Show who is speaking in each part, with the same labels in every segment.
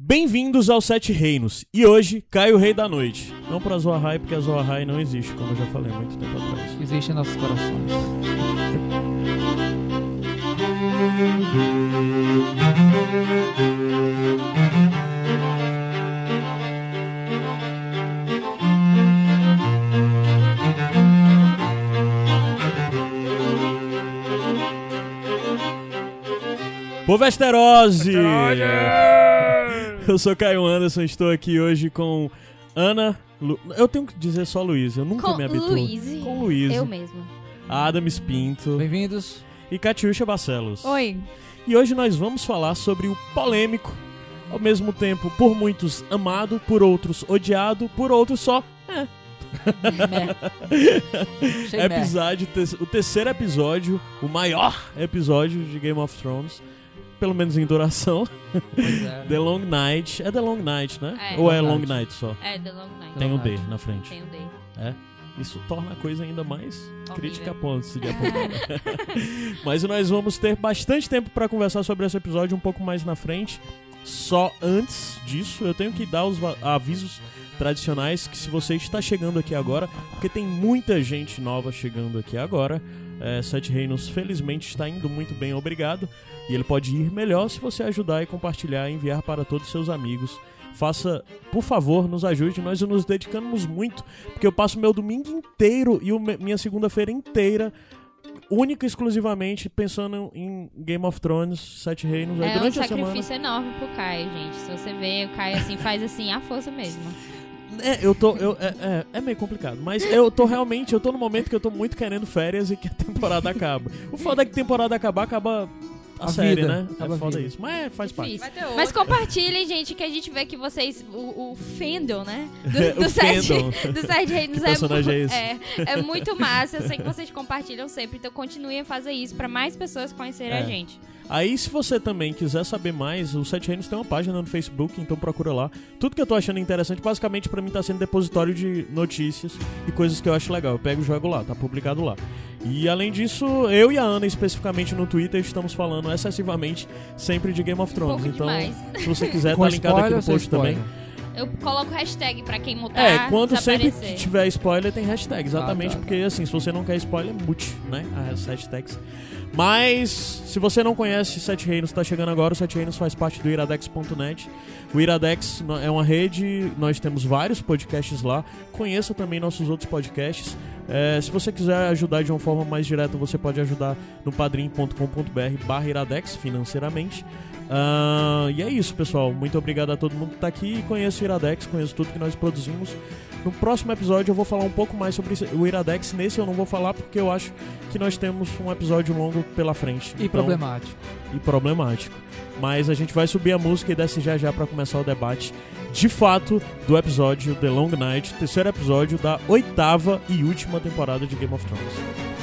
Speaker 1: Bem-vindos ao Sete Reinos. E hoje, cai o Rei da Noite. Não pra Zoahai, porque a Zoahai não existe, como eu já falei há muito tempo atrás.
Speaker 2: Existe em nossos corações.
Speaker 1: Povesterose! Eu sou Caio Anderson, estou aqui hoje com Ana. Lu... Eu tenho que dizer só Luiz, eu nunca
Speaker 3: Com
Speaker 1: me habituo.
Speaker 3: Luíse.
Speaker 1: Com Luiz.
Speaker 3: Eu mesmo.
Speaker 1: Adams Pinto
Speaker 2: Bem-vindos.
Speaker 1: e Catiuxa Barcelos.
Speaker 3: Oi.
Speaker 1: E hoje nós vamos falar sobre o polêmico, ao mesmo tempo por muitos amado, por outros odiado, por outros só
Speaker 2: meh.
Speaker 1: episódio, o terceiro episódio, o maior episódio de Game of Thrones, pelo menos em duração,
Speaker 2: Pois é.
Speaker 1: The Long Night. É The Long Night, né?
Speaker 3: É.
Speaker 1: Ou é
Speaker 2: Long
Speaker 1: Long
Speaker 2: Night.
Speaker 1: Night só?
Speaker 3: É, The Long Night.
Speaker 1: Tem um D na frente.
Speaker 3: Tem o D.
Speaker 1: É. Isso torna a coisa ainda mais
Speaker 3: Horrível.
Speaker 1: crítica a ponto de. Mas nós vamos ter bastante tempo para conversar sobre esse episódio um pouco mais na frente. Só antes disso, eu tenho que dar os avisos tradicionais que se você está chegando aqui agora, porque tem muita gente nova chegando aqui agora. É, Sete Reinos, felizmente, está indo muito bem, obrigado. E ele pode ir melhor se você ajudar e compartilhar e enviar para todos os seus amigos. Faça, por favor, nos ajude. Nós nos dedicamos muito, porque eu passo meu domingo inteiro e me- minha segunda-feira inteira, única e exclusivamente, pensando em Game of Thrones, Sete Reinos. Aí
Speaker 3: É um
Speaker 1: durante a semana.
Speaker 3: sacrifício enorme pro Caio, gente. Se você vê, o Caio assim faz assim, a força mesmo.
Speaker 1: É, eu tô. Eu, é, é, é meio complicado. Mas eu tô realmente. Eu tô no momento que eu tô muito querendo férias e que a temporada acaba. O foda é que a temporada acabar, acaba a,
Speaker 2: A
Speaker 1: série,
Speaker 2: vida,
Speaker 1: né?
Speaker 2: acaba
Speaker 1: é foda isso. Mas é, faz parte.
Speaker 3: Mas compartilhem, gente, que a gente vê que vocês. O, o fandom, né? Do, do Sete, do Sete Reinos é,
Speaker 1: personagem é
Speaker 3: é, é muito massa. Eu sei que vocês compartilham sempre. Então continuem a fazer isso pra mais pessoas conhecerem
Speaker 1: É.
Speaker 3: a gente.
Speaker 1: Aí, se você também quiser saber mais, o Sete Reinos tem uma página no Facebook, então procura lá. Tudo que eu tô achando interessante, basicamente, pra mim tá sendo depositório de notícias e coisas que eu acho legal. Eu pego e jogo lá, tá publicado lá. E além disso, eu e a Ana, especificamente no Twitter, estamos falando excessivamente sempre de Game of Thrones.
Speaker 3: pouco
Speaker 1: então,
Speaker 3: demais.
Speaker 1: se você quiser, tá linkado aqui no post também.
Speaker 3: Eu coloco hashtag pra quem mutar.
Speaker 1: É, quando sempre que tiver spoiler tem hashtag, exatamente,
Speaker 2: Ah, tá,
Speaker 1: porque assim, se você não quer spoiler, mute, né? As hashtags. Mas, se você não conhece Sete Reinos, tá chegando agora, o Sete Reinos faz parte do iradex.net. O Iradex é uma rede, nós temos vários podcasts lá. Conheça também nossos outros podcasts. É, se você quiser ajudar de uma forma mais direta, você pode ajudar no padrim.com.br barra iradex financeiramente. Ah, e é isso, pessoal. Muito obrigado a todo mundo que tá aqui. Conheço o Iradex, conheço tudo que nós produzimos. No próximo episódio eu vou falar um pouco mais sobre o Iradex. Nesse eu não vou falar porque eu acho que nós temos um episódio longo pela frente.
Speaker 2: E
Speaker 1: Então-
Speaker 2: problemático.
Speaker 1: E problemático. Mas a gente vai subir a música e desce já já pra começar o debate de fato do episódio The Long Night, terceiro episódio da oitava e última temporada de Game of Thrones.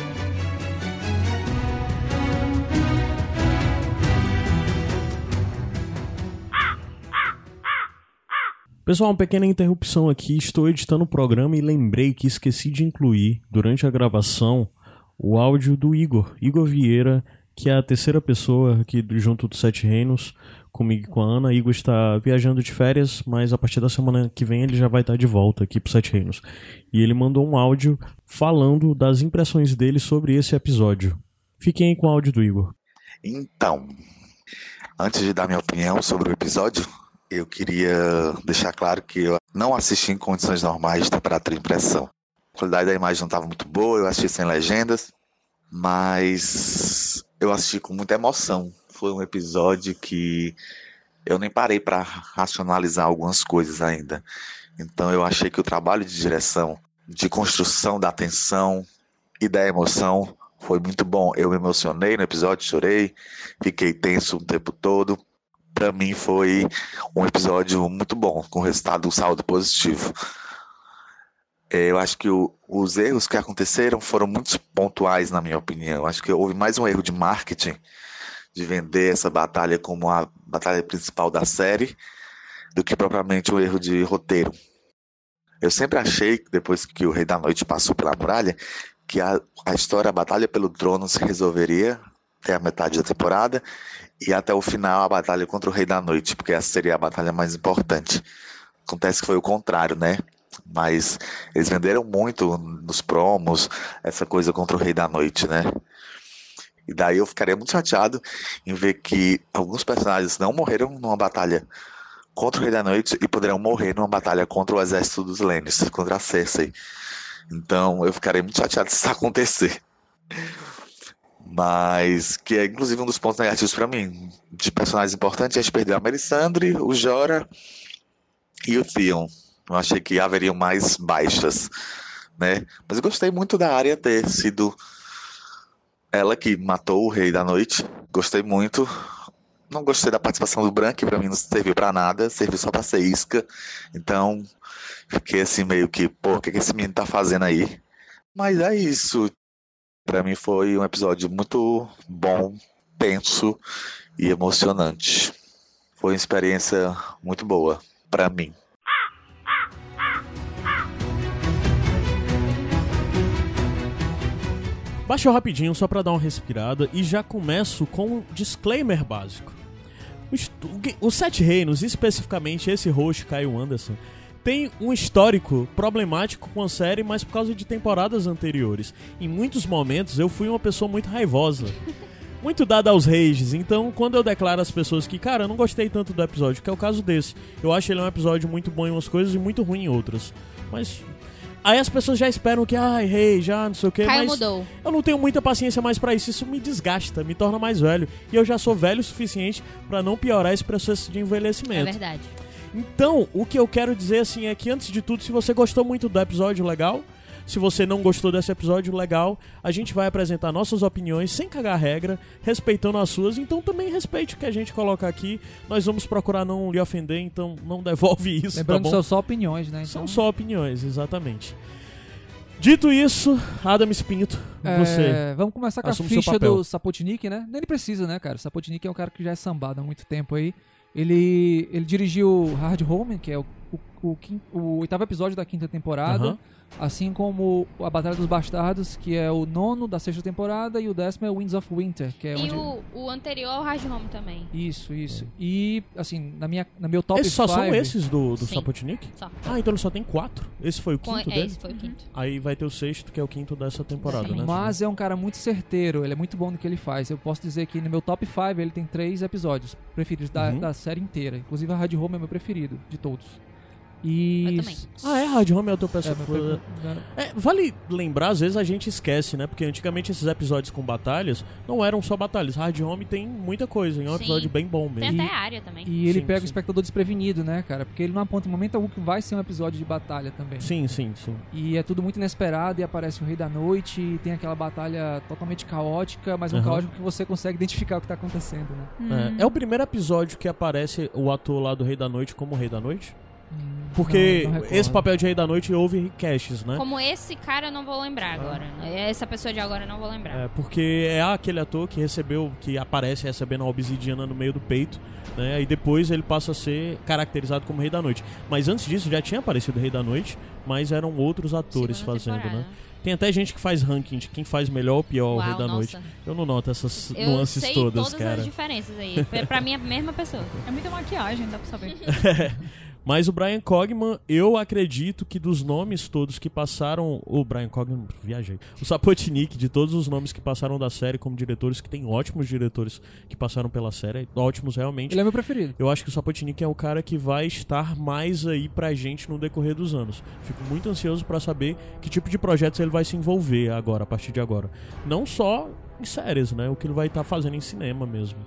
Speaker 1: Pessoal, uma pequena interrupção aqui. Estou editando o programa e lembrei que esqueci de incluir, durante a gravação, o áudio do Igor. Igor Vieira, que é a terceira pessoa aqui junto dos Sete Reinos, comigo e com a Ana. Igor está viajando de férias, mas a partir da semana que vem ele já vai estar de volta aqui pro Sete Reinos. E ele mandou um áudio falando das impressões dele sobre esse episódio. Fiquem com o áudio do Igor.
Speaker 4: Então, antes de dar minha opinião sobre o episódio, eu queria deixar claro que eu não assisti em condições normais de temperatura e impressão. A qualidade da imagem não estava muito boa, eu assisti sem legendas, mas eu assisti com muita emoção. Foi um episódio que eu nem parei para racionalizar algumas coisas ainda. Então eu achei que o trabalho de direção, de construção da tensão e da emoção foi muito bom. Eu me emocionei no episódio, chorei, fiquei tenso o tempo todo. Para mim foi um episódio muito bom, com resultado, um saldo positivo. É, Eu acho que o- os erros que aconteceram foram muito pontuais, na minha opinião. Eu acho que houve mais um erro de marketing, de vender essa batalha como a batalha principal da série, do que propriamente um erro de roteiro. Eu sempre achei, depois que o Rei da Noite passou pela muralha, que a, a história, a batalha pelo trono se resolveria até a metade da temporada e até o final a batalha contra o Rei da Noite, porque essa seria a batalha mais importante. Acontece que foi o contrário, né? Mas eles venderam muito nos promos essa coisa contra o Rei da Noite, né? E daí eu ficaria muito chateado em ver que alguns personagens não morreram numa batalha contra o Rei da Noite e poderão morrer numa batalha contra o exército dos Lannisters, contra a Cersei. Então eu ficarei muito chateado se isso acontecer. Mas que é inclusive um dos pontos negativos para mim. De personagens importantes, a gente perdeu a Melisandre, o Jora e o Theon. Eu achei que haveriam mais baixas, né? Mas eu gostei muito da área ter sido ela que matou o Rei da Noite. Gostei muito. Não gostei da participação do Bran, que pra mim não serviu pra nada, serviu só pra ser isca. Então, fiquei assim meio que, pô, o que, que esse menino tá fazendo aí? Mas é isso. Pra mim foi um episódio muito bom, tenso e emocionante. Foi uma experiência muito boa pra mim.
Speaker 1: Baixou rapidinho só pra dar uma respirada e já começo com um disclaimer básico. O, estu- o Ga- o Sete Reinos, especificamente esse host, Caio Anderson, tem um histórico problemático com a série, mas por causa de temporadas anteriores. Em muitos momentos eu fui uma pessoa muito raivosa. Muito dada aos rages, então quando eu declaro às pessoas que, cara, eu não gostei tanto do episódio, que é o caso desse, eu acho ele um episódio muito bom em umas coisas e muito ruim em outras. Mas. Aí as pessoas já esperam que, ai, rei, já, não sei o que,
Speaker 3: Caio
Speaker 1: mas.
Speaker 3: mudou.
Speaker 1: Eu não tenho muita paciência mais pra isso, isso me desgasta, me torna mais velho. E eu já sou velho o suficiente pra não piorar esse processo de
Speaker 3: É
Speaker 1: envelhecimento.
Speaker 3: verdade.
Speaker 1: Então, o que eu quero dizer assim é que antes de tudo, se você gostou muito do episódio, legal. Se você não gostou desse episódio, legal. A gente vai apresentar nossas opiniões sem cagar regra, respeitando as suas. Então também respeite o que a gente coloca aqui. Nós vamos procurar não lhe ofender, então não devolve isso,
Speaker 2: Lembrando
Speaker 1: tá
Speaker 2: que
Speaker 1: bom?
Speaker 2: são só opiniões, né?
Speaker 1: São
Speaker 2: Então,
Speaker 1: só opiniões, exatamente. Dito isso, Adam Spinto,
Speaker 2: é,
Speaker 1: você.
Speaker 2: Vamos começar com a ficha do Sapotnik, né? Nem ele precisa, né, cara? Sapotnik é um cara que já é sambado há muito tempo aí. Ele, ele dirigiu Hard Home, que é o, o, o, quin- o oitavo episódio da quinta temporada.
Speaker 1: Aham.
Speaker 2: Assim como A Batalha dos Bastardos, que é o nono da sexta temporada, e o décimo é Winds of Winter, que é
Speaker 3: E
Speaker 2: onde.
Speaker 3: o, o anterior ao Hard Home também.
Speaker 2: Isso, isso. E, assim, na minha, na meu top
Speaker 1: Esses só são
Speaker 2: five-
Speaker 1: esses do, do
Speaker 3: Sim.
Speaker 1: Sapotnik?
Speaker 3: Só.
Speaker 1: Ah, então ele só tem quatro. Esse foi o
Speaker 3: Com,
Speaker 1: quinto
Speaker 3: é,
Speaker 1: dele?
Speaker 3: esse foi o quinto.
Speaker 1: Aí vai ter o sexto, que é o quinto dessa temporada, né?
Speaker 2: Mas é um cara muito certeiro, ele é muito bom no que ele faz. Eu posso dizer que no meu top 5 ele tem três episódios preferidos da,
Speaker 1: Uhum.
Speaker 2: da série inteira. Inclusive a Hard Home é meu preferido de todos. E.
Speaker 3: Eu também.
Speaker 1: Ah, é? Hard Home é o teu
Speaker 2: É,
Speaker 1: peça.
Speaker 2: meu pre-
Speaker 1: É, vale lembrar, às vezes a gente esquece, né? Porque antigamente esses episódios com batalhas não eram só batalhas. Hard Home tem muita coisa, e é um
Speaker 3: Sim.
Speaker 1: episódio bem bom
Speaker 3: Tem
Speaker 1: mesmo.
Speaker 3: até a área também.
Speaker 2: E ele
Speaker 1: Sim,
Speaker 2: pega
Speaker 1: sim.
Speaker 2: o espectador desprevenido, né, cara? Porque ele não aponta em momento algum que vai ser um episódio de batalha também.
Speaker 1: Sim, sim, sim.
Speaker 2: E é tudo muito inesperado e aparece o Rei da Noite e tem aquela batalha totalmente caótica, mas um
Speaker 1: Aham.
Speaker 2: caótico que você consegue identificar o que tá acontecendo, né?
Speaker 1: É, é o primeiro episódio que aparece o ator lá do Rei da Noite como Rei da Noite? Porque
Speaker 2: não- não
Speaker 1: esse papel de Rei da Noite houve caches, né?
Speaker 3: Como esse cara eu não vou lembrar agora. Essa pessoa de agora eu não vou lembrar.
Speaker 1: É, porque é aquele ator que recebeu, que aparece recebendo a obsidiana no meio do peito, né? E depois ele passa a ser caracterizado como Rei da Noite. Mas antes disso já tinha aparecido Rei da Noite, mas eram outros atores
Speaker 3: Segunda
Speaker 1: fazendo,
Speaker 3: temporada.
Speaker 1: né? Tem até gente que faz ranking de quem faz melhor ou pior o Rei
Speaker 3: Uau,
Speaker 1: da
Speaker 3: nossa.
Speaker 1: Noite. Eu não noto essas
Speaker 3: Eu
Speaker 1: nuances
Speaker 3: sei
Speaker 1: todas,
Speaker 3: todas
Speaker 1: cara.
Speaker 3: as diferenças aí. Pra- Pra mim é a mesma pessoa.
Speaker 5: É muita maquiagem, dá pra saber.
Speaker 1: Mas o Brian Cogman, eu acredito que dos nomes todos que passaram. O Brian Cogman, viajei. O Sapotnik, de todos os nomes que passaram da série como diretores, que tem ótimos diretores que passaram pela série, ótimos realmente.
Speaker 2: Ele é meu preferido.
Speaker 1: Eu acho que o Sapotnik é o cara que vai estar mais aí pra gente no decorrer dos anos. Fico muito ansioso pra saber que tipo de projetos ele vai se envolver agora, a partir de agora. Não só em séries, né? O que ele vai estar fazendo em cinema mesmo.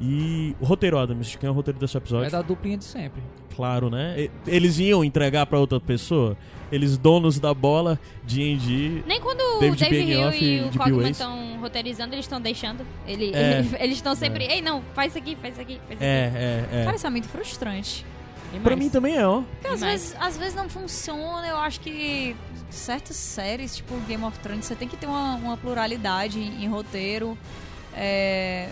Speaker 1: E o roteiro, Adams, quem é o roteiro desse episódio?
Speaker 2: É da duplinha de sempre.
Speaker 1: Claro, né? Eles iam entregar pra outra pessoa? Eles donos da bola, D&D...
Speaker 3: Nem quando o
Speaker 1: David
Speaker 3: David Hill e
Speaker 1: e
Speaker 3: o Cogman estão roteirizando, eles estão deixando. Ele,
Speaker 1: É.
Speaker 3: eles estão sempre. Ei, não, faz isso aqui, faz isso aqui, faz isso
Speaker 1: É,
Speaker 3: aqui.
Speaker 1: é,
Speaker 5: Cara,
Speaker 1: é.
Speaker 5: isso é muito frustrante.
Speaker 3: Demais.
Speaker 1: Pra mim também é, ó.
Speaker 5: Porque às vezes, às vezes não funciona, eu acho que certas séries, tipo Game of Thrones, você tem que ter uma, uma pluralidade em, em roteiro. É,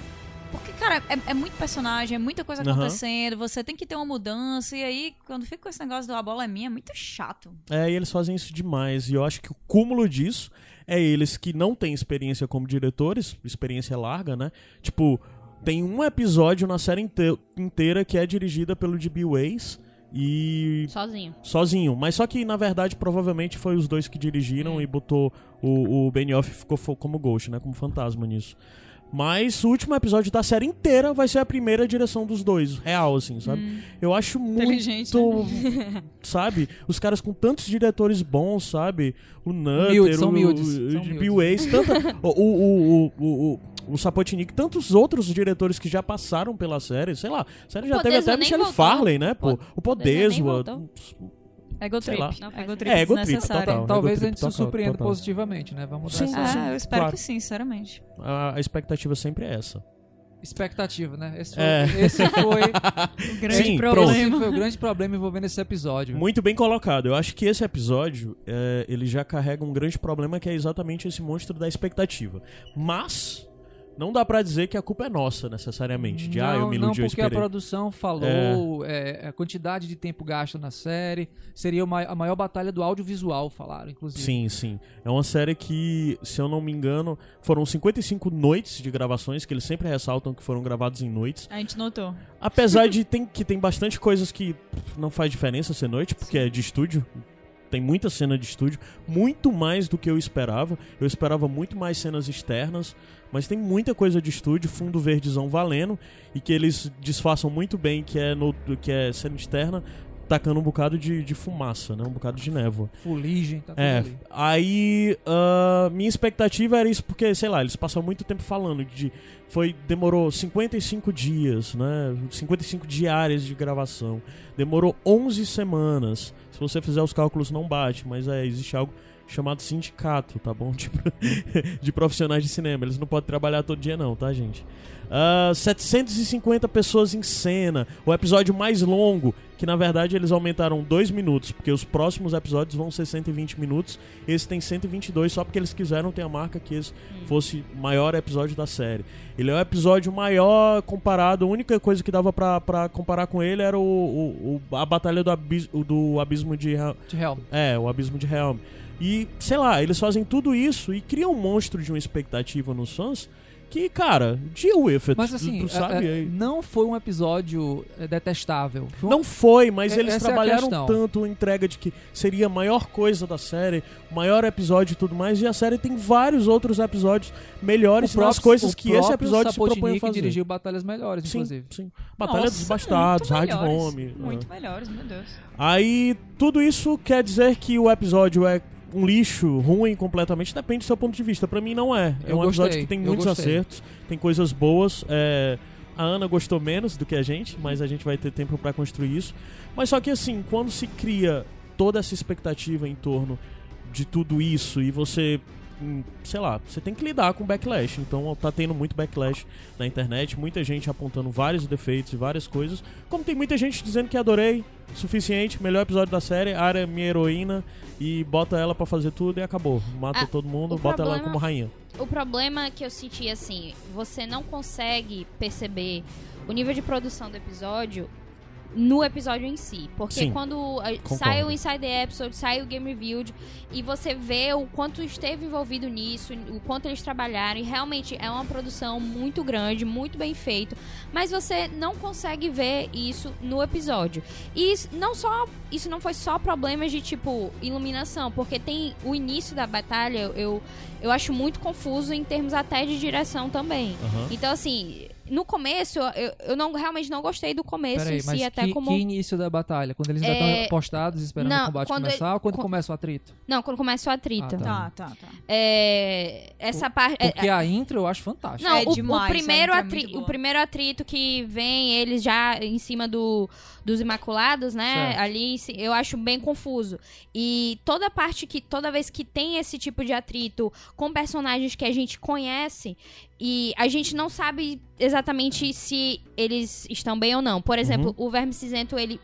Speaker 5: Porque, cara, é, é muito personagem, é muita coisa
Speaker 1: Aham.
Speaker 5: acontecendo, você tem que ter uma mudança, e aí, quando fica com esse negócio do a bola é minha, é muito chato.
Speaker 1: É, e eles fazem isso demais. E eu acho que o cúmulo disso é eles que não têm experiência como diretores, experiência larga, né? Tipo, tem um episódio na série inte- inteira que é dirigida pelo D.B. Weiss e
Speaker 3: Sozinho.
Speaker 1: sozinho. Mas só que, na verdade, provavelmente foi os dois que dirigiram e botou o, o Benioff ficou como Ghost, né? Como fantasma nisso. Mas o último episódio da série inteira vai ser a primeira direção dos dois, real, assim, sabe? Eu acho muito.
Speaker 5: Inteligente,
Speaker 1: sabe? Os caras com tantos diretores bons, sabe? O Nutter,
Speaker 2: Humildes, são
Speaker 1: o,
Speaker 2: humildes,
Speaker 1: o. Bill Weiss, tanta, o, o, o, o, o, o Sapotnik, tantos outros diretores que já passaram pela série, sei lá. A série já
Speaker 3: O
Speaker 1: teve até Michelle
Speaker 3: voltou.
Speaker 1: Farley, né, pô? O
Speaker 3: Podeswa. voltou.
Speaker 5: Ego trip.
Speaker 3: faz
Speaker 5: Ego trip
Speaker 1: É, ego trip, total.
Speaker 2: Talvez
Speaker 1: Ego
Speaker 2: a gente
Speaker 1: trip
Speaker 2: se surpreenda
Speaker 1: total.
Speaker 2: positivamente, né? Vamos dar
Speaker 1: Sim,
Speaker 2: essa
Speaker 1: sim.
Speaker 5: Ah, eu espero
Speaker 1: claro.
Speaker 5: que sim, sinceramente.
Speaker 1: A, a expectativa sempre é essa.
Speaker 2: expectativa, né? Esse foi,
Speaker 1: É.
Speaker 2: esse foi,
Speaker 5: O grande
Speaker 1: Sim,
Speaker 5: problema.
Speaker 2: esse foi o grande problema envolvendo esse episódio.
Speaker 1: Muito bem colocado. Eu acho que esse episódio, é, ele já carrega um grande problema que é exatamente esse monstro da expectativa. Mas, não dá pra dizer que a culpa é nossa, necessariamente. De, ah, eu
Speaker 2: não,
Speaker 1: me
Speaker 2: não
Speaker 1: iludi, eu
Speaker 2: porque a
Speaker 1: esperei.
Speaker 2: produção falou, é, a quantidade de tempo gasto na série, seria uma- a maior batalha do audiovisual, falaram, inclusive.
Speaker 1: Sim, sim. É uma série que, se eu não me engano, foram 55 noites de gravações, que eles sempre ressaltam que foram gravados em noites.
Speaker 5: A gente notou.
Speaker 1: Apesar de tem, que tem bastante coisas que não faz diferença ser noite, porque é de estúdio. Tem muita cena de estúdio, muito mais do que eu esperava. Eu esperava muito mais cenas externas, mas tem muita coisa de estúdio, fundo verdezão valendo, e que eles disfarçam muito bem que é, no, que é cena externa, tacando um bocado de, de fumaça, né? Um bocado de névoa.
Speaker 2: Fuligem, tá
Speaker 1: É,
Speaker 2: ali.
Speaker 1: aí ah, minha expectativa era isso, porque, sei lá, eles passam muito tempo falando de. Foi, demorou 55 dias, né? 55 diárias de gravação. Demorou 11 semanas. Se você fizer os cálculos, não bate, mas é, existe algo chamado sindicato, tá bom? Tipo, de profissionais de cinema. Eles não podem trabalhar todo dia, não, tá, gente? Ah, 750 pessoas em cena. O episódio mais longo, que na verdade eles aumentaram 2 minutos, porque os próximos episódios vão ser 120 minutos. Esse tem 122 só porque eles quiseram ter a marca que esse fosse o maior episódio da série. Ele é o episódio maior comparado. A única coisa que dava pra, pra comparar com ele era o, o- o- a batalha do, abis, do abismo de.
Speaker 2: De Helm.
Speaker 1: É, o abismo de Helm. E, sei lá, eles fazem tudo isso e criam um monstro de uma expectativa nos fãs que, cara, deal with it.
Speaker 2: Mas
Speaker 1: tu-
Speaker 2: assim,
Speaker 1: tu sabe?
Speaker 2: é- é, não foi um episódio é, detestável. Foi um-
Speaker 1: Não foi, mas
Speaker 2: É-
Speaker 1: eles
Speaker 2: é
Speaker 1: trabalharam tanto a entrega de que seria a maior coisa da série, o maior episódio e tudo mais, e a série tem vários outros episódios melhores
Speaker 2: o
Speaker 1: nas
Speaker 2: próprio-
Speaker 1: coisas que esse
Speaker 2: próprio
Speaker 1: episódio se propõe a fazer.
Speaker 2: dirigiu batalhas melhores,
Speaker 1: Sim,
Speaker 2: inclusive.
Speaker 1: sim. Batalha dos
Speaker 5: Nossa,
Speaker 1: Bastardos,
Speaker 5: muito
Speaker 1: Hard Home.
Speaker 5: Muito melhores, meu Deus.
Speaker 1: Aí, tudo isso quer dizer que o episódio é um lixo, ruim completamente, depende do seu ponto de vista. Pra mim não é. É
Speaker 2: Eu
Speaker 1: um episódio
Speaker 2: gostei,
Speaker 1: que tem muitos acertos, tem coisas boas. é, A Ana gostou menos do que a gente, mas a gente vai ter tempo pra construir isso. Mas só que assim, quando se cria toda essa expectativa em torno de tudo isso e você sei lá, você tem que lidar com backlash. Então tá tendo muito backlash na internet, muita gente apontando vários defeitos e várias coisas. Como tem muita gente dizendo que adorei, suficiente, melhor episódio da série, a Arya é minha heroína e bota ela pra fazer tudo e acabou. Mata
Speaker 3: Ah,
Speaker 1: todo mundo, bota ela
Speaker 3: problema-
Speaker 1: como rainha.
Speaker 3: O problema que eu senti assim, você não consegue perceber o nível de produção do episódio no episódio em si. Porque
Speaker 1: Sim,
Speaker 3: quando a-
Speaker 1: concordo.
Speaker 3: sai o Inside the Episode, sai o Game Reviewed, e você vê o quanto esteve envolvido nisso, o quanto eles trabalharam, e realmente é uma produção muito grande, muito bem feito, mas você não consegue ver isso no episódio. E isso não só isso não foi só problemas de tipo iluminação, porque tem o início da batalha, eu eu acho muito confuso em termos até de direção também.
Speaker 1: Aham.
Speaker 3: Então assim, no começo eu, eu não realmente não gostei do começo
Speaker 2: Peraí,
Speaker 3: em si
Speaker 2: mas
Speaker 3: até
Speaker 2: que,
Speaker 3: como
Speaker 2: que início da batalha? Quando eles ainda
Speaker 3: É,
Speaker 2: estão postados esperando
Speaker 3: não,
Speaker 2: o combate
Speaker 3: quando
Speaker 2: começar
Speaker 3: ele-
Speaker 2: ou quando
Speaker 3: quan-
Speaker 2: começa o atrito?
Speaker 3: não, quando começa o atrito.
Speaker 2: Ah, tá.
Speaker 5: Tá, tá, tá.
Speaker 3: É, essa parte é-
Speaker 2: Porque a intro eu acho fantástica.
Speaker 3: Não,
Speaker 5: É
Speaker 3: o,
Speaker 5: demais,
Speaker 3: o primeiro
Speaker 5: é muito
Speaker 3: atri-
Speaker 5: boa.
Speaker 3: o primeiro atrito que vem eles já em cima do, dos Imaculados, né?
Speaker 2: Certo.
Speaker 3: Ali eu acho bem confuso. E toda parte que toda vez que tem esse tipo de atrito com personagens que a gente conhece e a gente não sabe exatamente se eles estão bem ou não. Por exemplo, o Verme Cinzento, ele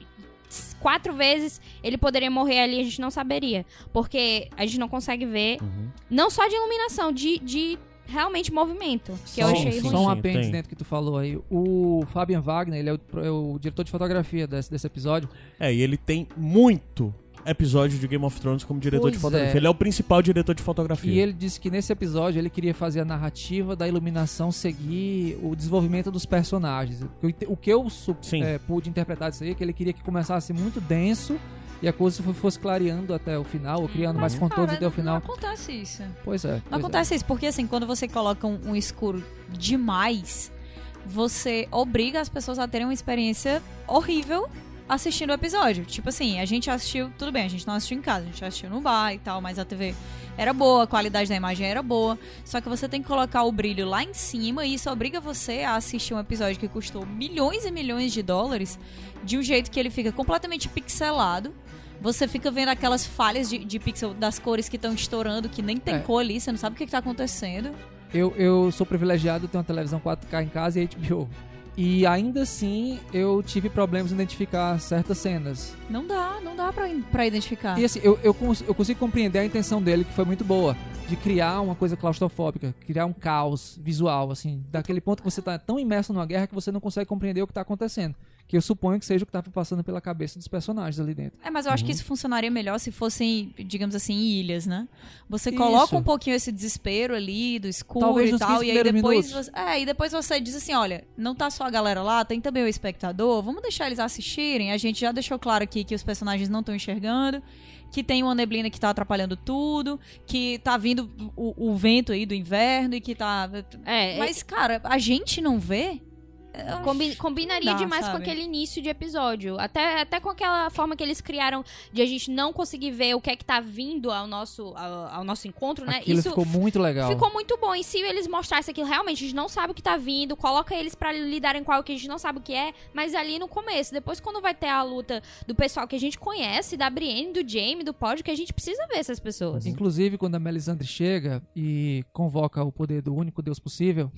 Speaker 3: quatro vezes ele poderia morrer ali, a gente não saberia, porque a gente não consegue ver
Speaker 1: Uhum.
Speaker 3: não só de iluminação, de, de realmente movimento, que eu
Speaker 2: Só-
Speaker 3: achei
Speaker 1: sim,
Speaker 3: ruim.
Speaker 2: Só um apêndice dentro que tu falou aí. O Fabian Wagner, ele é o, é o diretor de fotografia desse, desse episódio.
Speaker 1: É, e ele tem muito episódio de Game of Thrones como diretor de
Speaker 2: Pois
Speaker 1: fotografia.
Speaker 2: é.
Speaker 1: Ele é o principal diretor de fotografia.
Speaker 2: E ele disse que nesse episódio ele queria fazer a narrativa da iluminação seguir o desenvolvimento dos personagens. O que eu é, pude interpretar disso aí é que ele queria que começasse muito denso e a coisa fo- fosse clareando até o final, ou criando mais
Speaker 5: Mas,
Speaker 2: contornos até o
Speaker 5: Não
Speaker 2: final.
Speaker 5: acontece isso.
Speaker 2: Pois é.
Speaker 5: Não
Speaker 2: pois é.
Speaker 5: acontece isso, porque assim, quando você coloca um, um escuro demais, você obriga as pessoas a terem uma experiência horrível assistindo o episódio. Tipo assim, a gente assistiu, tudo bem, a gente não assistiu em casa, a gente assistiu no bar e tal, mas a TV era boa, a qualidade da imagem era boa. Só que você tem que colocar o brilho lá em cima e isso obriga você a assistir um episódio que custou milhões e milhões de dólares de um jeito que ele fica completamente pixelado. Você fica vendo aquelas falhas de, de pixel das cores que estão estourando, que nem tem
Speaker 2: É.
Speaker 5: cor ali, você não sabe o que, que tá acontecendo.
Speaker 2: Eu, eu sou privilegiado, tenho uma televisão 4K em casa e HBO. E ainda assim eu tive problemas em identificar certas cenas.
Speaker 5: Não dá, não dá pra, pra identificar.
Speaker 2: E assim, eu, eu, cons- eu consigo compreender a intenção dele, que foi muito boa, de criar uma coisa claustrofóbica, criar um caos visual, assim, daquele ponto que você tá tão imerso numa guerra que você não consegue compreender o que tá acontecendo. Que eu suponho que seja o que tava passando pela cabeça dos personagens ali dentro.
Speaker 5: É, mas eu acho que
Speaker 2: Uhum.
Speaker 5: isso funcionaria melhor se fossem, digamos assim, ilhas, né? Você
Speaker 2: Isso.
Speaker 5: coloca um pouquinho esse desespero ali, do escuro
Speaker 2: Talvez
Speaker 5: e tal,
Speaker 2: 15
Speaker 5: e aí depois
Speaker 2: minutos.
Speaker 5: você, é, e depois você diz assim, olha, não tá só a galera lá, tem também o espectador, vamos deixar eles assistirem. A gente já deixou claro aqui que os personagens não estão enxergando, que tem uma neblina que tá atrapalhando tudo, que tá vindo o, o vento aí do inverno e que tá
Speaker 3: É,
Speaker 5: Mas cara, a gente não vê?
Speaker 3: Combi- combinaria
Speaker 5: Dá,
Speaker 3: demais com
Speaker 5: sabe?
Speaker 3: aquele início de episódio. Até, até com aquela forma que eles criaram de a gente não conseguir ver o que é que tá vindo ao nosso, ao, ao nosso encontro, né?
Speaker 2: Aquilo
Speaker 3: Isso
Speaker 2: ficou muito legal.
Speaker 3: ficou muito bom. E se eles mostrassem aquilo realmente, a gente não sabe o que tá vindo, coloca eles pra lidarem com algo que a gente não sabe o que é, mas ali no começo. Depois, quando vai ter a luta do pessoal que a gente conhece, da Brienne, do Jamie, do Pod, que a gente precisa ver essas pessoas.
Speaker 2: Inclusive, quando a Melisandre chega e convoca o poder do único Deus possível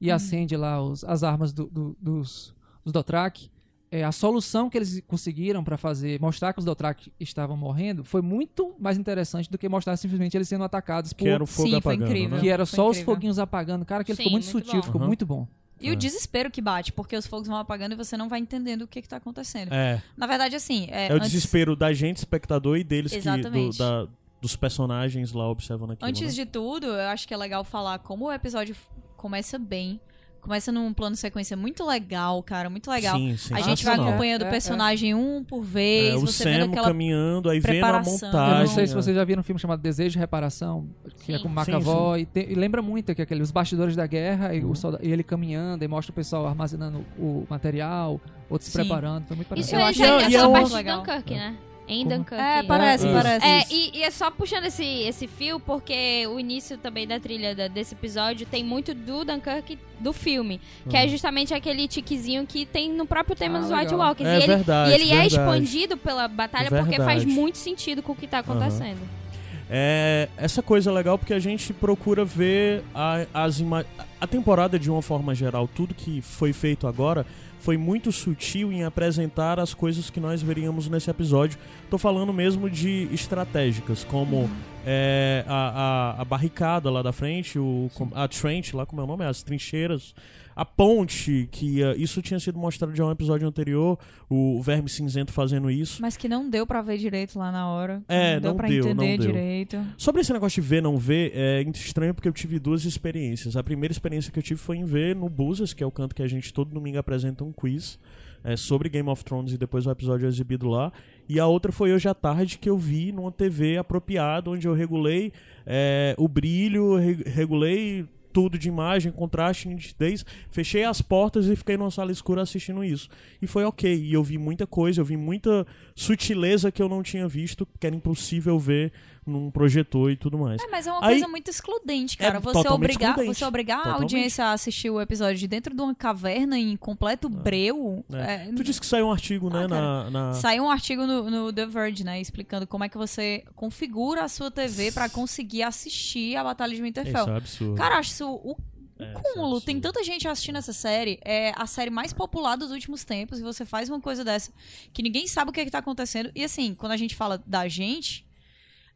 Speaker 2: e acende lá os- as armas do- do- dos, dos Dothraki, é, a solução que eles conseguiram pra fazer, mostrar que os Dothraki estavam morrendo, foi muito mais interessante do que mostrar simplesmente eles sendo atacados por...
Speaker 1: Que era o fogo
Speaker 5: Sim, foi
Speaker 1: apagando,
Speaker 5: incrível.
Speaker 1: né?
Speaker 2: que era
Speaker 5: Foi
Speaker 2: só os
Speaker 5: incrível.
Speaker 2: foguinhos apagando. Cara, que ele
Speaker 3: Sim,
Speaker 2: ficou muito,
Speaker 3: muito
Speaker 2: sutil,
Speaker 3: bom.
Speaker 2: ficou
Speaker 1: Aham.
Speaker 2: muito bom.
Speaker 5: E
Speaker 1: É.
Speaker 5: o desespero que bate, porque os fogos vão apagando e você não vai entendendo o que, que tá acontecendo.
Speaker 1: É,
Speaker 5: Na verdade, assim. É,
Speaker 1: é o
Speaker 5: antes,
Speaker 1: desespero da gente, espectador, e deles que, do,
Speaker 5: Exatamente.
Speaker 1: da- dos personagens lá observando aquilo.
Speaker 5: Antes
Speaker 1: né?
Speaker 5: de tudo, eu acho que é legal falar como o episódio começa bem. Começa num plano de sequência muito legal, cara, muito legal.
Speaker 1: Sim, sim.
Speaker 5: A gente vai acompanhando
Speaker 2: É,
Speaker 5: o
Speaker 2: é.
Speaker 5: personagem um por vez,
Speaker 1: É, o
Speaker 5: você
Speaker 1: Sam
Speaker 5: vendo aquela.
Speaker 1: caminhando, aí vendo a montagem.
Speaker 2: Eu não sei se vocês já viram um filme chamado Desejo de Reparação, que é
Speaker 3: Sim.
Speaker 2: com
Speaker 1: Sim,
Speaker 2: McAvoy, e, tem- e lembra muito que aquele, os bastidores da guerra e, o
Speaker 1: Uhum.
Speaker 2: e ele caminhando, e mostra o pessoal armazenando o material, outros se preparando, foi muito
Speaker 3: Isso
Speaker 2: parecido.
Speaker 5: Eu
Speaker 3: é,
Speaker 5: acho-
Speaker 3: é,
Speaker 1: e
Speaker 3: é
Speaker 1: é um-
Speaker 3: parte de
Speaker 5: legal.
Speaker 3: Dunkirk, né? Em
Speaker 2: Como?
Speaker 3: Dunkirk.
Speaker 5: É, parece,
Speaker 1: É,
Speaker 5: parece.
Speaker 3: É, e, e é só puxando esse, esse fio, porque o início também da trilha da- desse episódio tem muito do Dunkirk do filme, que é justamente aquele tiquezinho que tem no próprio tema
Speaker 2: Ah,
Speaker 3: dos
Speaker 2: legal.
Speaker 3: White Walkers.
Speaker 1: É
Speaker 3: e ele,
Speaker 1: verdade,
Speaker 3: e ele é
Speaker 1: verdade.
Speaker 3: expandido pela batalha porque faz
Speaker 1: Verdade.
Speaker 3: muito sentido com o que tá acontecendo.
Speaker 1: É, essa coisa é legal porque a gente procura ver a, as a temporada de uma forma geral, tudo que foi feito agora foi muito sutil em apresentar as coisas que nós veríamos nesse episódio. Tô falando mesmo de estratégicas, como é, a, a, a barricada lá da frente, o, a trench, lá como é o nome, as trincheiras, a ponte, que ah, isso tinha sido mostrado já em um episódio anterior, o Verme Cinzento fazendo isso.
Speaker 5: Mas que não deu pra ver direito lá na hora.
Speaker 1: É,
Speaker 5: não deu
Speaker 1: não
Speaker 5: pra
Speaker 1: deu,
Speaker 5: entender
Speaker 1: deu.
Speaker 5: direito.
Speaker 1: Sobre esse negócio de ver não ver, é estranho porque eu tive duas experiências. A primeira experiência que eu tive foi em ver no Buzzas, que é o canto que a gente todo domingo apresenta um quiz é, sobre Game of Thrones e depois o episódio é exibido lá. E a outra foi hoje à tarde que eu vi numa TV apropriada, onde eu regulei é, o brilho, re- regulei tudo de imagem, contraste, nitidez, fechei as portas e fiquei numa sala escura assistindo isso. E foi ok. E eu vi muita coisa, eu vi muita sutileza que eu não tinha visto, que era impossível ver num projetor e tudo mais.
Speaker 5: É, mas é uma
Speaker 1: Aí-
Speaker 5: coisa muito excludente, cara.
Speaker 1: É
Speaker 5: você obrigar,
Speaker 1: excludente.
Speaker 5: você obrigar a
Speaker 1: Totalmente.
Speaker 5: audiência a assistir o episódio de dentro de uma caverna em completo breu.
Speaker 1: É.
Speaker 5: é,
Speaker 1: Tu disse que saiu um artigo, né,
Speaker 5: Ah,
Speaker 1: na, na-
Speaker 5: Saiu um artigo no, no The Verge, né, explicando como é que você configura a sua TV pra conseguir assistir a Batalha de
Speaker 1: Isso
Speaker 5: Winterfell.
Speaker 1: é absurdo.
Speaker 5: Cara, acho isso o
Speaker 1: É, isso é
Speaker 5: cúmulo. Tem tanta gente assistindo essa série. É a série mais popular dos últimos tempos. E você faz uma coisa dessa que ninguém sabe o que, é que tá acontecendo. E assim, quando a gente fala da gente,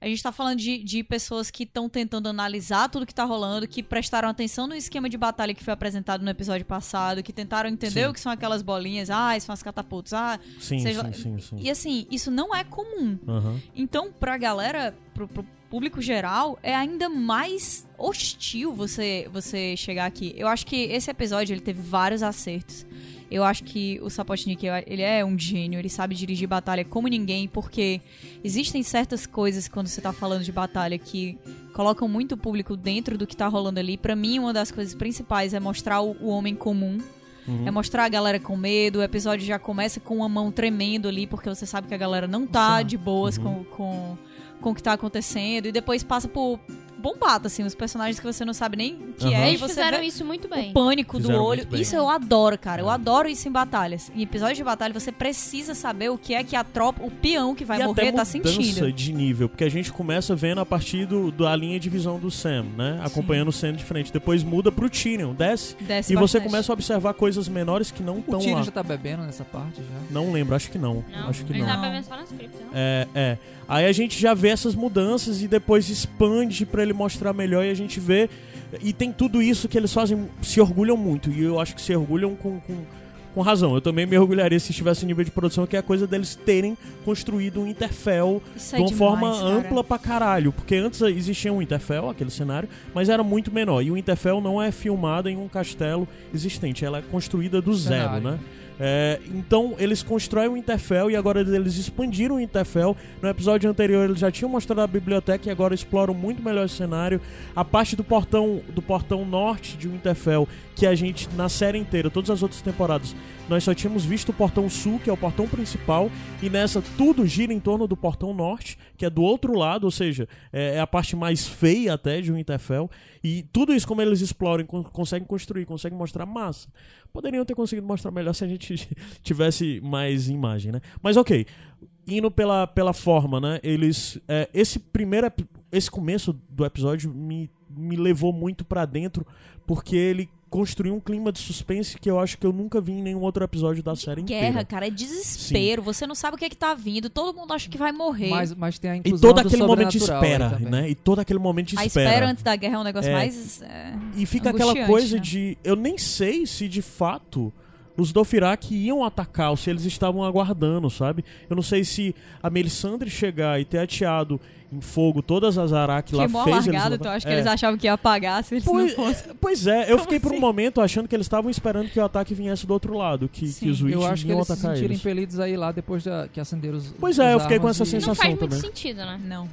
Speaker 5: A gente tá falando de, de pessoas que estão tentando analisar tudo que tá rolando, que prestaram atenção no esquema de batalha que foi apresentado no episódio passado, que tentaram entender
Speaker 1: Sim.
Speaker 5: o que são aquelas bolinhas, ah, são as catapultas, ah.
Speaker 1: Sim,
Speaker 5: seja-
Speaker 1: sim, sim, sim.
Speaker 5: E assim, isso não é comum.
Speaker 1: Aham.
Speaker 5: Então, pra galera, pro, pro público geral, é ainda mais hostil você, você chegar aqui. Eu acho que esse episódio ele teve vários acertos. Eu acho que o Sapotnik, ele é um gênio, ele sabe dirigir batalha como ninguém, porque existem certas coisas quando você tá falando de batalha que colocam muito o público dentro do que tá rolando ali. Pra mim, uma das coisas principais é mostrar o, o homem comum.
Speaker 1: Uhum.
Speaker 5: É mostrar a galera com medo. O episódio já começa com uma mão tremendo ali, porque você sabe que a galera não tá de boas com, com, com o que tá acontecendo. E depois passa por bombata, assim, os personagens que você não sabe nem o que
Speaker 1: Aham.
Speaker 5: é. E
Speaker 3: Eles
Speaker 5: você
Speaker 3: fizeram isso muito bem.
Speaker 5: o pânico do
Speaker 1: Fizeram
Speaker 5: olho.
Speaker 1: muito bem.
Speaker 5: Isso eu adoro, cara. Eu
Speaker 1: É.
Speaker 5: adoro isso em batalhas. Em episódios de batalha, você precisa saber o que é que a tropa, o peão que vai
Speaker 1: e
Speaker 5: morrer
Speaker 1: até
Speaker 5: tá
Speaker 1: mudança
Speaker 5: sentindo.
Speaker 1: de nível, porque a gente começa vendo a partir do, da linha de visão do Sam, né? Acompanhando o Sam de frente. Depois muda pro Tyrion, desce.
Speaker 5: Desce
Speaker 1: e você
Speaker 5: bastante.
Speaker 1: começa a observar coisas menores que não
Speaker 2: O
Speaker 1: estão
Speaker 2: Tyrion
Speaker 1: lá.
Speaker 2: já tá bebendo nessa parte já.
Speaker 1: Não lembro, acho que não.
Speaker 3: Não,
Speaker 1: acho que
Speaker 3: ele
Speaker 1: não.
Speaker 3: tá
Speaker 5: Não.
Speaker 3: bebendo só nas criptas, não?
Speaker 1: É, é. Aí a gente já vê essas mudanças e depois expande pra ele mostrar melhor e a gente vê. E tem tudo isso que eles fazem, se orgulham muito. E eu acho que se orgulham com, com, com razão. Eu também me orgulharia se estivesse nível de produção, que é a coisa deles terem construído um Interfell
Speaker 5: Isso é
Speaker 1: de uma
Speaker 5: demais,
Speaker 1: forma
Speaker 5: cara.
Speaker 1: ampla pra caralho. Porque antes existia um Interfell, aquele cenário, mas era muito menor. E o Interfell não é filmado em um castelo existente, ela é construída do zero, né? É, então eles constroem o Interfell e agora eles expandiram o Interfell. No episódio anterior eles já tinham mostrado a biblioteca e agora exploram muito melhor esse cenário. A parte do portão do portão norte de Winterfell, que a gente na série inteira, todas as outras temporadas, nós só tínhamos visto o portão sul, que é o portão principal, e nessa tudo gira em torno do portão norte, que é do outro lado, ou seja, é, é a parte mais feia até de Winterfell. E tudo isso como eles exploram, con- conseguem construir, conseguem mostrar massa. Poderiam ter conseguido mostrar melhor se a gente tivesse mais imagem, né? Mas ok, indo pela, pela forma, né? Eles. é, esse primeiro. Esse começo do episódio me, me levou muito pra dentro, porque ele construiu um clima de suspense que eu acho que eu nunca vi em nenhum outro episódio da série
Speaker 5: Guerra,
Speaker 1: inteira.
Speaker 5: cara, é desespero. Você não sabe o que é que tá vindo. Todo mundo acha que vai morrer.
Speaker 2: Mas, mas tem a
Speaker 1: E
Speaker 2: inclusão
Speaker 1: todo
Speaker 2: do
Speaker 1: aquele momento de espera, né? E todo aquele momento de
Speaker 5: a
Speaker 1: espera.
Speaker 5: espera antes da guerra é um negócio
Speaker 1: É.
Speaker 5: mais. é,
Speaker 1: E fica aquela coisa
Speaker 5: né?
Speaker 1: de. Eu nem sei se de fato os Dothraki iam atacar ou se eles estavam aguardando, sabe? Eu não sei se a Melisandre chegar e ter ateado em fogo todas as Arak lá
Speaker 5: Que
Speaker 1: fez eles
Speaker 5: largado,
Speaker 1: levar-
Speaker 5: então acho que
Speaker 1: É.
Speaker 5: eles achavam que ia apagar se eles
Speaker 1: Pois,
Speaker 5: não fossem.
Speaker 1: é, pois é, eu
Speaker 5: Como
Speaker 1: fiquei por um
Speaker 5: assim?
Speaker 1: momento achando que eles estavam esperando que o ataque viesse do outro lado, que,
Speaker 5: Sim.
Speaker 1: que os Witch
Speaker 2: Eu acho que
Speaker 1: iam
Speaker 2: eles se
Speaker 1: atacar
Speaker 2: sentiram
Speaker 1: eles.
Speaker 2: impelidos aí lá depois da, que acenderam os.
Speaker 1: Pois é, eu fiquei com essa
Speaker 2: e-
Speaker 1: sensação.
Speaker 3: Não faz muito
Speaker 1: também.
Speaker 3: sentido, né?
Speaker 5: Não.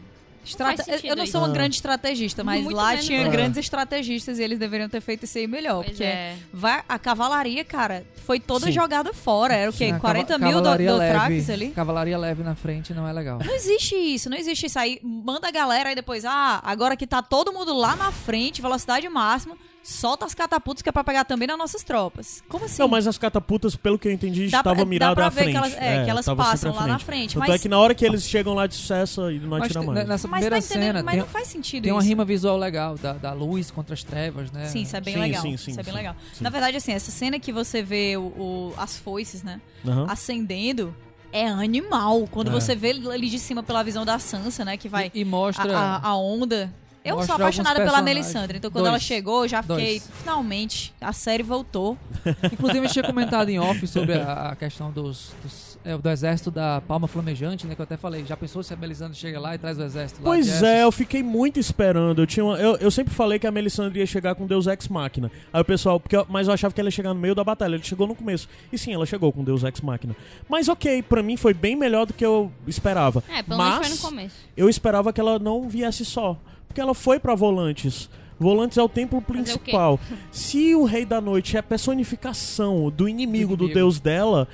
Speaker 5: Estrate-
Speaker 3: sentido
Speaker 5: eu não sou uma grande estrategista, mas
Speaker 3: Muito
Speaker 5: lá tinha
Speaker 3: eu.
Speaker 5: grandes estrategistas e eles deveriam ter feito isso aí melhor.
Speaker 3: Pois
Speaker 5: porque
Speaker 3: é.
Speaker 5: vai, a cavalaria, cara, foi toda
Speaker 1: Sim.
Speaker 5: jogada fora. Era o quê?
Speaker 2: Sim, a
Speaker 5: 40
Speaker 2: cava-
Speaker 5: mil do, do Thrax ali?
Speaker 2: Cavalaria leve na frente não é legal.
Speaker 5: Não existe isso, não existe isso aí. Manda a galera aí depois, ah, agora que tá todo mundo lá na frente, velocidade máxima, solta as catapultas que é pra pegar também nas nossas tropas. Como assim?
Speaker 1: Não, mas as catapultas, pelo que eu entendi,
Speaker 5: Dá
Speaker 1: estavam miradas à frente.
Speaker 5: que elas- é, que elas
Speaker 1: tava sempre
Speaker 5: passam lá na frente,
Speaker 1: Tanto
Speaker 5: mas-
Speaker 1: é que na hora que eles chegam lá de cessa e não
Speaker 2: Mas
Speaker 1: atira
Speaker 2: te-
Speaker 1: mais.
Speaker 2: nessa
Speaker 5: Mas
Speaker 2: primeira
Speaker 5: tá
Speaker 2: cena
Speaker 5: mas
Speaker 2: tem,
Speaker 5: não faz sentido
Speaker 2: tem uma
Speaker 5: isso.
Speaker 2: rima visual legal da, da luz contra as trevas, né?
Speaker 5: Sim, isso é bem
Speaker 1: Sim,
Speaker 5: legal.
Speaker 1: sim, sim,
Speaker 5: isso é bem
Speaker 1: sim,
Speaker 5: legal.
Speaker 1: sim.
Speaker 5: Na verdade, assim, essa cena que você vê o, o- as foices, né?
Speaker 1: Aham.
Speaker 5: acendendo é animal. Quando
Speaker 1: É.
Speaker 5: você vê ali de cima pela visão da Sansa, né? Que vai
Speaker 2: E, e
Speaker 5: a,
Speaker 2: mostra.
Speaker 5: a- a onda. Eu sou
Speaker 2: mostra
Speaker 5: apaixonada
Speaker 2: alguns
Speaker 5: pela. Melisandre. Então, quando
Speaker 2: Dois.
Speaker 5: ela chegou, eu já fiquei.
Speaker 2: Dois.
Speaker 5: Finalmente, a série voltou.
Speaker 2: Inclusive, a gente tinha comentado em off sobre a, a questão dos, dos- é, do exército da Palma Flamejante, né? Que eu até falei, já pensou se a Melisandre chega lá e traz o exército lá?
Speaker 1: Pois é, eu fiquei muito esperando. Eu, tinha uma- eu, eu sempre falei que a Melisandre ia chegar com Deus Ex Machina. Aí o pessoal, porque eu- mas eu achava que ela ia chegar no meio da batalha. Ele chegou no começo. E sim, ela chegou com Deus Ex Machina. Mas ok, pra mim foi bem melhor do que eu esperava.
Speaker 3: É, pelo menos
Speaker 1: mas
Speaker 3: foi no começo.
Speaker 1: eu esperava que ela não viesse só. Porque ela foi pra Volantes. Volantes é o templo
Speaker 3: o
Speaker 1: principal. Se o Rei da Noite é a personificação do inimigo do,
Speaker 2: inimigo.
Speaker 1: deus dela,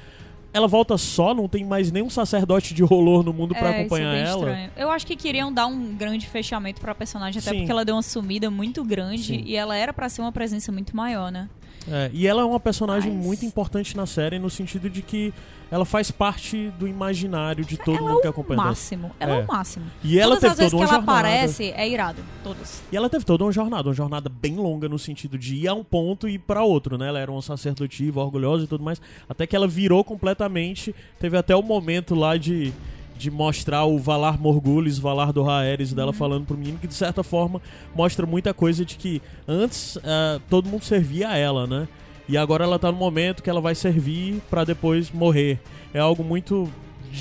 Speaker 1: ela volta só, não tem mais nenhum sacerdote de rolor no mundo pra
Speaker 5: é,
Speaker 1: acompanhar
Speaker 5: isso é bem
Speaker 1: ela.
Speaker 5: estranho. Eu acho que queriam dar um grande fechamento pra personagem, até
Speaker 1: Sim.
Speaker 5: porque ela deu uma sumida muito grande
Speaker 1: Sim.
Speaker 5: e ela era pra ser uma presença muito maior, né?
Speaker 1: É, e ela é uma personagem
Speaker 5: Mas-
Speaker 1: muito importante na série no sentido de que ela faz parte do imaginário de todo
Speaker 5: ela
Speaker 1: mundo que
Speaker 5: é o
Speaker 1: acompanha ela.
Speaker 5: máximo. Ela é.
Speaker 1: É.
Speaker 5: o máximo.
Speaker 1: E ela
Speaker 5: Todas as
Speaker 1: teve
Speaker 5: vezes
Speaker 1: toda
Speaker 5: que ela
Speaker 1: jornada.
Speaker 5: aparece, é irado. Todas.
Speaker 1: E ela teve toda uma jornada, uma jornada bem longa no sentido de ir a um ponto e ir pra outro, né? Ela era uma sacerdotiva, orgulhosa e tudo mais, até que ela virou completamente, teve até o momento lá de de mostrar o Valar Morgulhos, Valar do Raeres dela
Speaker 3: Uhum.
Speaker 1: falando pro menino, que de certa forma mostra muita coisa de que antes ah, todo mundo servia a ela, né? E agora ela tá no momento que ela vai servir pra depois morrer. É algo muito.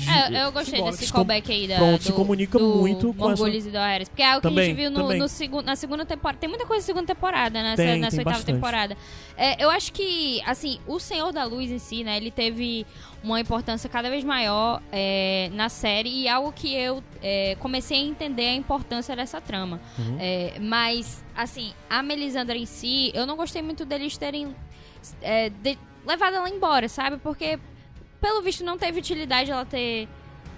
Speaker 3: É, eu gostei
Speaker 1: simbólico.
Speaker 3: desse callback aí da,
Speaker 1: pronto,
Speaker 3: do,
Speaker 1: se comunica
Speaker 3: do
Speaker 1: muito com essa-
Speaker 3: e do Ares. Porque é algo que a
Speaker 1: Também,
Speaker 3: gente viu no, no segu- na segunda temporada. Tem muita coisa na segunda temporada, né?
Speaker 1: Tem,
Speaker 3: nessa
Speaker 1: tem
Speaker 3: oitava
Speaker 1: bastante.
Speaker 3: temporada. É, eu acho que, assim, o Senhor da Luz em si, né? Ele teve uma importância cada vez maior é, na série e algo que eu é, comecei a entender a importância dessa trama.
Speaker 1: Uhum.
Speaker 3: É, mas, assim, a Melisandre em si, eu não gostei muito deles terem é, de- levado ela embora, sabe? Porque, pelo visto, não teve utilidade ela ter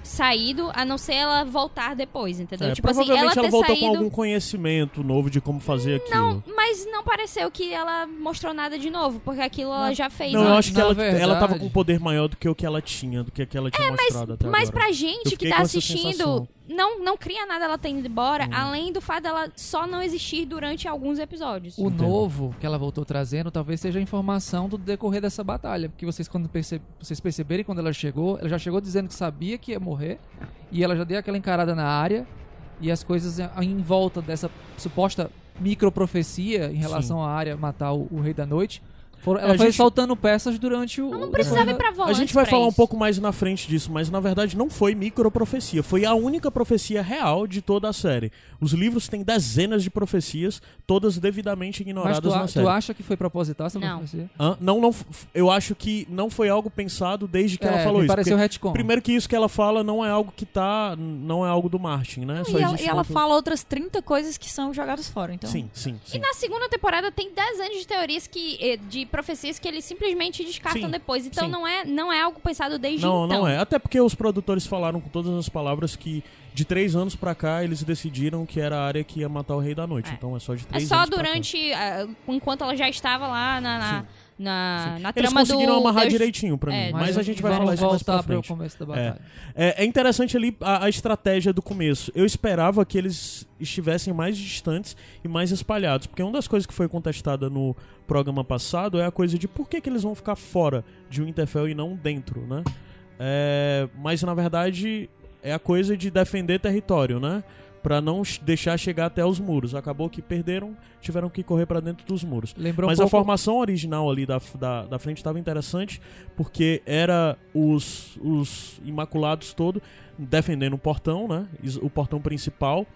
Speaker 3: saído, a não ser ela voltar depois, entendeu?
Speaker 1: É,
Speaker 3: tipo assim, ela
Speaker 1: ela voltou
Speaker 3: saído...
Speaker 1: com algum conhecimento novo de como fazer aquilo.
Speaker 3: Não, mas não pareceu que ela mostrou nada de novo, porque aquilo ela já fez
Speaker 1: Não, eu
Speaker 3: antes.
Speaker 1: acho que
Speaker 2: Na
Speaker 1: ela,
Speaker 2: verdade-
Speaker 1: ela tava com um poder maior do que o que ela tinha, do que, o que ela tinha mostrado até
Speaker 3: Mas
Speaker 1: agora.
Speaker 3: pra gente
Speaker 1: Eu
Speaker 3: que tá assistindo.
Speaker 1: Hum.
Speaker 3: Não, não cria nada ela ter ido embora, além do fato dela só não existir durante alguns episódios.
Speaker 2: O
Speaker 1: Entendo.
Speaker 2: novo que ela voltou trazendo talvez seja a informação do decorrer dessa batalha. Porque vocês, quando perce- vocês perceberem quando ela chegou, ela já chegou dizendo que sabia que ia morrer. E ela já deu aquela encarada na área. E as coisas em- volta dessa suposta microprofecia em relação à área matar o, o Rei da Noite. Foram- ela
Speaker 1: a
Speaker 2: foi
Speaker 1: gente-
Speaker 2: soltando peças durante o.
Speaker 3: Ela não precisava ir pra
Speaker 1: A
Speaker 3: volante
Speaker 1: gente vai
Speaker 3: pra
Speaker 1: falar um
Speaker 3: isso.
Speaker 1: pouco mais na frente disso, mas na verdade não foi microprofecia, foi a única profecia real de toda a série. Os livros têm dezenas de profecias, todas devidamente
Speaker 2: Mas
Speaker 1: ignoradas
Speaker 2: tu, a-
Speaker 1: na
Speaker 2: tu
Speaker 1: série.
Speaker 2: acha que foi proposital essa
Speaker 3: Não.
Speaker 2: profecia?
Speaker 1: Hã? Não, não, eu acho que não foi algo pensado desde que ela
Speaker 2: É,
Speaker 1: falou
Speaker 2: me
Speaker 1: isso.
Speaker 2: pareceu retcon.
Speaker 1: Primeiro que isso que ela fala não é algo que tá, não é algo do Martin, né? Só
Speaker 5: E ela, e ela fala outras 30 coisas que são jogadas fora, então.
Speaker 1: Sim, sim, sim.
Speaker 3: E na segunda temporada tem 10 anos de teorias que. eh, de profecias que eles simplesmente descartam
Speaker 1: Sim,
Speaker 3: depois. Então
Speaker 1: sim.
Speaker 3: não é, não é algo pensado desde
Speaker 1: Não,
Speaker 3: então.
Speaker 1: não é. Até porque os produtores falaram com todas as palavras que de três anos pra cá eles decidiram que era a área que ia matar o Rei da Noite.
Speaker 3: É.
Speaker 1: Então é só de
Speaker 3: É
Speaker 1: três
Speaker 3: só
Speaker 1: anos pra cá.
Speaker 3: durante. ah, enquanto ela já estava lá na, na,
Speaker 1: Sim.
Speaker 3: na, na
Speaker 1: Eles
Speaker 3: trama
Speaker 1: conseguiram
Speaker 3: do.
Speaker 1: amarrar
Speaker 3: Deus-
Speaker 1: direitinho pra
Speaker 3: É,
Speaker 1: mim. Mas, a gente vai falar isso mais pra frente.
Speaker 2: começo da batalha.
Speaker 1: É, é interessante ali a, a estratégia do começo. Eu esperava que eles estivessem mais distantes e mais espalhados. Porque uma das coisas que foi contestada no programa passado é a coisa de por que, que eles vão ficar fora de Winterfell e não dentro, né? É, mas na verdade é a coisa de defender território, né? Pra não deixar chegar até os muros. Acabou que perderam, tiveram que correr pra dentro dos muros.
Speaker 2: Lembrou
Speaker 1: Mas
Speaker 2: um
Speaker 1: a
Speaker 2: pouco...
Speaker 1: formação original ali da, da, da frente estava interessante, porque era os, os Imaculados todo defendendo o portão, né? O portão principal,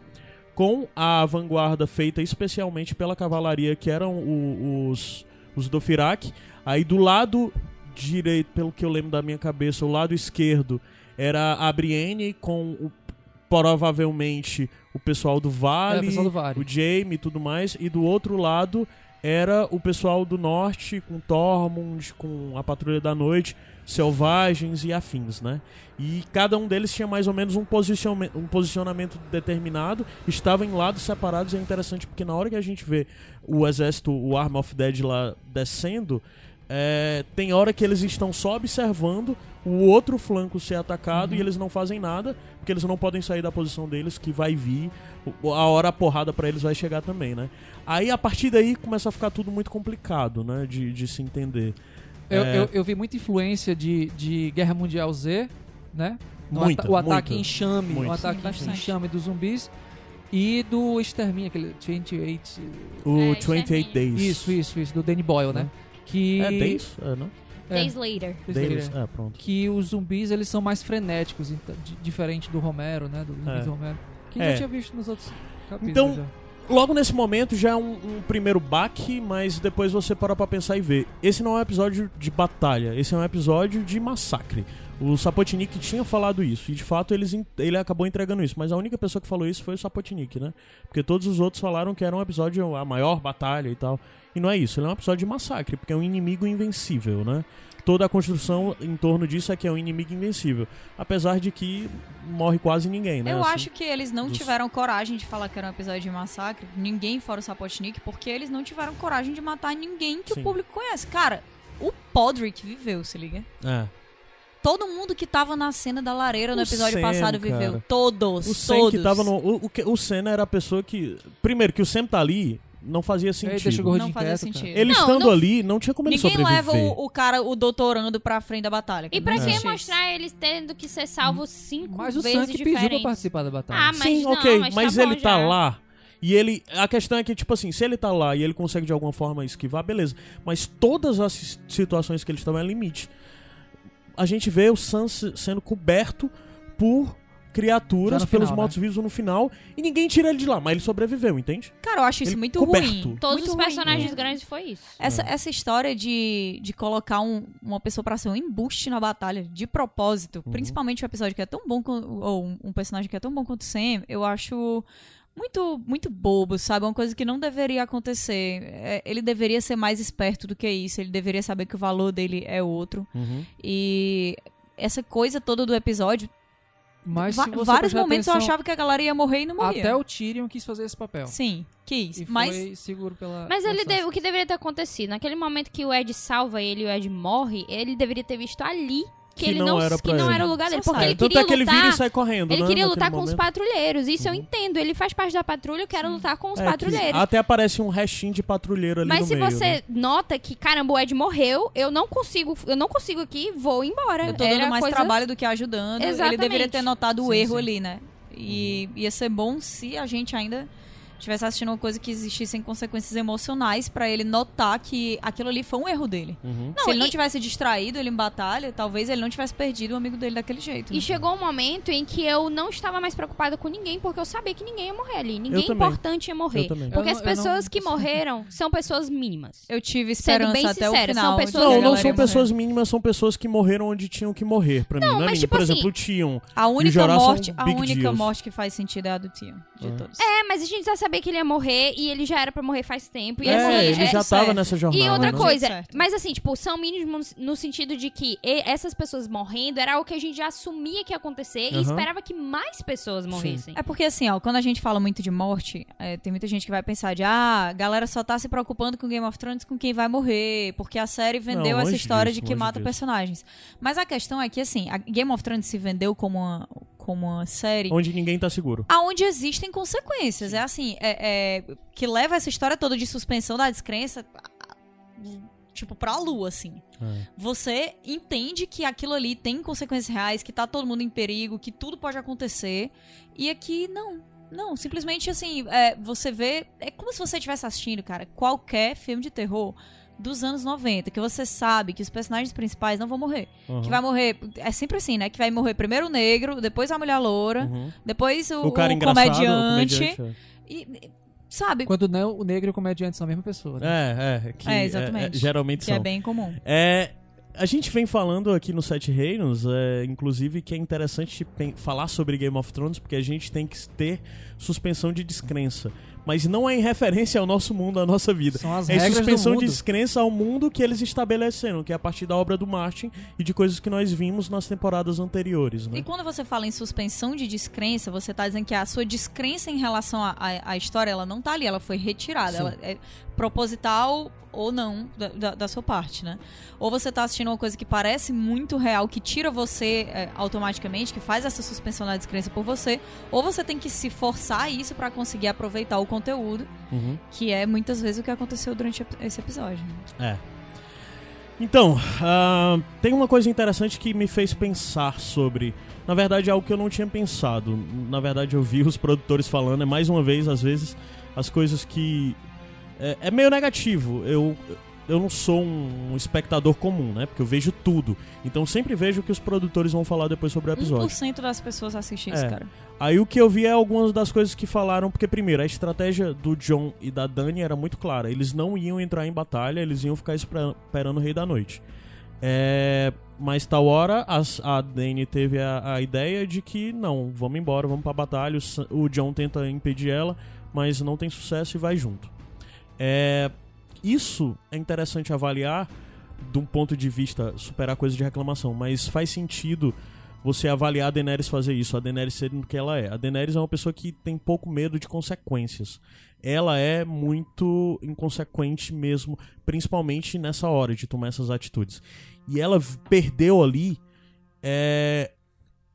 Speaker 1: com a vanguarda feita especialmente pela cavalaria, que eram o- os, os Dothraki. Aí do lado direito, pelo que eu lembro da minha cabeça, o lado esquerdo era a Brienne com o, provavelmente o pessoal do
Speaker 2: É,
Speaker 1: Vale,
Speaker 2: o pessoal do Vale.
Speaker 1: o Jaime e tudo mais, e do outro lado era o pessoal do norte com Tormund, com a Patrulha da Noite, Selvagens e afins, né? E cada um deles tinha mais ou menos um posicionamento, um posicionamento determinado, estavam em lados separados, e é interessante porque na hora que a gente vê o exército, o Arm of Dead lá descendo, é, tem hora que eles estão só observando o outro flanco ser atacado e eles não fazem nada, porque eles não podem sair da posição deles, que vai vir, a hora a porrada pra eles vai chegar também, né? Aí a partir daí começa a ficar tudo muito complicado, né? De, de se entender.
Speaker 2: Eu,
Speaker 1: É.
Speaker 2: eu, eu vi muita influência de, de Guerra Mundial Z, né?
Speaker 1: Muita,
Speaker 2: ata- o ataque
Speaker 1: muita.
Speaker 2: em enxame,
Speaker 1: Muito.
Speaker 2: o ataque
Speaker 5: Sim,
Speaker 2: em enxame dos zumbis e do extermínio, aquele 28...
Speaker 1: O
Speaker 3: É,
Speaker 1: 28
Speaker 3: extermínio.
Speaker 1: Days.
Speaker 2: Isso, isso, isso, do Danny Boyle, né? Que...
Speaker 1: É Days? É, não?
Speaker 2: é,
Speaker 3: Days later.
Speaker 1: Days? É, pronto.
Speaker 2: que os zumbis eles são mais frenéticos, então, di- diferente do Romero, né? Do zumbis
Speaker 1: É.
Speaker 2: Romero. Que
Speaker 1: É.
Speaker 2: já tinha visto nos outros capítulos.
Speaker 1: Então,
Speaker 2: já.
Speaker 1: Logo nesse momento já é um, um primeiro baque, mas depois você para pra pensar e ver. Esse não é um episódio de batalha, esse é um episódio de massacre. O Sapotnik tinha falado isso, e de fato eles, ele acabou entregando isso, mas a única pessoa que falou isso foi o Sapotnik, né? Porque todos os outros falaram que era um episódio, a maior batalha e tal. E não é isso, ele é um episódio de massacre, porque é um inimigo invencível, né? Toda a construção em torno disso é que é um inimigo invencível. Apesar de que morre quase ninguém, né?
Speaker 5: Eu
Speaker 1: Assim,
Speaker 5: acho que eles não
Speaker 1: dos-
Speaker 5: tiveram coragem de falar que era um episódio de massacre, ninguém fora o Sapotnik, porque eles não tiveram coragem de matar ninguém que
Speaker 1: Sim.
Speaker 5: o público conhece. Cara, o Podrick viveu, se liga.
Speaker 1: É.
Speaker 5: Todo mundo que tava na cena da lareira no
Speaker 1: O
Speaker 5: episódio
Speaker 1: Sam,
Speaker 5: passado viveu.
Speaker 1: cara.
Speaker 5: Todos.
Speaker 1: O Sam
Speaker 5: todos.
Speaker 1: que tava no. O, o, o Senna era a pessoa que. Primeiro, que o Sam tá ali não fazia sentido.
Speaker 2: chegou
Speaker 5: Não
Speaker 2: de
Speaker 5: fazia sentido.
Speaker 1: Ele
Speaker 3: Não,
Speaker 1: estando
Speaker 3: não-
Speaker 1: ali, não tinha como ele
Speaker 5: Ninguém
Speaker 1: sobreviver.
Speaker 5: leva o, o cara, o doutorando pra frente da batalha.
Speaker 3: E pra
Speaker 5: Não
Speaker 3: que
Speaker 5: existe isso.
Speaker 3: mostrar eles tendo que ser salvos cinco
Speaker 2: Mas o
Speaker 3: vezes
Speaker 2: Sank pediu pra
Speaker 3: diferentes?
Speaker 2: participar da batalha.
Speaker 3: Ah, mas
Speaker 1: Sim,
Speaker 3: não,
Speaker 1: ok,
Speaker 3: mas,
Speaker 1: mas,
Speaker 3: tá
Speaker 1: ele
Speaker 3: bom
Speaker 1: tá
Speaker 3: já.
Speaker 1: lá. E ele. A questão é que, tipo assim, se ele tá lá e ele consegue de alguma forma esquivar, beleza. Mas todas as si- situações que eles estão é limite. A gente vê o Sans sendo coberto por criaturas pelos
Speaker 2: final, né?
Speaker 1: mortos-vivos no final e ninguém tira ele de lá, mas ele sobreviveu, entende?
Speaker 5: Cara, eu acho isso
Speaker 1: Ele
Speaker 5: muito
Speaker 1: coberto.
Speaker 5: ruim.
Speaker 3: Todos
Speaker 5: muito
Speaker 3: os
Speaker 5: ruim.
Speaker 3: personagens grandes foi isso.
Speaker 5: Essa, essa história de, de colocar um- uma pessoa pra ser um embuste na batalha, de propósito,
Speaker 1: Uhum.
Speaker 5: principalmente um episódio que é tão bom, ou um, um personagem que é tão bom quanto o Sam, eu acho muito, muito bobo, sabe? Uma coisa que não deveria acontecer. É, ele deveria ser mais esperto do que isso, ele deveria saber que o valor dele é outro. E essa coisa toda do episódio,
Speaker 2: Mas
Speaker 5: va-
Speaker 2: se você
Speaker 5: vários momentos eu
Speaker 2: atenção,
Speaker 5: achava que a galera ia morrer e não morria.
Speaker 2: Até o Tyrion quis fazer esse papel.
Speaker 5: Sim, quis.
Speaker 2: E
Speaker 5: Mas
Speaker 2: foi seguro pela.
Speaker 3: Mas ele deve- o que deveria ter acontecido? Naquele momento que o Ed salva ele e o Ed morre, ele deveria ter visto ali que,
Speaker 1: Que
Speaker 3: ele
Speaker 1: não era
Speaker 3: que não
Speaker 1: ele.
Speaker 3: era o lugar dele.
Speaker 5: Só
Speaker 3: Porque
Speaker 5: sai.
Speaker 3: ele
Speaker 1: Tanto
Speaker 3: queria
Speaker 1: é que ele
Speaker 3: lutar.
Speaker 1: vira e sai correndo,
Speaker 3: Ele
Speaker 1: né,
Speaker 3: queria lutar com os
Speaker 1: momento.
Speaker 3: patrulheiros. Isso eu entendo. Ele faz parte da patrulha, eu quero lutar com os
Speaker 1: É,
Speaker 3: patrulheiros.
Speaker 1: até aparece um restinho de patrulheiro ali
Speaker 3: Mas
Speaker 1: no
Speaker 3: se
Speaker 1: meio,
Speaker 3: você
Speaker 1: né?
Speaker 3: nota que, caramba, o Ed morreu, eu não consigo, eu não consigo aqui, vou embora.
Speaker 5: Eu tô
Speaker 3: Era
Speaker 5: dando mais
Speaker 3: coisa-
Speaker 5: trabalho do que ajudando. Ele
Speaker 3: Exatamente.
Speaker 5: deveria ter notado o
Speaker 2: Sim,
Speaker 5: erro
Speaker 2: sim.
Speaker 5: ali, né? E
Speaker 1: Uhum.
Speaker 5: ia ser bom se a gente ainda tivesse assistindo uma coisa que existissem consequências emocionais pra ele notar que aquilo ali foi um erro dele.
Speaker 1: Uhum.
Speaker 3: Não,
Speaker 5: se ele não
Speaker 3: e-
Speaker 5: tivesse distraído ele em batalha, talvez ele não tivesse perdido o amigo dele daquele jeito.
Speaker 3: E
Speaker 5: né?
Speaker 3: chegou um momento em que eu não estava mais preocupada com ninguém, porque eu sabia que ninguém ia morrer ali. Ninguém importante ia morrer.
Speaker 1: Eu também.
Speaker 3: Porque
Speaker 2: Eu
Speaker 3: as
Speaker 2: não- eu não-
Speaker 3: pessoas que morreram são pessoas mínimas.
Speaker 5: Eu tive
Speaker 3: Sendo
Speaker 5: esperança
Speaker 3: bem
Speaker 5: até o
Speaker 3: sincera, são
Speaker 5: final. de
Speaker 3: pessoas-
Speaker 1: Não, não são
Speaker 5: ia morrer.
Speaker 1: pessoas mínimas, são pessoas que morreram onde tinham que morrer, pra mim. Não é
Speaker 3: mas
Speaker 1: mínimo.
Speaker 3: tipo
Speaker 1: Por
Speaker 3: assim-
Speaker 1: exemplo, o Tion.
Speaker 5: A única
Speaker 1: são
Speaker 5: morte, a única
Speaker 1: deals.
Speaker 5: morte que faz sentido é a do tio, de
Speaker 1: É.
Speaker 5: todos.
Speaker 3: É, mas a gente já sabia que ele ia morrer e ele já era pra morrer faz tempo. E
Speaker 1: é,
Speaker 3: assim,
Speaker 1: ele
Speaker 3: é-
Speaker 1: já
Speaker 5: certo.
Speaker 1: tava nessa jornada.
Speaker 3: E outra
Speaker 1: né?
Speaker 3: coisa,
Speaker 5: Certo.
Speaker 3: mas assim, tipo, são mínimos no sentido de que e- essas pessoas morrendo era algo que a gente já assumia que ia acontecer e
Speaker 1: Aham.
Speaker 3: esperava que mais pessoas morressem.
Speaker 5: É porque assim, ó, quando a gente fala muito de morte, é, tem muita gente que vai pensar de ah, a galera só tá se preocupando com Game of Thrones com quem vai morrer, porque a série vendeu
Speaker 1: Não,
Speaker 5: essa história
Speaker 1: disso,
Speaker 5: de que mata
Speaker 1: disso.
Speaker 5: personagens. Mas a questão é que assim, a Game of Thrones se vendeu como uma, como uma série
Speaker 1: Onde ninguém tá seguro.
Speaker 5: aonde existem consequências. É assim, é, é, que leva essa história toda de suspensão da descrença tipo pra lua assim.
Speaker 1: É.
Speaker 5: Você entende que aquilo ali tem consequências reais, que tá todo mundo em perigo, que tudo pode acontecer. E aqui não. Não, simplesmente assim, é, você vê. É como se você estivesse assistindo, cara, qualquer filme de terror dos anos 90, que você sabe que os personagens principais não vão morrer.
Speaker 1: Uhum.
Speaker 5: Que vai morrer. É sempre assim, né? Que vai morrer primeiro o negro, depois a mulher loura,
Speaker 1: Uhum.
Speaker 5: depois o,
Speaker 1: O cara
Speaker 5: o
Speaker 1: engraçado,
Speaker 5: comediante.
Speaker 1: o comediante.
Speaker 5: E, sabe?
Speaker 2: Quando não, o negro e o comediante são a mesma pessoa. Né?
Speaker 1: É, é. Que
Speaker 5: É, exatamente.
Speaker 1: é, geralmente
Speaker 5: Que
Speaker 1: são.
Speaker 5: é bem comum.
Speaker 1: É, a gente vem falando aqui no Sete Reinos, é, inclusive, que é interessante falar sobre Game of Thrones, porque a gente tem que ter suspensão de descrença. Mas não é em referência ao nosso mundo, à nossa vida.
Speaker 2: São as
Speaker 1: É
Speaker 2: regras
Speaker 1: suspensão
Speaker 2: do
Speaker 1: de
Speaker 2: mundo.
Speaker 1: descrença ao mundo que eles estabeleceram, que é a partir da obra do Martin e de coisas que nós vimos nas temporadas anteriores, né?
Speaker 5: E quando você fala em suspensão de descrença, você tá dizendo que a sua descrença em relação à- história, ela não tá ali, ela foi retirada. Ela é proposital ou não da, da- da sua parte, né? Ou você tá assistindo uma coisa que parece muito real, que tira você é, automaticamente, que faz essa suspensão da descrença por você, ou você tem que se forçar a isso pra conseguir aproveitar o conteúdo,
Speaker 1: Uhum.
Speaker 5: que é muitas vezes o que aconteceu durante esse episódio. né?
Speaker 1: É. Então, ah, tem uma coisa interessante que me fez pensar sobre. Na verdade, é algo que eu não tinha pensado. Na verdade, eu vi os produtores falando, é mais uma vez, às vezes, as coisas que. É, é meio negativo. Eu, eu não sou um espectador comum, né? Porque eu vejo tudo. Então, sempre vejo o que os produtores vão falar depois sobre o episódio.
Speaker 5: 1% das pessoas assistem isso,
Speaker 1: É.
Speaker 5: cara.
Speaker 1: Aí o que eu vi é algumas das coisas que falaram, porque primeiro, a estratégia do John e da Dani era muito clara. Eles não iam entrar em batalha, eles iam ficar espera- esperando o Rei da Noite. É, mas tal hora as- a Dani teve a, a ideia de que não, vamos embora, vamos pra batalha. O, o John tenta impedir ela, mas não tem sucesso e vai junto. É, isso é interessante avaliar de um ponto de vista superar coisa de reclamação, mas faz sentido você avaliar a Daenerys fazer isso, a Daenerys sendo o que ela é. A Daenerys é uma pessoa que tem pouco medo de consequências. Ela é muito inconsequente mesmo, principalmente nessa hora de tomar essas atitudes. E ela perdeu ali é,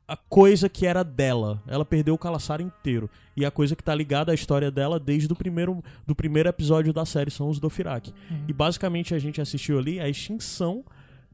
Speaker 1: a coisa que era dela. Ela perdeu o Calaçar inteiro. E a coisa que tá ligada à história dela desde o primeiro, do primeiro episódio da série são os Dothraki. E basicamente a gente assistiu ali a extinção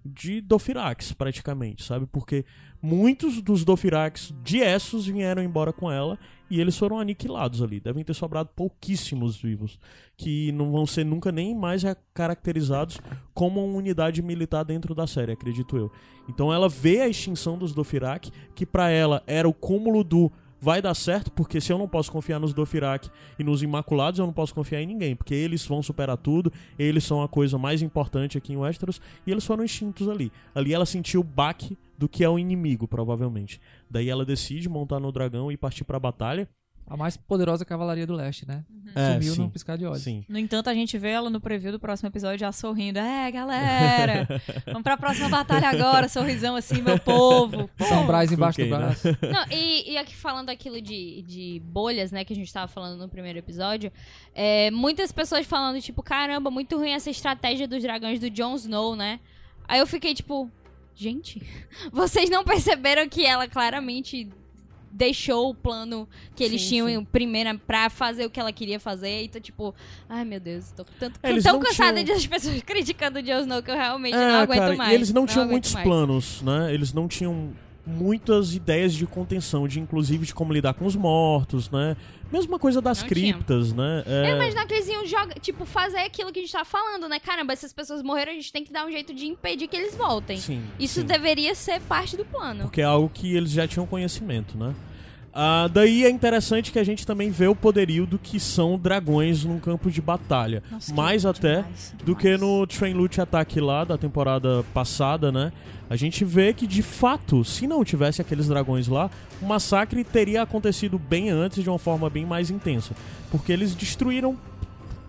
Speaker 1: de Dothraki, praticamente, sabe? Porque muitos dos Dothraki de Essos vieram embora com ela e eles foram aniquilados ali. Devem ter sobrado pouquíssimos vivos, que não vão ser nunca nem mais caracterizados como uma unidade militar dentro da série, acredito eu. Então ela vê a extinção dos Dothraki, que pra ela era o cúmulo do vai dar certo, porque se eu não posso confiar nos Dothraki e nos Imaculados, eu não posso confiar em ninguém, porque eles vão superar tudo, eles são a coisa mais importante aqui em Westeros, e eles foram extintos ali. Ali ela sentiu o baque do que é o inimigo, provavelmente. Daí ela decide montar no dragão e partir pra batalha.
Speaker 2: A mais poderosa cavalaria do leste, né?
Speaker 1: É,
Speaker 2: Sumiu
Speaker 1: sim,
Speaker 2: num piscar de olhos.
Speaker 1: Sim.
Speaker 5: No entanto, a gente vê ela no preview do próximo episódio já sorrindo. É, galera! Vamos pra próxima batalha agora, sorrisão assim, meu povo. Pô,
Speaker 2: São Brás embaixo do
Speaker 1: né?
Speaker 2: braço.
Speaker 3: Não, e, e aqui falando aquilo de, de bolhas, né, que a gente tava falando no primeiro episódio, é, muitas pessoas falando, tipo, caramba, muito ruim essa estratégia dos dragões do Jon Snow, né? Aí eu fiquei, tipo, gente, vocês não perceberam que ela claramente deixou o plano que eles
Speaker 1: Sim,
Speaker 3: tinham
Speaker 1: sim.
Speaker 3: primeiro pra fazer o que ela queria fazer. Então, tipo, ai meu Deus, tô tanto,
Speaker 1: eles
Speaker 3: tão
Speaker 1: não
Speaker 3: cansada
Speaker 1: tinham-
Speaker 3: de as pessoas criticando o Jon Snow que eu realmente
Speaker 1: É,
Speaker 3: não aguento
Speaker 1: cara,
Speaker 3: mais.
Speaker 1: E eles não, tinham
Speaker 3: aguento
Speaker 1: muitos
Speaker 3: mais.
Speaker 1: planos, né? Eles não tinham muitas ideias de contenção, de inclusive de como lidar com os mortos, né? Mesma coisa das
Speaker 3: Não tinha.
Speaker 1: criptas, né? É,
Speaker 3: Eu imagino que eles iam jogar, tipo, fazer aquilo que a gente tá falando, né? Caramba, essas pessoas morreram, a gente tem que dar um jeito de impedir que eles voltem.
Speaker 1: sim,
Speaker 3: Isso
Speaker 1: sim.
Speaker 3: deveria ser parte do plano.
Speaker 1: Porque é algo que eles já tinham conhecimento, né? Ah, daí é interessante que a gente também vê o poderio do que são dragões num campo de batalha.
Speaker 5: Nossa,
Speaker 1: Mais até
Speaker 5: demais,
Speaker 1: do que no Train Loot Attack lá da temporada passada, né? A gente vê que de fato, se não tivesse aqueles dragões lá, o massacre teria acontecido bem antes de uma forma bem mais intensa. Porque eles destruíram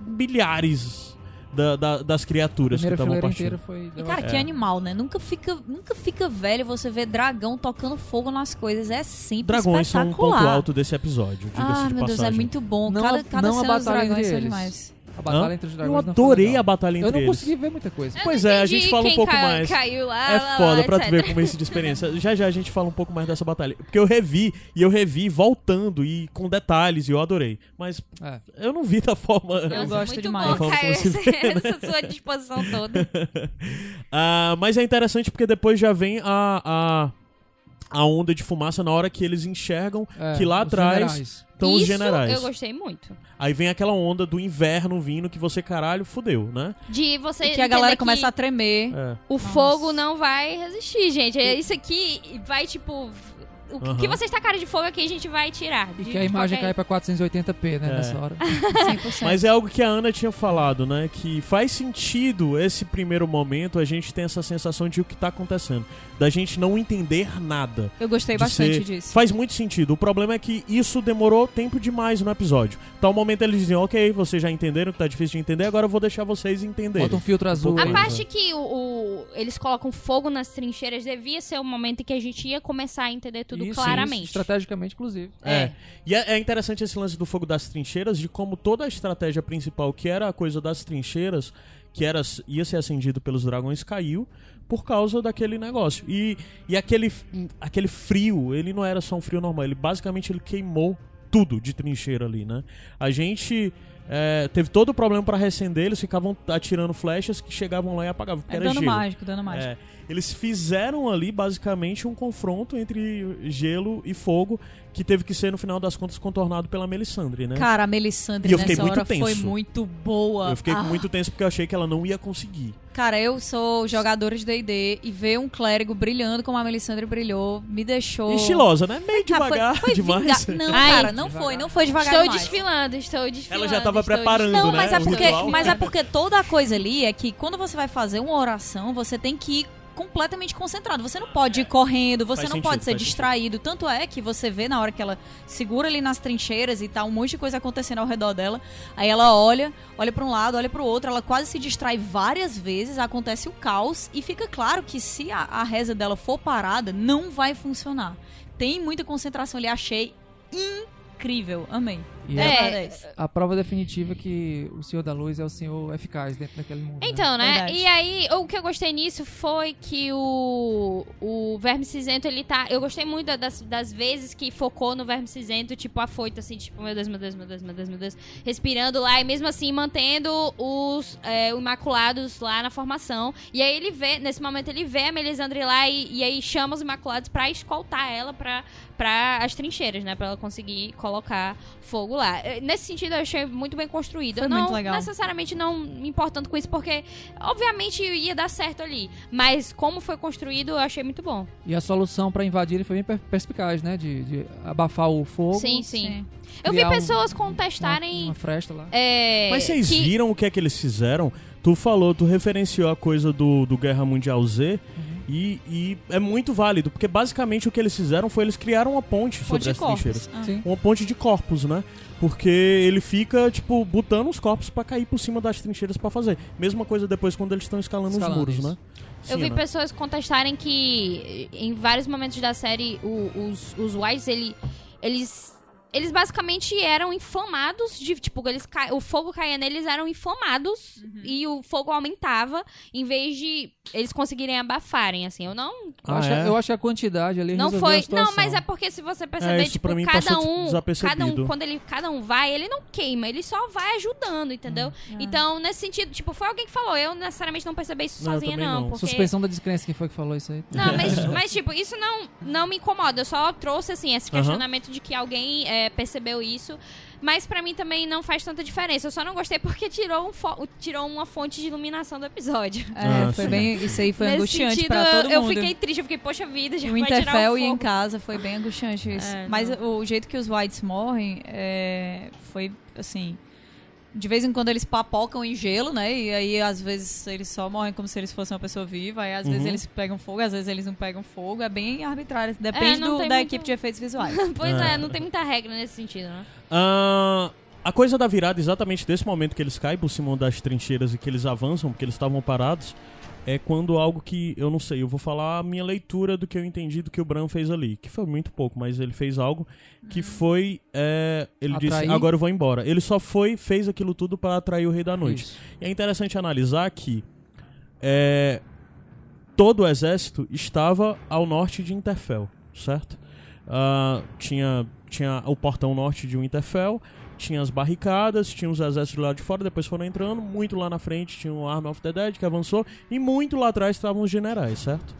Speaker 1: milhares da- da- das criaturas que estavam partindo.
Speaker 2: foi.
Speaker 5: E, cara, que
Speaker 1: É.
Speaker 5: animal, né? Nunca fica, nunca fica velho você ver dragão tocando fogo nas coisas. É sempre
Speaker 1: Dragões são um
Speaker 5: espetacular.
Speaker 1: ponto alto desse episódio, diga-se
Speaker 5: Ah,
Speaker 1: de
Speaker 5: meu Deus, é
Speaker 1: passagem.
Speaker 5: muito bom.
Speaker 2: Não
Speaker 5: cada
Speaker 2: a-
Speaker 5: cada
Speaker 2: não
Speaker 5: cena dos dragões são demais.
Speaker 2: A batalha
Speaker 1: Hã?
Speaker 2: entre os
Speaker 1: Eu
Speaker 2: dragões foi
Speaker 1: adorei a batalha entre
Speaker 2: Eu não
Speaker 1: eles.
Speaker 2: consegui ver muita coisa.
Speaker 1: Pois é, a gente fala um pouco
Speaker 3: caiu,
Speaker 1: mais.
Speaker 3: Caiu lá,
Speaker 1: É
Speaker 3: lá,
Speaker 1: foda
Speaker 3: lá,
Speaker 1: pra tu ver como é essa de experiência. Já já a gente fala um pouco mais dessa batalha. Porque eu revi, e eu revi voltando e com detalhes, e eu adorei. Mas
Speaker 2: É.
Speaker 1: eu não vi da forma.
Speaker 3: Nossa,
Speaker 5: gosto
Speaker 3: muito
Speaker 5: demais.
Speaker 3: bom, Caio, essa,
Speaker 1: né?
Speaker 3: essa sua disposição toda.
Speaker 1: Ah, mas é interessante porque depois já vem a, a, a onda de fumaça na hora que eles enxergam
Speaker 2: É,
Speaker 1: que lá atrás
Speaker 2: generais.
Speaker 1: Estão os
Speaker 3: Isso
Speaker 1: generais.
Speaker 3: eu gostei muito.
Speaker 1: Aí vem aquela onda do inverno vindo que você, caralho, fudeu, né?
Speaker 3: De você
Speaker 5: E que a galera
Speaker 3: entender
Speaker 5: começa
Speaker 3: que
Speaker 5: a tremer.
Speaker 1: É.
Speaker 3: o
Speaker 5: Nossa.
Speaker 3: fogo não vai resistir, gente. É Isso aqui vai, tipo... O que-
Speaker 1: Aham.
Speaker 3: que vocês tacaram de fogo aqui a gente vai tirar.
Speaker 2: E
Speaker 3: de-
Speaker 2: que a imagem
Speaker 3: qualquer-
Speaker 2: cai pra 480p, né,
Speaker 1: É.
Speaker 2: nessa hora.
Speaker 5: 100%.
Speaker 1: Mas é algo que a Ana tinha falado, né? Que faz sentido esse primeiro momento a gente tem essa sensação de o que tá acontecendo. Da gente não entender nada.
Speaker 5: Eu gostei bastante
Speaker 1: ser-
Speaker 5: disso.
Speaker 1: Faz muito sentido. O problema é que isso demorou tempo demais no episódio. Tal momento eles diziam, ok, vocês já entenderam que tá difícil de entender, agora eu vou deixar vocês entenderem.
Speaker 2: Bota um filtro azul.
Speaker 3: A
Speaker 2: aí.
Speaker 3: parte que o, o- eles colocam fogo nas trincheiras devia ser o momento em que a gente ia começar a entender tudo
Speaker 2: Isso,
Speaker 3: claramente.
Speaker 2: estrategicamente, inclusive.
Speaker 1: É. E é, é interessante esse lance do fogo das trincheiras, de como toda a estratégia principal, que era a coisa das trincheiras, que era, ia ser acendido pelos dragões, caiu por causa daquele negócio. E, e aquele, aquele frio, ele não era só um frio normal, ele basicamente ele queimou tudo de trincheira ali, né? A gente é, teve todo o problema pra recender, eles ficavam atirando flechas que chegavam lá e apagavam, porque
Speaker 5: É
Speaker 1: era
Speaker 5: dano
Speaker 1: gelo.
Speaker 5: mágico, dano mágico.
Speaker 1: É, eles fizeram ali basicamente um confronto entre gelo e fogo que teve que ser no final das contas contornado pela Melisandre, né?
Speaker 5: Cara, a Melisandre
Speaker 1: eu fiquei
Speaker 5: nessa
Speaker 1: muito
Speaker 5: hora foi
Speaker 1: tenso.
Speaker 5: muito boa.
Speaker 1: eu fiquei
Speaker 5: Ah,
Speaker 1: muito tenso porque eu achei que ela não ia conseguir.
Speaker 5: Cara, eu sou jogadora de D&D e ver um clérigo brilhando como a Melisandre brilhou me deixou...
Speaker 1: Estilosa, né? Meio
Speaker 5: Cara, foi-
Speaker 1: devagar
Speaker 5: foi
Speaker 1: demais.
Speaker 5: vinga- Não,
Speaker 3: Ai.
Speaker 5: cara, não
Speaker 2: Devagar.
Speaker 5: foi, não foi devagar
Speaker 3: Estou
Speaker 5: demais.
Speaker 3: desfilando, estou desfilando.
Speaker 1: Ela já tava
Speaker 3: estou
Speaker 1: preparando,
Speaker 5: Não,
Speaker 1: né?
Speaker 5: mas é
Speaker 1: o
Speaker 5: porque, mas é porque toda a coisa ali é que quando você vai fazer uma oração, você tem que ir completamente concentrado. Você não pode ir correndo, você
Speaker 1: Faz
Speaker 5: não
Speaker 1: sentido,
Speaker 5: pode ser distraído. Tanto é que você vê na hora que ela segura ali nas trincheiras e tá um monte de coisa acontecendo ao redor dela. Aí ela olha, olha pra um lado, olha pro outro, ela quase se distrai várias vezes, acontece o caos e fica claro que se a, a reza dela for parada, não vai funcionar. Tem muita concentração ali, achei incrível. Amém.
Speaker 2: E
Speaker 3: É.
Speaker 2: é
Speaker 5: Dez.
Speaker 2: a prova definitiva que o Senhor da Luz é o Senhor eficaz dentro daquele mundo. né?
Speaker 3: Então, né?
Speaker 5: Verdade.
Speaker 3: E aí, o que eu gostei nisso foi que o, o Verme Cinzento, ele tá. Eu gostei muito das, das vezes que focou no Verme Cinzento, tipo, afoito, assim, tipo, meu Deus, meu Deus, meu Deus, meu Deus, meu Deus. Respirando lá e mesmo assim mantendo os é, Imaculados lá na formação. E aí ele vê, nesse momento, ele vê a Melisandre lá e, e aí chama os Imaculados pra escoltar ela pra, pra as trincheiras, né? Pra ela conseguir colocar fogo lá. Eh, Nesse sentido, eu achei muito bem construído.
Speaker 5: Foi
Speaker 3: não
Speaker 5: muito legal.
Speaker 3: necessariamente não me importando com isso, porque obviamente ia dar certo ali. Mas como foi construído, eu achei muito bom.
Speaker 2: E a solução pra invadir ele foi bem per- perspicaz, né? De, de abafar o fogo.
Speaker 3: sim, sim,
Speaker 5: Sim.
Speaker 3: Eu vi
Speaker 2: criar um-
Speaker 3: pessoas
Speaker 2: Uma,
Speaker 3: contestarem.
Speaker 2: uma fresta lá.
Speaker 3: é,
Speaker 1: Mas vocês
Speaker 3: que-
Speaker 1: viram o que é que eles fizeram? Tu falou, tu referenciou a coisa do, do Guerra Mundial Z e, e é muito válido, porque basicamente o que eles fizeram foi eles criaram uma ponte sobre
Speaker 5: Ponte
Speaker 1: as
Speaker 5: corpos.
Speaker 1: trincheiras.
Speaker 5: Ah.
Speaker 2: Sim.
Speaker 1: Uma ponte de corpos, né? Porque ele fica, tipo, botando os corpos pra cair por cima das trincheiras pra fazer. Mesma coisa depois quando eles estão escalando,
Speaker 2: Escalando,
Speaker 1: os muros,
Speaker 2: isso.
Speaker 1: né?
Speaker 3: Eu
Speaker 1: Sim,
Speaker 3: vi
Speaker 1: né?
Speaker 3: pessoas contestarem que em vários momentos da série o- os, os Whites, ele, eles. Eles basicamente eram inflamados, de, tipo, eles ca- o fogo caía neles, eram inflamados e o fogo aumentava, em vez de eles conseguirem abafarem, assim. Eu não.
Speaker 2: Eu,
Speaker 1: Ah,
Speaker 2: acho,
Speaker 1: é?
Speaker 2: eu acho que a quantidade ali
Speaker 3: Não foi. Não, mas é porque se você perceber,
Speaker 1: isso
Speaker 3: tipo,
Speaker 1: pra mim
Speaker 3: cada um. Cada um, quando ele, cada um vai, ele não queima, ele só vai ajudando, entendeu?
Speaker 1: Hum.
Speaker 3: Então, nesse sentido, tipo, foi alguém que falou. Eu necessariamente não percebi isso
Speaker 1: Não, eu
Speaker 3: sozinha, não.
Speaker 1: não.
Speaker 3: Porque...
Speaker 2: Suspensão da descrença, quem foi que falou isso aí?
Speaker 3: Não, mas, mas, tipo, isso não, não me incomoda. Eu só trouxe, assim, esse questionamento de que alguém é, percebeu isso. Mas pra mim também não faz tanta diferença. Eu só não gostei porque tirou, um fo- tirou uma fonte de iluminação do episódio.
Speaker 5: É,
Speaker 1: Ah,
Speaker 5: foi
Speaker 1: sim.
Speaker 5: bem, isso aí foi
Speaker 3: Nesse
Speaker 5: angustiante
Speaker 3: sentido,
Speaker 5: pra todo
Speaker 3: eu
Speaker 5: mundo.
Speaker 3: fiquei triste. Eu fiquei, poxa vida, já
Speaker 5: O
Speaker 3: vai tirar
Speaker 5: Winterfell
Speaker 3: o
Speaker 5: e em casa foi bem angustiante isso.
Speaker 3: É,
Speaker 5: Mas
Speaker 3: não.
Speaker 5: o jeito que os Whites morrem é, foi assim. De vez em quando eles papocam em gelo, né? E aí, às vezes, eles só morrem como se eles fossem uma pessoa viva. Aí, às vezes,
Speaker 1: Uhum.
Speaker 5: eles pegam fogo, às vezes, eles não pegam fogo. É bem arbitrário. Depende
Speaker 3: não
Speaker 5: do- da
Speaker 3: muito-
Speaker 5: equipe de efeitos visuais.
Speaker 3: Pois é.
Speaker 1: É.
Speaker 3: não tem muita regra nesse sentido, né?
Speaker 1: Ah, a coisa da virada, exatamente desse momento que eles caem por cima das trincheiras e que eles avançam, porque eles estavam parados, é quando algo que, eu não sei, eu vou falar a minha leitura do que eu entendi do que o Bran fez ali. Que foi muito pouco, mas ele fez algo que foi. é, ele disse,
Speaker 2: Atrair?
Speaker 1: agora eu vou embora. Ele só foi, fez aquilo tudo para atrair o Rei da Noite.
Speaker 2: Isso.
Speaker 1: E é interessante analisar que é, todo o exército estava ao norte de Interfell, certo? Ah, tinha, tinha o portão norte de Winterfell, tinha as barricadas, tinha os exércitos lá de fora, depois foram entrando, muito lá na frente tinha o Army of the Dead que avançou, e muito lá atrás estavam os generais, certo?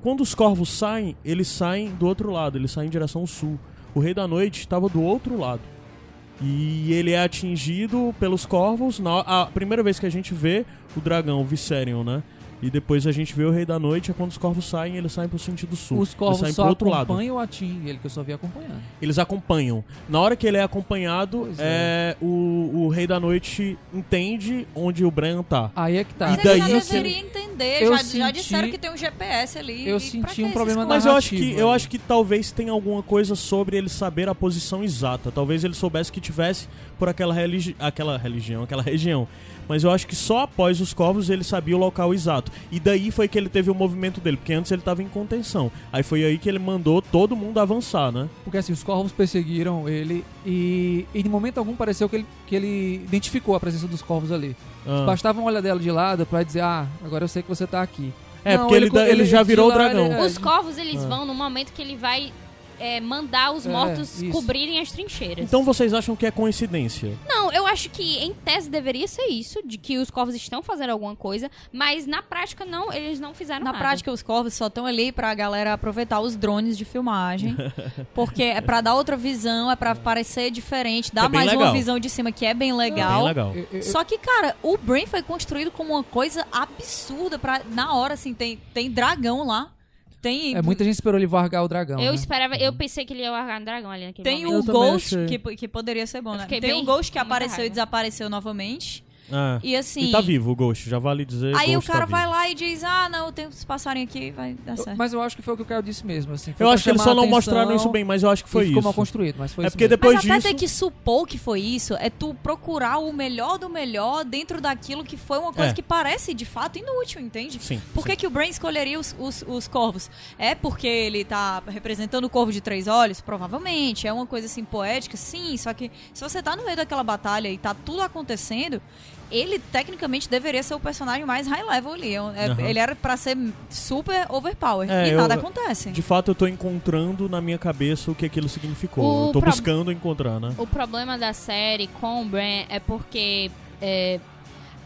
Speaker 1: Quando os corvos saem, eles saem do outro lado, eles saem em direção sul. O Rei da Noite estava do outro lado. E ele é atingido pelos corvos. Na, a primeira vez que a gente vê o dragão, o Viserion, né? E depois a gente vê o Rei da Noite, é quando os corvos saem, eles saem pro sentido sul.
Speaker 2: Os
Speaker 1: eles
Speaker 2: corvos
Speaker 1: saem
Speaker 2: só
Speaker 1: pro outro lado.
Speaker 2: acompanham a Tim, ele que eu só vi acompanhando.
Speaker 1: Eles acompanham. Na hora que ele é acompanhado,
Speaker 2: Pois
Speaker 1: é. o, o Rei da Noite entende onde o Bran tá.
Speaker 2: Aí é que tá.
Speaker 1: E
Speaker 5: Mas
Speaker 1: daí
Speaker 5: ele já deveria entender.
Speaker 2: Eu
Speaker 5: Já, já
Speaker 2: senti-
Speaker 5: disseram que tem um GPS ali.
Speaker 2: Eu
Speaker 5: e
Speaker 2: senti um problema?
Speaker 1: Mas eu acho que eu
Speaker 2: aí.
Speaker 1: acho que talvez tenha alguma coisa sobre ele saber a posição exata. Talvez ele soubesse que tivesse por aquela, religi aquela religião, aquela região. Mas eu acho que só após os corvos ele sabia o local exato. E daí foi que ele teve o movimento dele, porque antes ele tava em contenção. Aí foi aí que ele mandou todo mundo avançar, né?
Speaker 2: Porque assim, os corvos perseguiram ele e, e em momento algum pareceu que ele, que ele identificou a presença dos corvos ali.
Speaker 1: Ah.
Speaker 2: Bastava uma olhadela de lado pra dizer, ah, agora eu sei que você tá aqui.
Speaker 1: É,
Speaker 2: Não,
Speaker 1: porque ele,
Speaker 2: ele-
Speaker 1: ele já virou o dragão.
Speaker 3: Os corvos, eles
Speaker 1: Ah.
Speaker 3: vão no momento que ele vai é, mandar os
Speaker 2: É,
Speaker 3: mortos
Speaker 2: isso.
Speaker 3: cobrirem as trincheiras.
Speaker 1: Então vocês acham que é coincidência?
Speaker 3: Não, eu acho que em tese deveria ser isso, de que os corvos estão fazendo alguma coisa, mas na prática não, eles não fizeram
Speaker 5: Na
Speaker 3: nada.
Speaker 5: prática, os corvos só estão ali pra galera aproveitar os drones de filmagem. porque é pra dar outra visão, é pra parecer diferente, dar
Speaker 1: É
Speaker 5: mais
Speaker 1: legal.
Speaker 5: uma visão de cima que é bem
Speaker 1: É
Speaker 5: legal.
Speaker 1: bem legal.
Speaker 2: Eu- eu-
Speaker 5: Só que, cara, o Brain foi construído como uma coisa absurda pra. Na hora, assim, tem, tem dragão lá. Tem.
Speaker 2: É, muita gente esperou ele vargar o dragão.
Speaker 3: Eu
Speaker 2: né?
Speaker 3: esperava, eu pensei que ele ia largar um dragão ali naquele
Speaker 5: Tem
Speaker 3: momento.
Speaker 5: O Ghost, que, que poderia ser bom, né? Tem
Speaker 3: bem-
Speaker 5: o Ghost que apareceu e desapareceu novamente.
Speaker 1: Ah,
Speaker 5: E assim.
Speaker 1: E tá vivo o Ghost, já vale dizer.
Speaker 5: Aí o
Speaker 1: Ghost
Speaker 5: cara
Speaker 1: tá
Speaker 5: vai lá e diz: Ah, não, tem uns passarinhos aqui, vai dar
Speaker 2: Eu-
Speaker 5: certo.
Speaker 2: Mas eu acho que foi o que o Caio disse mesmo. Assim,
Speaker 1: Eu acho que eles só não mostraram isso bem, mas eu acho que foi
Speaker 2: ficou
Speaker 1: isso.
Speaker 2: mal construído, mas foi
Speaker 1: É
Speaker 2: isso
Speaker 1: porque
Speaker 2: mesmo.
Speaker 1: depois
Speaker 5: Mas até
Speaker 1: disso.
Speaker 5: ter que supor que foi isso é tu procurar o melhor do melhor dentro daquilo que foi uma coisa
Speaker 1: É.
Speaker 5: que parece de fato inútil, entende?
Speaker 1: Sim.
Speaker 5: Por que, que o Brain escolheria os, os, os corvos? É porque ele tá representando o corvo de três olhos? Provavelmente. É uma coisa assim poética? Sim. Só que se você tá no meio daquela batalha e tá tudo acontecendo, ele tecnicamente deveria ser o personagem mais high level ali. É-
Speaker 1: Aham.
Speaker 5: Ele era pra ser super overpower.
Speaker 1: É,
Speaker 5: e
Speaker 1: eu-
Speaker 5: nada acontece.
Speaker 1: De fato, eu tô encontrando na minha cabeça o que aquilo significou.
Speaker 3: O
Speaker 1: eu tô
Speaker 3: pro-
Speaker 1: buscando encontrar, né?
Speaker 3: O problema da série com o Bran é porque é,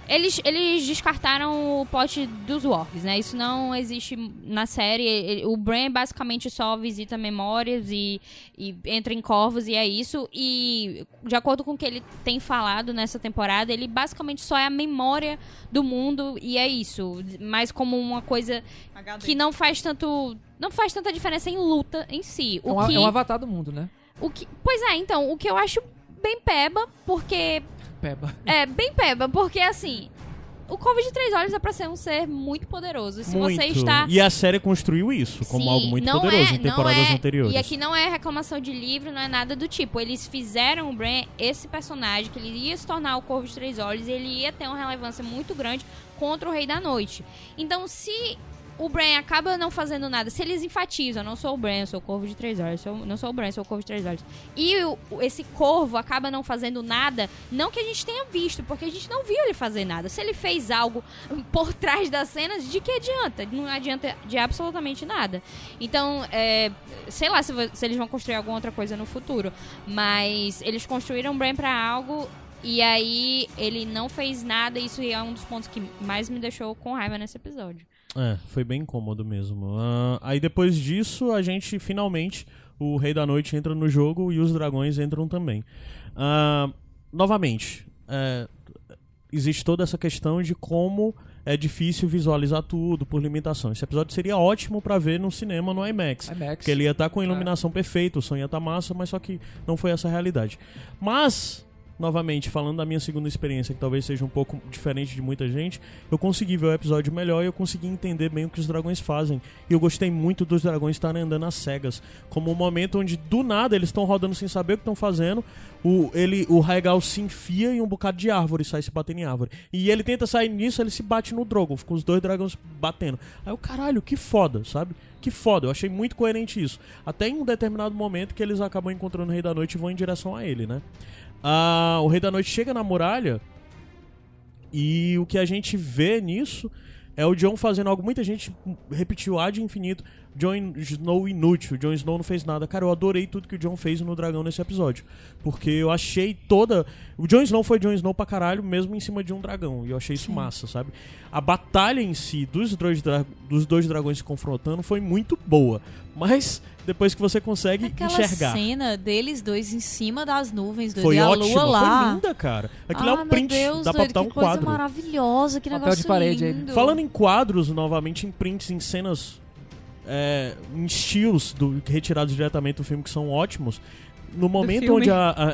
Speaker 3: eles, eles descartaram o plot dos Wargs, né? Isso não existe na série. O Bran basicamente só visita memórias e, e entra em corvos e é isso. E de acordo com o que ele tem falado nessa temporada, ele basicamente só é a memória do mundo e é isso. Mas como uma coisa que não faz tanto... Não faz tanta diferença em luta em si.
Speaker 2: É
Speaker 3: O
Speaker 2: um,
Speaker 3: que...
Speaker 2: é um avatar do mundo, né?
Speaker 3: O que, pois é, então, o que eu acho bem peba, porque.
Speaker 2: Peba.
Speaker 3: É, bem peba, porque assim. O Corvo de Três Olhos é pra ser um ser muito poderoso. E se
Speaker 1: muito.
Speaker 3: você está.
Speaker 1: E a série construiu isso como
Speaker 3: Sim,
Speaker 1: algo muito
Speaker 3: não
Speaker 1: poderoso
Speaker 3: é-
Speaker 1: em temporadas
Speaker 3: é,
Speaker 1: anteriores.
Speaker 3: E aqui não é reclamação de livro, não é nada do tipo. Eles fizeram o Bran esse personagem, que ele ia se tornar o Corvo de Três Olhos, e ele ia ter uma relevância muito grande contra o Rei da Noite. Então, se o Bran acaba não fazendo nada, se eles enfatizam, eu não sou o Bran, eu sou o Corvo de Três sou- não sou o Bran, eu sou o Corvo de Três Olhos. E o- esse Corvo acaba não fazendo nada, não que a gente tenha visto, porque a gente não viu ele fazer nada. Se ele fez algo por trás das cenas, de que adianta? Não adianta de absolutamente nada. Então, é, sei lá se, se eles vão construir alguma outra coisa no futuro, mas eles construíram o Bran pra algo e aí ele não fez nada. Isso é um dos pontos que mais me deixou com raiva nesse episódio.
Speaker 1: É, foi bem incômodo mesmo. Ah, aí depois disso, a gente finalmente, o Rei da Noite entra no jogo e os dragões entram também. Ah, novamente, é, existe toda essa questão de como é difícil visualizar tudo por limitação. Esse episódio seria ótimo pra ver no cinema, no IMAX.
Speaker 2: IMAX.
Speaker 1: Porque ele ia estar com a iluminação perfeita, o som ia estar massa, mas só que não foi essa a realidade. Mas, novamente, falando da minha segunda experiência, que talvez seja um pouco diferente de muita gente, eu consegui ver o episódio melhor e eu consegui entender bem o que os dragões fazem. E eu gostei muito dos dragões estarem andando às cegas. Como um momento onde, do nada, eles estão rodando sem saber o que estão fazendo. O, ele, o Raigal se enfia em um bocado de árvore sai se batendo em árvore. E ele tenta sair nisso, ele se bate no Drogon, com os dois dragões batendo. Aí o caralho, que foda, sabe? Que foda, eu achei muito coerente isso. Até em um determinado momento que eles acabam encontrando o Rei da Noite e vão em direção a ele, né? Ah, o Rei da Noite chega na muralha e o que a gente vê nisso é o Jon fazendo algo. Muita gente repetiu ad infinito. Jon Snow inútil. Jon Snow não fez nada. Cara, eu adorei tudo que o Jon fez no Dragão nesse episódio. Porque eu achei toda. O Jon Snow foi Jon Snow pra caralho, mesmo em cima de um dragão. E eu achei isso massa, sabe? A batalha em si dos dois, dra- dos dois dragões se confrontando foi muito boa. Mas depois que você consegue
Speaker 5: Aquela
Speaker 1: enxergar.
Speaker 5: cena deles dois em cima das nuvens, doido,
Speaker 1: Foi
Speaker 5: e a
Speaker 1: ótimo,
Speaker 5: lua lá.
Speaker 1: foi linda, cara. Aquilo é
Speaker 5: ah,
Speaker 1: um print,
Speaker 5: meu Deus,
Speaker 1: dá pra botar
Speaker 5: que
Speaker 1: um
Speaker 5: coisa
Speaker 1: quadro.
Speaker 5: maravilhosa, que
Speaker 2: Papel
Speaker 5: negócio
Speaker 2: de parede aí.
Speaker 5: lindo.
Speaker 1: Falando em quadros, novamente, em prints, em cenas, é, em estilos do, retirados diretamente do filme que são ótimos. No momento onde a, a,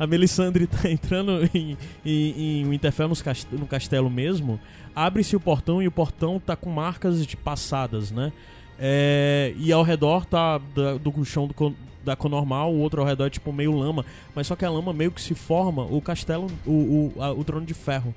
Speaker 1: a Melisandre tá entrando em, em, em Winterfell nos cast- no castelo mesmo, abre-se o portão e o portão tá com marcas de passadas, né? É, e ao redor tá da- do chão do, da cor normal, o outro ao redor é tipo meio lama, mas só que a lama meio que se forma o castelo, o, o, a- o trono de ferro.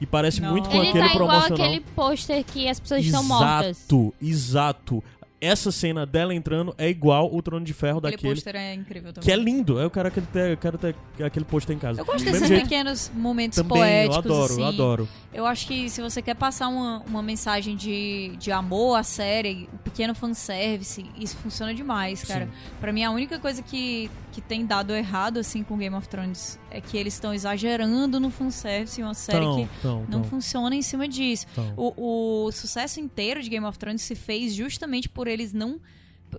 Speaker 1: E parece
Speaker 5: Não.
Speaker 1: muito com
Speaker 3: Ele
Speaker 1: aquele
Speaker 3: tá igual
Speaker 1: promocional.
Speaker 3: aquele pôster que as pessoas estão mortas.
Speaker 1: Exato, exato. Essa cena dela entrando é igual o Trono de Ferro
Speaker 5: Aquele
Speaker 1: daquele.
Speaker 5: pôster é incrível também.
Speaker 1: Que é lindo. Eu quero, ter, eu quero ter aquele pôster em casa.
Speaker 5: Eu gosto desses pequenos momentos
Speaker 1: também,
Speaker 5: poéticos,
Speaker 1: eu adoro,
Speaker 5: assim.
Speaker 1: eu adoro.
Speaker 5: Eu acho que se você quer passar uma, uma mensagem de, de amor à série, um pequeno fanservice, isso funciona demais, cara. Pra mim, a única coisa que, que tem dado errado, assim, com Game of Thrones é que eles estão exagerando no fanservice, uma série
Speaker 1: Então,
Speaker 5: que
Speaker 1: então,
Speaker 5: não
Speaker 1: então,
Speaker 5: funciona em cima disso. O, o sucesso inteiro de Game of Thrones se fez justamente por eles não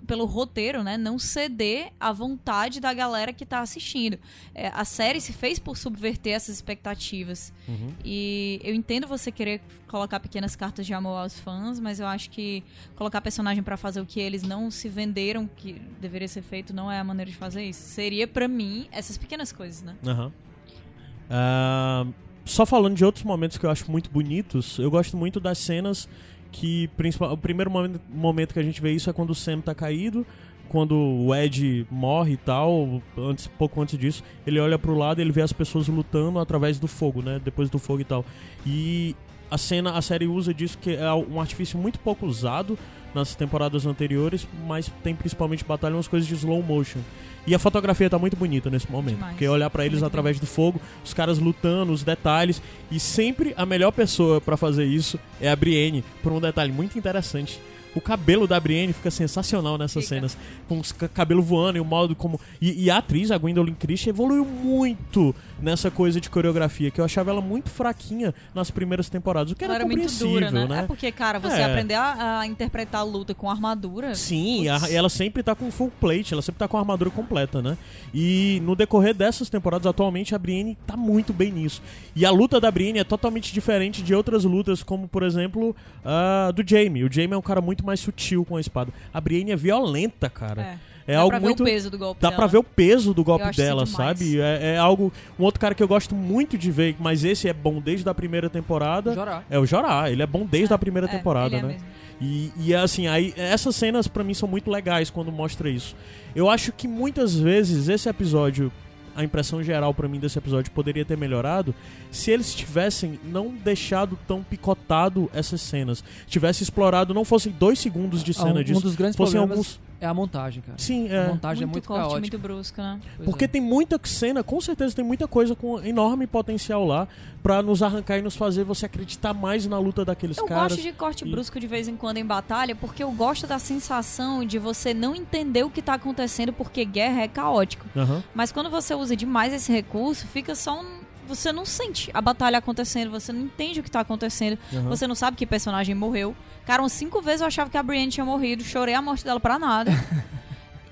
Speaker 5: pelo roteiro, né, não ceder à vontade da galera que tá assistindo. É, a série se fez por subverter essas expectativas.
Speaker 1: Uhum.
Speaker 5: E eu entendo você querer colocar pequenas cartas de amor aos fãs, mas eu acho que colocar personagem pra fazer o que eles não se venderam que deveria ser feito não é a maneira de fazer isso. Seria pra mim essas pequenas coisas, né?
Speaker 1: Aham. Ah, só falando de outros momentos que eu acho muito bonitos, eu gosto muito das cenas que principal, o primeiro momento, que a gente vê isso é quando o Sam tá caído, quando o Ed morre e tal, antes, pouco antes disso, ele olha pro lado e ele vê as pessoas lutando através do fogo, né? Depois do fogo e tal. E a cena, a série usa disso que é um artifício muito pouco usado nas temporadas anteriores, mas tem principalmente batalha umas coisas de slow motion. E a fotografia tá muito bonita nesse momento,
Speaker 5: Demais.
Speaker 1: porque olhar pra eles
Speaker 5: Muito
Speaker 1: através do fogo, os caras lutando, os detalhes, e sempre a melhor pessoa pra fazer isso é a Brienne, por um detalhe muito interessante. O cabelo da Brienne fica sensacional nessas
Speaker 5: Fica.
Speaker 1: cenas, com ca- cabelo voando e o modo como e, e a atriz, a Gwendolyn Christie, evoluiu muito nessa coisa de coreografia, que eu achava ela muito fraquinha nas primeiras temporadas, o que
Speaker 5: Ela
Speaker 1: era
Speaker 5: era muito dura, né?
Speaker 1: né?
Speaker 5: É porque, cara, você
Speaker 1: É.
Speaker 5: aprender a, a interpretar a luta com armadura.
Speaker 1: Sim, a- ela sempre tá com full plate, ela sempre tá com a armadura completa, né? E no decorrer dessas temporadas, atualmente, a Brienne tá muito bem nisso. E a luta da Brienne é totalmente diferente de outras lutas, como, por exemplo, a do Jaime. O Jaime é um cara muito mais sutil com a espada. A Brienne é violenta, cara.
Speaker 5: É.
Speaker 1: É,
Speaker 5: Dá
Speaker 1: algo
Speaker 5: pra ver
Speaker 1: muito...
Speaker 5: o peso do golpe
Speaker 1: Dá
Speaker 5: dela.
Speaker 1: pra ver o peso do golpe dela, sabe? É, é algo... Um outro cara que eu gosto muito de ver, mas esse é bom desde a primeira temporada...
Speaker 2: Jorah.
Speaker 1: É o Jorah, ele é bom desde a primeira
Speaker 5: É,
Speaker 1: temporada,
Speaker 5: ele é
Speaker 1: né?
Speaker 5: mesmo.
Speaker 1: E, e assim, aí essas cenas pra mim são muito legais quando mostra isso. Eu acho que muitas vezes esse episódio, a impressão geral pra mim desse episódio poderia ter melhorado se eles tivessem não deixado tão picotado essas cenas. Tivesse explorado, não fossem dois segundos de
Speaker 2: Ah,
Speaker 1: cena
Speaker 2: um,
Speaker 1: disso.
Speaker 2: um dos grandes
Speaker 1: fossem
Speaker 2: problemas
Speaker 1: alguns.
Speaker 2: É a montagem, cara.
Speaker 1: Sim,
Speaker 2: A
Speaker 1: é.
Speaker 2: montagem é
Speaker 5: muito
Speaker 2: muito
Speaker 5: corte,
Speaker 2: caótica.
Speaker 5: muito brusco, né?
Speaker 2: Pois
Speaker 1: Porque
Speaker 2: é.
Speaker 1: tem muita cena, com certeza tem muita coisa com enorme potencial lá pra nos arrancar e nos fazer você acreditar mais na luta daqueles
Speaker 5: Eu
Speaker 1: caras.
Speaker 5: gosto de corte
Speaker 1: e-
Speaker 5: brusco de vez em quando em batalha, porque eu gosto da sensação de você não entender o que tá acontecendo, porque guerra é caótico.
Speaker 1: Aham.
Speaker 5: Mas quando você usa demais esse recurso, fica só um. Você não sente a batalha acontecendo, você não entende o que tá acontecendo,
Speaker 1: Aham.
Speaker 5: você não sabe que personagem morreu. Cara, umas cinco vezes eu achava que a Brienne tinha morrido, chorei a morte dela pra nada.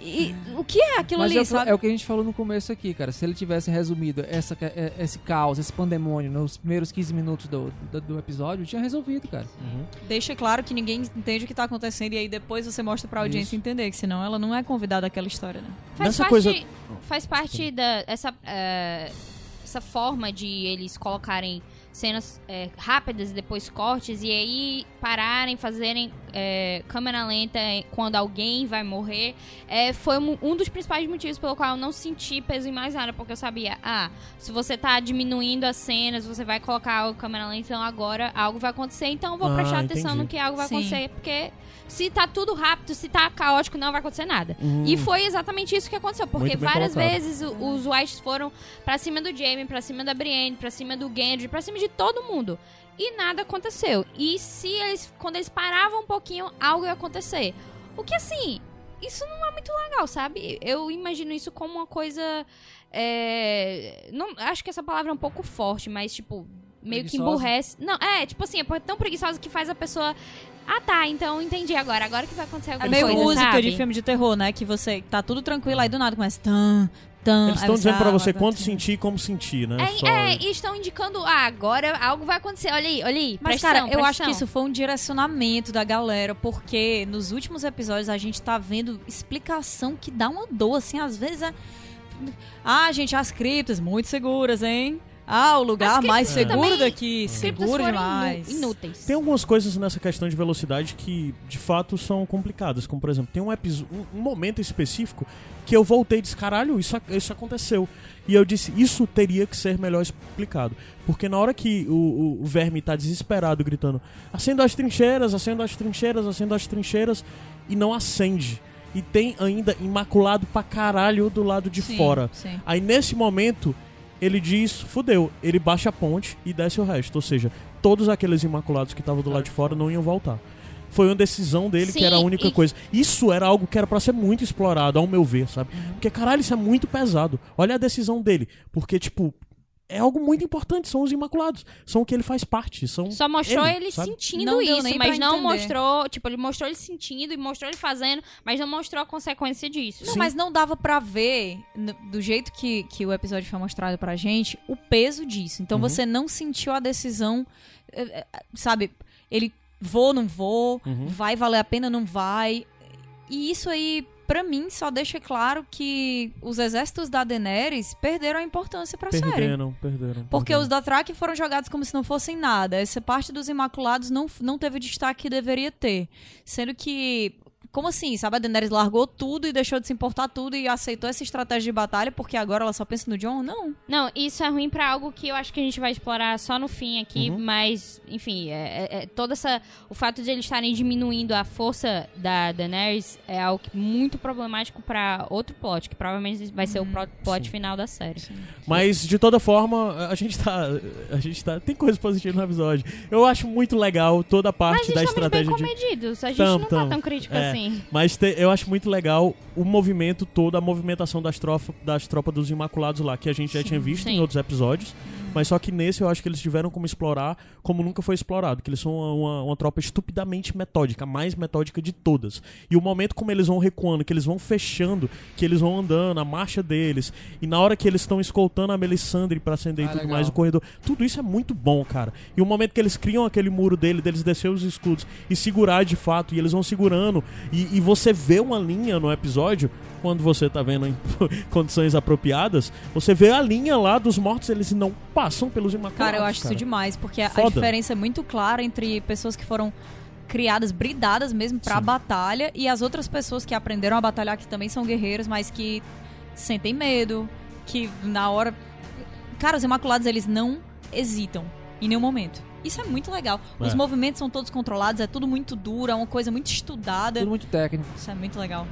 Speaker 5: E o que é aquilo
Speaker 2: Mas
Speaker 5: ali,
Speaker 2: é, o-
Speaker 5: sabe?
Speaker 2: é o que a gente falou no começo aqui, cara. Se ele tivesse resumido essa, é- esse caos, esse pandemônio nos primeiros 15 minutos do, do, do episódio, tinha resolvido, cara.
Speaker 5: Deixa claro que ninguém entende o que tá acontecendo e aí depois você mostra pra audiência
Speaker 2: Isso.
Speaker 5: entender, que senão ela não é convidada àquela história, né?
Speaker 3: Faz
Speaker 1: Nessa
Speaker 3: parte,
Speaker 1: coisa-
Speaker 3: faz parte da essa, é, essa forma de eles colocarem cenas é, rápidas e depois cortes e aí pararem, fazerem é, câmera lenta quando alguém vai morrer. É, foi um, um dos principais motivos pelo qual eu não senti peso em mais nada, porque eu sabia, ah, se você tá diminuindo as cenas, você vai colocar a câmera lenta, então agora algo vai acontecer, então eu vou
Speaker 1: Ah,
Speaker 3: prestar atenção
Speaker 1: entendi.
Speaker 3: no que algo vai
Speaker 5: Sim.
Speaker 3: acontecer, porque se tá tudo rápido, se tá caótico, não vai acontecer nada.
Speaker 1: Hum.
Speaker 3: E foi exatamente isso que aconteceu, porque várias
Speaker 1: colocado.
Speaker 3: vezes os Whites foram pra cima do Jaime, pra cima da Brienne, pra cima do Gendry, pra cima de todo mundo. E nada aconteceu. E se eles, quando eles paravam um pouquinho, algo ia acontecer. O que assim, isso não é muito legal, sabe? Eu imagino isso como uma coisa. é, não, acho que essa palavra é um pouco forte, mas tipo, meio que
Speaker 2: Preguiçosa?
Speaker 3: emburrece. Não, é, tipo assim, é tão preguiçosa que faz a pessoa. Ah tá, então entendi agora. Agora que vai acontecer
Speaker 5: É
Speaker 3: alguma
Speaker 5: meio
Speaker 3: coisa,
Speaker 5: música
Speaker 3: sabe?
Speaker 5: de filme de terror, né? Que você tá tudo tranquilo aí do nada começa tan, tan.
Speaker 1: Eles estão dizendo pra você
Speaker 5: acontecer.
Speaker 1: sentir e como sentir, né?
Speaker 3: É,
Speaker 1: Só-
Speaker 3: é, e estão indicando, ah, agora algo vai acontecer. Olha aí, olha aí.
Speaker 5: Mas,
Speaker 3: pressão,
Speaker 5: cara, eu acho
Speaker 3: pressão.
Speaker 5: que isso foi um direcionamento da galera, porque nos últimos episódios a gente tá vendo explicação que dá uma dor, assim, às vezes é. Ah, gente, as criptas muito seguras, hein? Ah, o lugar mais seguro daqui, seguro demais.
Speaker 3: inúteis.
Speaker 1: Tem algumas coisas nessa questão de velocidade que, de fato, são complicadas. Como, por exemplo, tem um, episo- um, momento específico que eu voltei e disse, caralho, isso, isso aconteceu. E eu disse, isso teria que ser melhor explicado. Porque na hora que o, o, o verme tá desesperado, gritando, acenda as trincheiras, acenda as trincheiras, acenda as trincheiras, e não acende. E tem ainda imaculado pra caralho do lado de
Speaker 5: Sim,
Speaker 1: fora.
Speaker 5: sim.
Speaker 1: Aí nesse momento, ele diz, fudeu, ele baixa a ponte e desce o resto. Ou seja, todos aqueles imaculados que estavam do lado de fora não iam voltar. Foi uma decisão dele que
Speaker 3: Sim,
Speaker 1: era a única
Speaker 3: e-
Speaker 1: coisa. Isso era algo que era pra ser muito explorado, ao meu ver, sabe? Porque, caralho, isso é muito pesado. Olha a decisão dele. Porque, tipo, é algo muito importante. São os imaculados. São o que ele faz parte. São
Speaker 3: Só mostrou
Speaker 1: ele,
Speaker 3: ele, sentindo
Speaker 5: Não
Speaker 3: isso, mas não
Speaker 5: entender.
Speaker 3: mostrou. Tipo, ele mostrou ele sentindo e mostrou ele fazendo, mas não mostrou a consequência disso.
Speaker 5: Não,
Speaker 1: Sim.
Speaker 5: mas não dava pra ver, do jeito que, que o episódio foi mostrado pra gente, o peso disso. Então
Speaker 1: Uhum.
Speaker 5: você não sentiu a decisão, eh, eh, sabe? Ele vou, não vou,
Speaker 1: Uhum.
Speaker 5: vai valer a pena, não vai. E isso aí pra mim, só deixa claro que os exércitos da Daenerys perderam a importância pra série.
Speaker 1: Perderam, perderam.
Speaker 5: Porque
Speaker 1: perderam.
Speaker 5: os Dothraki foram jogados como se não fossem nada. Essa parte dos Imaculados não, não teve o destaque que deveria ter. Sendo que. Como assim? Sabe, a Daenerys largou tudo e deixou de se importar tudo e aceitou essa estratégia de batalha porque agora ela só pensa no John? Não.
Speaker 3: Não, isso é ruim pra algo que eu acho que a gente vai explorar só no fim aqui,
Speaker 1: Uhum.
Speaker 3: mas, enfim, é, é, é toda essa. O fato de eles estarem diminuindo a força da Daenerys é algo que- muito problemático pra outro plot, que provavelmente vai ser o pro- plot
Speaker 1: Sim.
Speaker 3: final da série.
Speaker 1: Mas, de toda forma, a gente tá. A gente tá. Tem coisas positivas no episódio. Eu acho muito legal toda a parte
Speaker 3: Mas
Speaker 1: da
Speaker 3: estamos bem
Speaker 1: estratégia de.
Speaker 3: comedidos, a gente
Speaker 1: Tamo,
Speaker 3: não tá
Speaker 1: tamo.
Speaker 3: tão crítico
Speaker 1: É.
Speaker 3: assim.
Speaker 1: Mas te- eu acho muito legal o movimento todo, a movimentação das, trofa, das tropas dos Imaculados lá, que a gente já tinha visto
Speaker 3: sim.
Speaker 1: em outros episódios. Mas só que nesse eu acho que eles tiveram como explorar como nunca foi explorado. Que eles são uma, uma, uma tropa estupidamente metódica, a mais metódica de todas. E o momento como eles vão recuando, que eles vão fechando, que eles vão andando, a marcha deles. E na hora que eles estão escoltando a Melisandre pra acender
Speaker 2: Ah,
Speaker 1: e tudo
Speaker 2: legal.
Speaker 1: mais o corredor. Tudo isso é muito bom, cara. E o momento que eles criam aquele muro dele, deles descer os escudos e segurar de fato, e eles vão segurando. E, e você vê uma linha no episódio, quando você tá vendo em condições apropriadas, você vê a linha lá dos mortos, eles não passam pelos imaculados.
Speaker 5: Cara, eu acho
Speaker 1: cara.
Speaker 5: isso demais, porque a- a
Speaker 1: Foda.
Speaker 5: diferença é muito clara entre pessoas que foram criadas, bridadas mesmo pra
Speaker 1: Sim.
Speaker 5: batalha e as outras pessoas que aprenderam a batalhar, que também são guerreiros, mas que sentem medo, que na hora. Cara, os Imaculados, eles não hesitam em nenhum momento. Isso é muito legal. Os
Speaker 1: É.
Speaker 5: movimentos são todos controlados, é tudo muito duro, é uma coisa muito estudada.
Speaker 2: Tudo muito técnico.
Speaker 5: Isso é muito legal.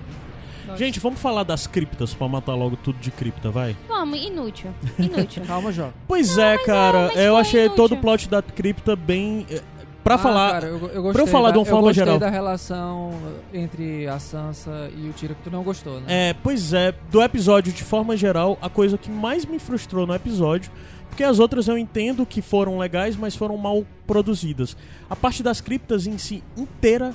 Speaker 1: Gente, vamos falar das criptas pra matar logo tudo de cripta, vai?
Speaker 3: Vamos, inútil. Inútil.
Speaker 2: Calma, Jó.
Speaker 1: Pois é, cara,
Speaker 3: mas
Speaker 1: eu achei
Speaker 3: inútil.
Speaker 1: todo o plot da cripta bem. eh, Pra
Speaker 2: Ah,
Speaker 1: falar.
Speaker 2: cara, eu, eu
Speaker 1: pra
Speaker 2: gostei
Speaker 1: eu falar
Speaker 2: da,
Speaker 1: de uma forma
Speaker 2: eu gostei
Speaker 1: geral.
Speaker 2: da relação entre a Sansa e o Tyrion que tu não gostou, né?
Speaker 1: É, pois é, do episódio de forma geral, a coisa que mais me frustrou no episódio, porque as outras eu entendo que foram legais, mas foram mal produzidas. A parte das criptas em si inteira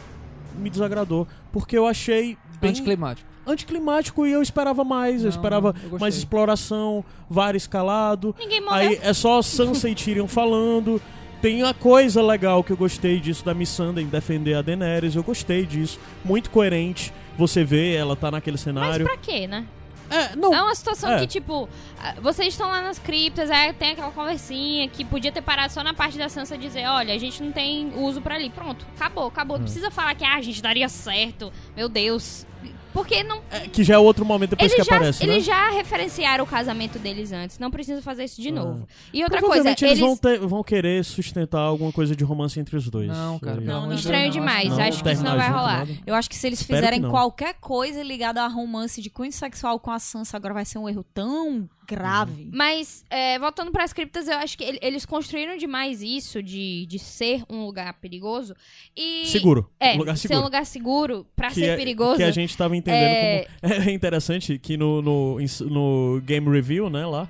Speaker 1: me desagradou, porque eu achei bem
Speaker 2: Anticlimático.
Speaker 1: Anticlimático e eu esperava mais, eu
Speaker 2: Não,
Speaker 1: esperava
Speaker 2: eu
Speaker 1: mais exploração, VAR escalado.
Speaker 3: Ninguém morreu.
Speaker 1: Aí é só Sansa e Tyrion falando. Tem a coisa legal que eu gostei disso da Missandei defender a Daenerys, eu gostei disso, muito coerente. Você vê, ela tá naquele
Speaker 3: Mas
Speaker 1: cenário.
Speaker 3: pra quê, né?
Speaker 1: É, não,
Speaker 3: É uma situação
Speaker 1: É.
Speaker 3: que, tipo, ah, vocês estão lá nas criptas, aí tem aquela conversinha que podia ter parado só na parte da Sansa dizer, olha, a gente não tem uso pra ali. Pronto, acabou, acabou.
Speaker 1: Hum.
Speaker 3: Não precisa falar que ah, a gente daria certo. Meu Deus. Porque não.
Speaker 1: É, que já é outro momento depois que
Speaker 3: já,
Speaker 1: aparece, né?
Speaker 3: eles já referenciaram o casamento deles antes. Não precisa fazer isso de
Speaker 1: Ah.
Speaker 3: novo. E outra coisa,
Speaker 1: Provavelmente
Speaker 3: eles.
Speaker 1: eles, vão, ter- vão querer sustentar alguma coisa de romance entre os dois.
Speaker 2: Não, cara, amor de
Speaker 3: Estranho
Speaker 2: não,
Speaker 3: demais,
Speaker 2: não.
Speaker 3: acho que isso não vai rolar.
Speaker 1: nada.
Speaker 5: Eu acho que se eles
Speaker 1: Espero
Speaker 5: fizerem
Speaker 1: que não.
Speaker 5: qualquer coisa ligada a romance de cunho sexual com a Sansa, agora vai ser um erro tão grave.
Speaker 3: Mas, é, voltando para as criptas, eu acho que ele- eles construíram demais isso de, de ser um lugar perigoso. E.
Speaker 1: Seguro.
Speaker 3: É,
Speaker 1: um lugar
Speaker 3: ser
Speaker 1: seguro.
Speaker 3: um lugar seguro pra ser
Speaker 1: é-
Speaker 3: perigoso.
Speaker 1: Que a gente tava entendendo
Speaker 3: É-
Speaker 1: como. É interessante que no, no, no Game Review, né, lá,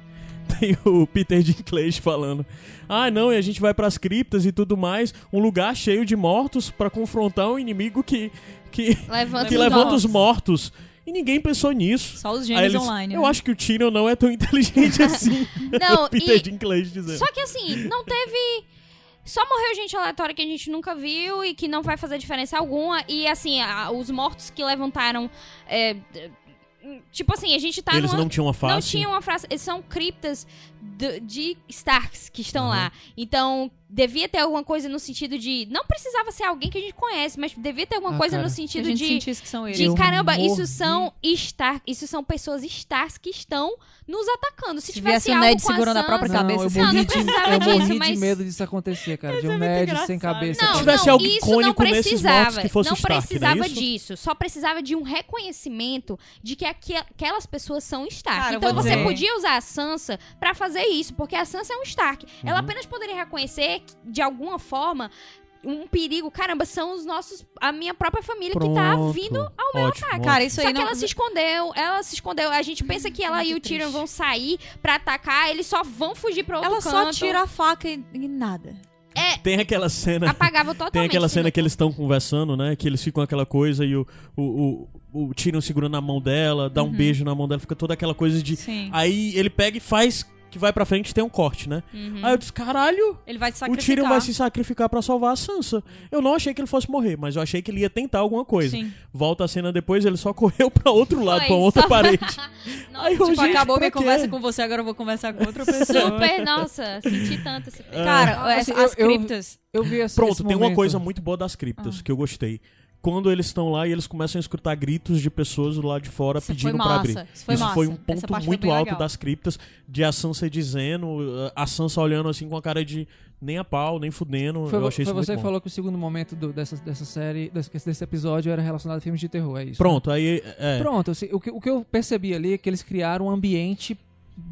Speaker 1: tem o Peter Dinklage falando. Ah, não, e a gente vai pras criptas e tudo mais. Um lugar cheio de mortos pra confrontar um inimigo que. que,
Speaker 3: Levanta
Speaker 1: que
Speaker 3: os
Speaker 1: levanta os mortos. E ninguém pensou nisso.
Speaker 5: Só os
Speaker 1: Aí
Speaker 5: gênios
Speaker 1: eles-
Speaker 5: online.
Speaker 1: Eu
Speaker 5: né?
Speaker 1: acho que o Tyrion não é tão inteligente assim.
Speaker 3: Não,
Speaker 1: Peter
Speaker 3: e-
Speaker 1: Dinklage dizendo.
Speaker 3: Só que assim, não teve. Só morreu gente aleatória que a gente nunca viu e que não vai fazer diferença alguma. E assim, a- os mortos que levantaram. é, tipo assim, a gente tá
Speaker 1: Eles
Speaker 3: numa.
Speaker 1: não tinham uma face.
Speaker 3: Não tinha uma frase. Eles são criptas de, de Starks que estão
Speaker 1: Uhum.
Speaker 3: lá. Então, devia ter alguma coisa no sentido de. Não precisava ser alguém que a gente conhece, mas devia ter alguma
Speaker 2: Ah,
Speaker 3: coisa
Speaker 2: cara.
Speaker 3: no
Speaker 5: Que a
Speaker 3: sentido
Speaker 5: gente
Speaker 3: de.
Speaker 5: que são eles.
Speaker 3: De
Speaker 2: Eu
Speaker 3: caramba,
Speaker 2: morri.
Speaker 3: isso são Stark, isso são pessoas Stars que estão nos atacando. Se,
Speaker 5: Se
Speaker 3: tivesse
Speaker 5: o
Speaker 3: algo
Speaker 5: Ned
Speaker 3: com a
Speaker 5: segurando a própria cabeça,
Speaker 2: eu
Speaker 5: assim.
Speaker 3: Não,
Speaker 2: morri,
Speaker 3: não
Speaker 2: de, eu morri
Speaker 3: disso,
Speaker 2: de
Speaker 3: mas-
Speaker 2: medo disso acontecer, cara. De um
Speaker 3: muito
Speaker 2: Ned sem cabeça.
Speaker 3: Não,
Speaker 1: tivesse
Speaker 3: não,
Speaker 1: algo
Speaker 3: isso
Speaker 1: icônico
Speaker 3: não
Speaker 1: nesses
Speaker 3: precisava.
Speaker 1: mortos que fosse
Speaker 3: não
Speaker 1: Stark, não é
Speaker 3: precisava
Speaker 1: isso?
Speaker 3: disso. Só precisava de um reconhecimento de que aquelas pessoas são Stark.
Speaker 5: Cara,
Speaker 3: então você
Speaker 5: dizer-
Speaker 3: podia usar a Sansa pra fazer isso, porque a Sansa é um Stark. Ela
Speaker 1: Uhum.
Speaker 3: apenas poderia reconhecer que, de alguma forma um perigo. Caramba, são os nossos a minha própria família que tá
Speaker 1: Pronto.
Speaker 3: vindo
Speaker 1: ao meu
Speaker 3: ataque.
Speaker 5: Cara, isso
Speaker 3: Só
Speaker 5: aí
Speaker 3: que
Speaker 5: não...
Speaker 3: ela se escondeu, ela se escondeu. A gente pensa que ela e o Tyrion vão sair pra atacar, eles só vão fugir pra outro
Speaker 5: Ela
Speaker 3: canto.
Speaker 5: só tira a faca e, e nada.
Speaker 1: Tem aquela cena.
Speaker 3: Apagava totalmente.
Speaker 1: Tem aquela cena
Speaker 3: núcleo.
Speaker 1: que eles estão conversando, né? Que eles ficam aquela coisa e o, o, o, o Tyrion segurando a mão dela, dá um
Speaker 5: Uhum.
Speaker 1: beijo na mão dela, fica toda aquela coisa de.
Speaker 5: Sim.
Speaker 1: Aí ele pega e faz que vai pra frente tem um corte, né?
Speaker 3: Uhum.
Speaker 1: Aí eu disse, caralho,
Speaker 5: Ele vai se
Speaker 1: o. Tyrion vai se sacrificar pra salvar a Sansa. Eu não achei que ele fosse morrer, mas eu achei que ele ia tentar alguma coisa.
Speaker 5: Sim.
Speaker 1: Volta a cena depois, ele só correu pra outro lado,
Speaker 3: Foi,
Speaker 1: pra outra
Speaker 3: só-
Speaker 1: parede.
Speaker 3: Nossa,
Speaker 1: Aí eu,
Speaker 5: Tipo,
Speaker 1: gente,
Speaker 5: acabou minha
Speaker 1: quê?
Speaker 5: conversa com você, agora eu vou conversar com outra pessoa.
Speaker 3: Super, nossa, senti tanto esse
Speaker 1: É.
Speaker 5: Cara,
Speaker 2: Ah,
Speaker 5: as,
Speaker 2: assim,
Speaker 5: as
Speaker 2: eu- eu-
Speaker 5: criptas.
Speaker 2: Eu vi esse,
Speaker 1: Pronto, tem uma
Speaker 2: momento.
Speaker 1: coisa muito boa das criptas
Speaker 5: Ah.
Speaker 1: que eu gostei. Quando eles estão lá e eles começam a escutar gritos de pessoas do lado de fora
Speaker 5: Isso foi
Speaker 1: pedindo pra
Speaker 5: massa,
Speaker 1: abrir.
Speaker 5: isso foi massa.
Speaker 1: um
Speaker 5: Essa
Speaker 1: ponto
Speaker 5: foi
Speaker 1: muito alto
Speaker 5: legal.
Speaker 1: das criptas, de a Sansa dizendo, a Sansa olhando assim com a cara de nem a pau, nem fudendo.
Speaker 2: Foi,
Speaker 1: eu achei
Speaker 2: foi
Speaker 1: isso muito
Speaker 2: você que falou que o segundo momento do- dessa, dessa série, desse, desse episódio, era relacionado a filmes de terror, é isso?
Speaker 1: Pronto, aí. É,
Speaker 2: Pronto, assim, o, que, o que eu percebi ali é que eles criaram um ambiente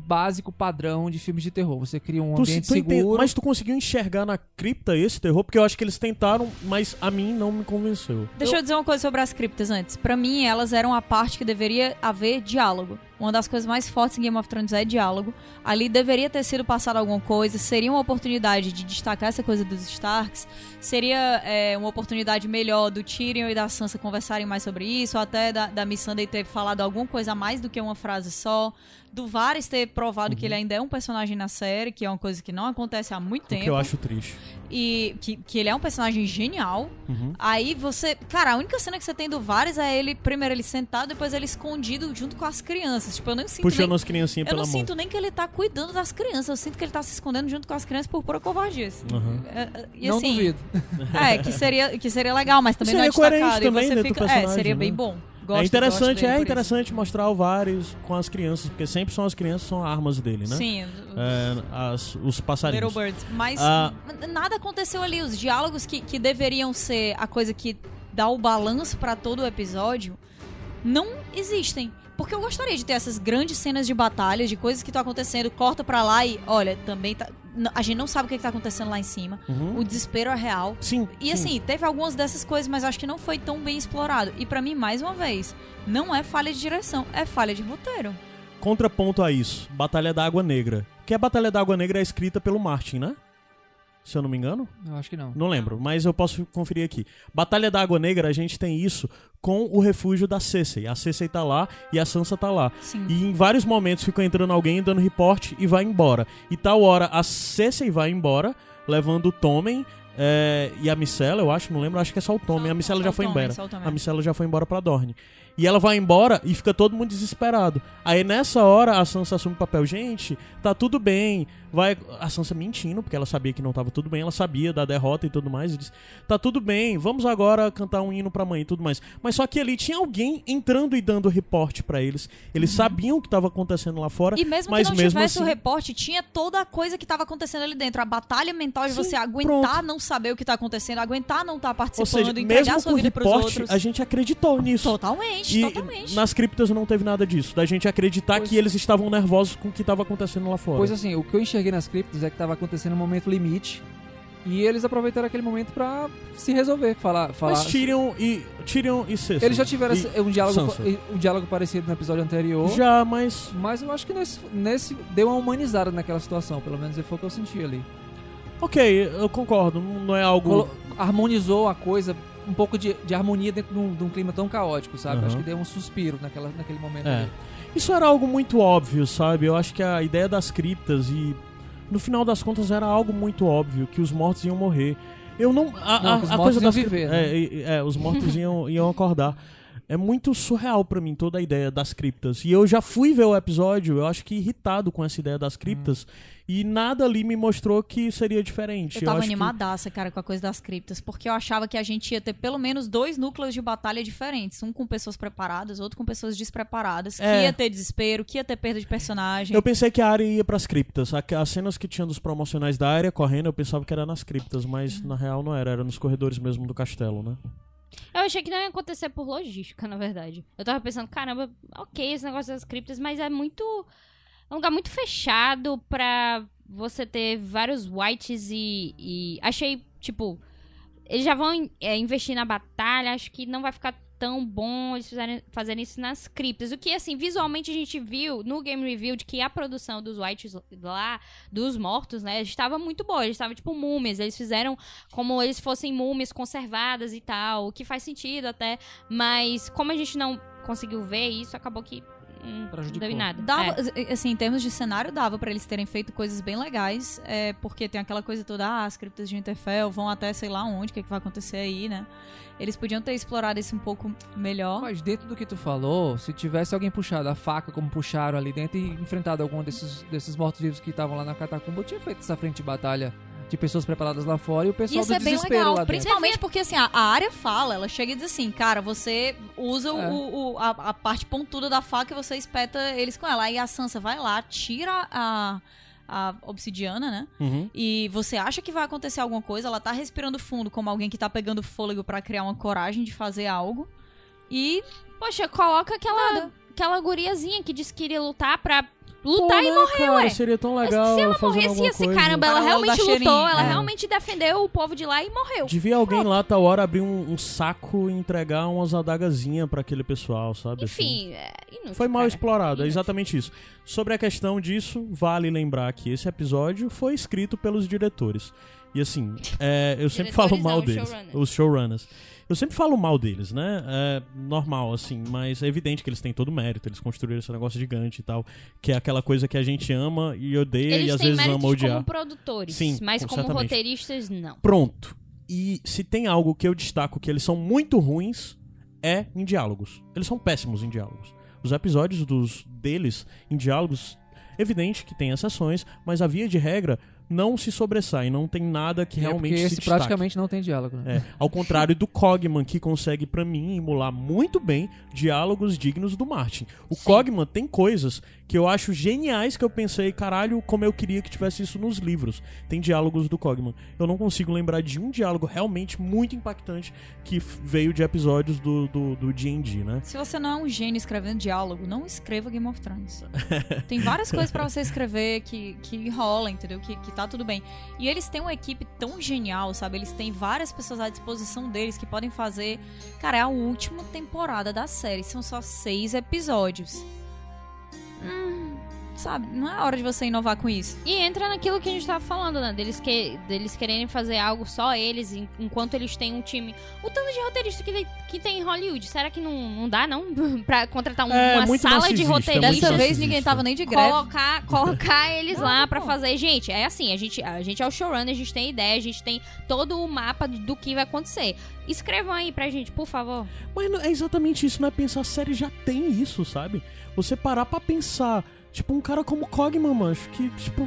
Speaker 2: básico, padrão de filmes de terror. Você cria um
Speaker 1: Tu,
Speaker 2: ambiente
Speaker 1: tu
Speaker 2: seguro.
Speaker 1: mas tu conseguiu enxergar na cripta esse terror? Porque eu acho que eles tentaram, mas a mim não me convenceu.
Speaker 5: Deixa eu dizer uma coisa sobre as criptas antes. Pra mim, elas eram a parte que deveria haver diálogo. Uma das coisas mais fortes em Game of Thrones é diálogo. Ali deveria ter sido passado alguma coisa. Seria uma oportunidade de destacar essa coisa dos Starks. Seria é, uma oportunidade melhor do Tyrion e da Sansa conversarem mais sobre isso. Ou até da, da Missandei ter falado alguma coisa a mais do que uma frase só. Do Varys ter provado que ele ainda é um personagem na série, que é uma coisa que não acontece há muito
Speaker 1: O
Speaker 5: tempo.
Speaker 1: que eu acho triste.
Speaker 5: E que, que ele é um personagem genial.
Speaker 1: Uhum.
Speaker 5: Aí você. Cara, a única cena que você tem do Varys é ele, primeiro ele sentado, depois ele escondido junto com as crianças. Tipo, eu não sinto
Speaker 1: Puxando
Speaker 5: nem.
Speaker 1: as criancinhas
Speaker 5: Eu
Speaker 1: pela
Speaker 5: não
Speaker 1: mão.
Speaker 5: sinto nem que ele tá cuidando das crianças, eu sinto que ele tá se escondendo junto com as crianças por pura covardia. assim.
Speaker 1: Uhum.
Speaker 5: É, é, e
Speaker 2: não
Speaker 5: assim,
Speaker 2: duvido.
Speaker 5: É, que seria, que seria legal, mas também
Speaker 1: Seria
Speaker 5: não é destacado.
Speaker 1: coerente
Speaker 5: E
Speaker 1: também
Speaker 5: você
Speaker 1: do
Speaker 5: fica. É, seria
Speaker 1: né?
Speaker 5: bem bom. Gosto,
Speaker 1: é interessante,
Speaker 5: gosto
Speaker 1: é interessante mostrar o Varys com as crianças, porque sempre são as crianças são armas dele, né?
Speaker 5: Sim,
Speaker 1: É, as- os passarinhos.
Speaker 5: Little Birds. Mas
Speaker 1: Ah.
Speaker 5: nada aconteceu ali. Os diálogos que, que deveriam ser a coisa que dá o balanço pra todo o episódio não existem. Porque eu gostaria de ter essas grandes cenas de batalha, de coisas que estão acontecendo, corta pra lá e, olha, também tá. A gente não sabe o que, que tá acontecendo lá em cima.
Speaker 1: Uhum.
Speaker 5: O desespero é real.
Speaker 1: Sim.
Speaker 5: E
Speaker 1: sim.
Speaker 5: assim, teve algumas dessas coisas, mas acho que não foi tão bem explorado. E pra mim, mais uma vez, não é falha de direção, é falha de roteiro.
Speaker 1: Contraponto a isso, Batalha da Água Negra. Que a Batalha da Água Negra é escrita pelo Martin, né? Se eu não me engano.
Speaker 2: Eu acho que não.
Speaker 1: Não lembro, mas eu posso conferir aqui. Batalha da Água Negra, a gente tem isso com o refúgio da Cersei. A Cersei tá lá e a Sansa tá lá.
Speaker 5: Sim.
Speaker 1: E em vários momentos fica entrando alguém dando reporte e vai embora. E tal hora a Cersei vai embora, levando o Tommen é, e a Micela, eu acho, não lembro, acho que é só o Tommen. A Micela
Speaker 5: Só
Speaker 1: já foi
Speaker 5: Tommen,
Speaker 1: embora.
Speaker 5: só.
Speaker 1: A Micela já foi embora pra Dorne. E ela vai embora e fica todo mundo desesperado. Aí nessa hora a Sansa assume o papel. Gente, tá tudo bem. Vai. A Sansa mentindo, porque ela sabia que não tava tudo bem. Ela sabia da derrota e tudo mais. E disse: Tá tudo bem, vamos agora cantar um hino pra mãe e tudo mais. Mas só que ali tinha alguém entrando e dando reporte pra eles. Eles sabiam o que tava acontecendo lá fora.
Speaker 5: Uhum. E mesmo
Speaker 1: mas
Speaker 5: que não
Speaker 1: mesmo
Speaker 5: tivesse o
Speaker 1: assim-
Speaker 5: reporte, tinha toda a coisa que tava acontecendo ali dentro. A batalha mental de
Speaker 1: Sim,
Speaker 5: você aguentar
Speaker 1: pronto.
Speaker 5: não saber o que tá acontecendo, aguentar não estar
Speaker 1: Ou
Speaker 5: participando,
Speaker 1: seja,
Speaker 5: entregar
Speaker 1: mesmo
Speaker 5: a sua
Speaker 1: o
Speaker 5: vida pros
Speaker 1: reporte,
Speaker 5: outros.
Speaker 1: a gente acreditou nisso.
Speaker 5: Totalmente,
Speaker 1: E
Speaker 5: totalmente.
Speaker 1: nas criptas não teve nada disso. Da gente acreditar
Speaker 2: Pois-
Speaker 1: que eles estavam nervosos com o que tava acontecendo lá fora.
Speaker 2: Pois assim, o que eu enxerguei nas criptas é que tava acontecendo um momento limite. E eles aproveitaram aquele momento pra se resolver, falar. falar
Speaker 1: Mas Tyrion e Tyrion e Cersei.
Speaker 2: Eles já tiveram
Speaker 1: E-
Speaker 2: esse- um diálogo,
Speaker 1: Sansa.
Speaker 2: um diálogo parecido no episódio anterior.
Speaker 1: Já, mas
Speaker 2: Mas eu acho que nesse, nesse deu uma humanizada naquela situação, pelo menos foi o que eu senti ali.
Speaker 1: ok, eu concordo. Não é algo.
Speaker 2: Colo- harmonizou a coisa, um pouco de, de harmonia dentro de um, de um clima tão caótico, sabe?
Speaker 1: Aham.
Speaker 2: Acho que deu um suspiro naquela, naquele momento
Speaker 1: É.
Speaker 2: ali.
Speaker 1: Isso era algo muito óbvio, sabe? Eu acho que a ideia das criptas e no final das contas era algo muito óbvio que os mortos iam morrer. Eu não. A,
Speaker 2: Não,
Speaker 1: a- a
Speaker 2: mortos
Speaker 1: coisa das
Speaker 2: viver,
Speaker 1: criptas-
Speaker 2: né?
Speaker 1: é, é, os mortos iam, iam acordar. É muito surreal pra mim toda a ideia das criptas. E eu já fui ver o episódio, eu acho que irritado com essa ideia das criptas. E nada ali me mostrou que seria diferente.
Speaker 5: Eu tava
Speaker 1: acho que-
Speaker 5: animadaça, cara, com a coisa das criptas, porque eu achava que a gente ia ter pelo menos dois núcleos de batalha diferentes. Um com pessoas preparadas, outro com pessoas despreparadas. Que
Speaker 1: É.
Speaker 5: ia ter desespero, que ia ter perda de personagem.
Speaker 1: Eu pensei que a área ia pras criptas. As cenas que tinham dos promocionais da área correndo, eu pensava que era nas criptas, mas na real não era, era nos corredores mesmo do castelo, né?
Speaker 3: Eu achei que não ia acontecer por logística, na verdade. Eu tava pensando, caramba, ok, esse negócio das criptas, mas é muito. É um lugar muito fechado pra você ter vários whites e. e- achei, tipo. Eles já vão é, investir na batalha, acho que não vai ficar tão bom eles fizerem, fazerem isso nas criptas. O que, assim, visualmente a gente viu no Game Review de que a produção dos whites lá, dos mortos, né, estava muito boa. Eles estavam, tipo, múmias. Eles fizeram como eles fossem múmias conservadas e tal, o que faz sentido até. Mas como a gente não conseguiu ver isso, acabou que hum, não
Speaker 2: Prejudicou.
Speaker 3: deu nada.
Speaker 5: Dava,
Speaker 3: É.
Speaker 5: assim, em termos de cenário, dava pra eles terem feito coisas bem legais, é, porque tem aquela coisa toda, ah, as criptas de Winterfell vão até sei lá onde, o que, é que vai acontecer aí, né? Eles podiam ter explorado isso um pouco melhor.
Speaker 2: Mas dentro do que tu falou, se tivesse alguém puxado a faca como puxaram ali dentro e enfrentado algum desses, desses mortos-vivos que estavam lá na catacumba, eu tinha feito essa frente de batalha de pessoas preparadas lá fora e o pessoal
Speaker 5: Isso
Speaker 2: do
Speaker 5: é bem
Speaker 2: desespero
Speaker 5: legal,
Speaker 2: lá dentro.
Speaker 5: principalmente porque assim, a, a área fala, ela chega e diz assim, cara, você usa o-
Speaker 2: É.
Speaker 5: o, a, a parte pontuda da faca e você espeta eles com ela. Aí a Sansa vai lá, tira a, a obsidiana, né?
Speaker 1: Uhum.
Speaker 5: E você acha que vai acontecer alguma coisa, ela tá respirando fundo como alguém que tá pegando fôlego pra criar uma coragem de fazer algo. E
Speaker 3: Poxa, coloca aquela, aquela guriazinha que disse que iria lutar pra lutar
Speaker 1: Pô,
Speaker 3: e
Speaker 1: né,
Speaker 3: morrer,
Speaker 1: cara,
Speaker 3: ué.
Speaker 1: Seria tão legal
Speaker 3: Se ela morresse, ia ser
Speaker 1: coisa.
Speaker 3: caramba. Ela realmente lutou, ela
Speaker 1: É.
Speaker 3: realmente defendeu o povo de lá e morreu.
Speaker 1: Devia alguém lá, tal hora, abrir um, um saco e entregar umas adagazinhas pra aquele pessoal, sabe? assim?
Speaker 3: Enfim, é inútil,
Speaker 1: Foi mal
Speaker 3: cara.
Speaker 1: explorado, é
Speaker 3: Inútil.
Speaker 1: exatamente isso. Sobre a questão disso, vale lembrar que esse episódio foi escrito pelos diretores. E assim, é, eu sempre falo mal
Speaker 3: não,
Speaker 1: deles.
Speaker 3: showrunners.
Speaker 1: Os showrunners. Eu sempre falo mal deles, né? É normal, assim, mas é evidente que eles têm todo o mérito. Eles construíram esse negócio gigante e tal. Que é aquela coisa que a gente ama e odeia
Speaker 3: Eles
Speaker 1: e às vezes ama odiar.
Speaker 3: como produtores,
Speaker 1: Sim,
Speaker 3: mas
Speaker 1: com-
Speaker 3: como roteiristas, não.
Speaker 1: Pronto. E se tem algo que eu destaco que eles são muito ruins, é em diálogos. Eles são péssimos em diálogos. Os episódios dos deles em diálogos, evidente que tem exceções, mas a via de regra não se sobressai, não tem nada que
Speaker 2: É,
Speaker 1: realmente
Speaker 2: porque
Speaker 1: se
Speaker 2: esse
Speaker 1: destaque.
Speaker 2: praticamente não tem diálogo. né?
Speaker 1: É, ao contrário do Cogman, que consegue, pra mim, emular muito bem diálogos dignos do Martin. O
Speaker 3: Sim.
Speaker 1: Cogman tem coisas que eu acho geniais que eu pensei, caralho, como eu queria que tivesse isso nos livros. Tem diálogos do Cogman. Eu não consigo lembrar de um diálogo realmente muito impactante que veio de episódios do do do D&D, né?
Speaker 5: se você não é um gênio escrevendo diálogo, não escreva Game of Thrones. Tem várias coisas pra você escrever que, que rola, entendeu? Que, que tá tudo bem. E eles têm uma equipe tão genial, sabe? Eles têm várias pessoas à disposição deles que podem fazer. Cara, é a última temporada da série. São só seis episódios. Hum, sabe? Não é hora de você inovar com isso.
Speaker 3: E entra naquilo que a gente tava falando, né? Deles, que, deles quererem fazer algo só eles, en- enquanto eles têm um time. O tanto de roteirista que, que tem em Hollywood. Será que não, não dá, não? pra contratar um-
Speaker 1: É,
Speaker 3: uma sala de
Speaker 1: muito
Speaker 5: Dessa
Speaker 3: roteiristas?
Speaker 5: vez ninguém tava nem de greve.
Speaker 3: Colocar, colocar eles
Speaker 5: Não,
Speaker 3: lá pra
Speaker 5: não.
Speaker 3: fazer. Gente, é assim, a gente, a gente é o showrunner, a gente tem ideia, a gente tem todo o mapa do que vai acontecer. Escrevam aí pra gente, por favor.
Speaker 1: Mas não- é exatamente isso, não é pensar, a série já tem isso, sabe? Você parar pra pensar, tipo, um cara como Cogman, mancho, que, tipo,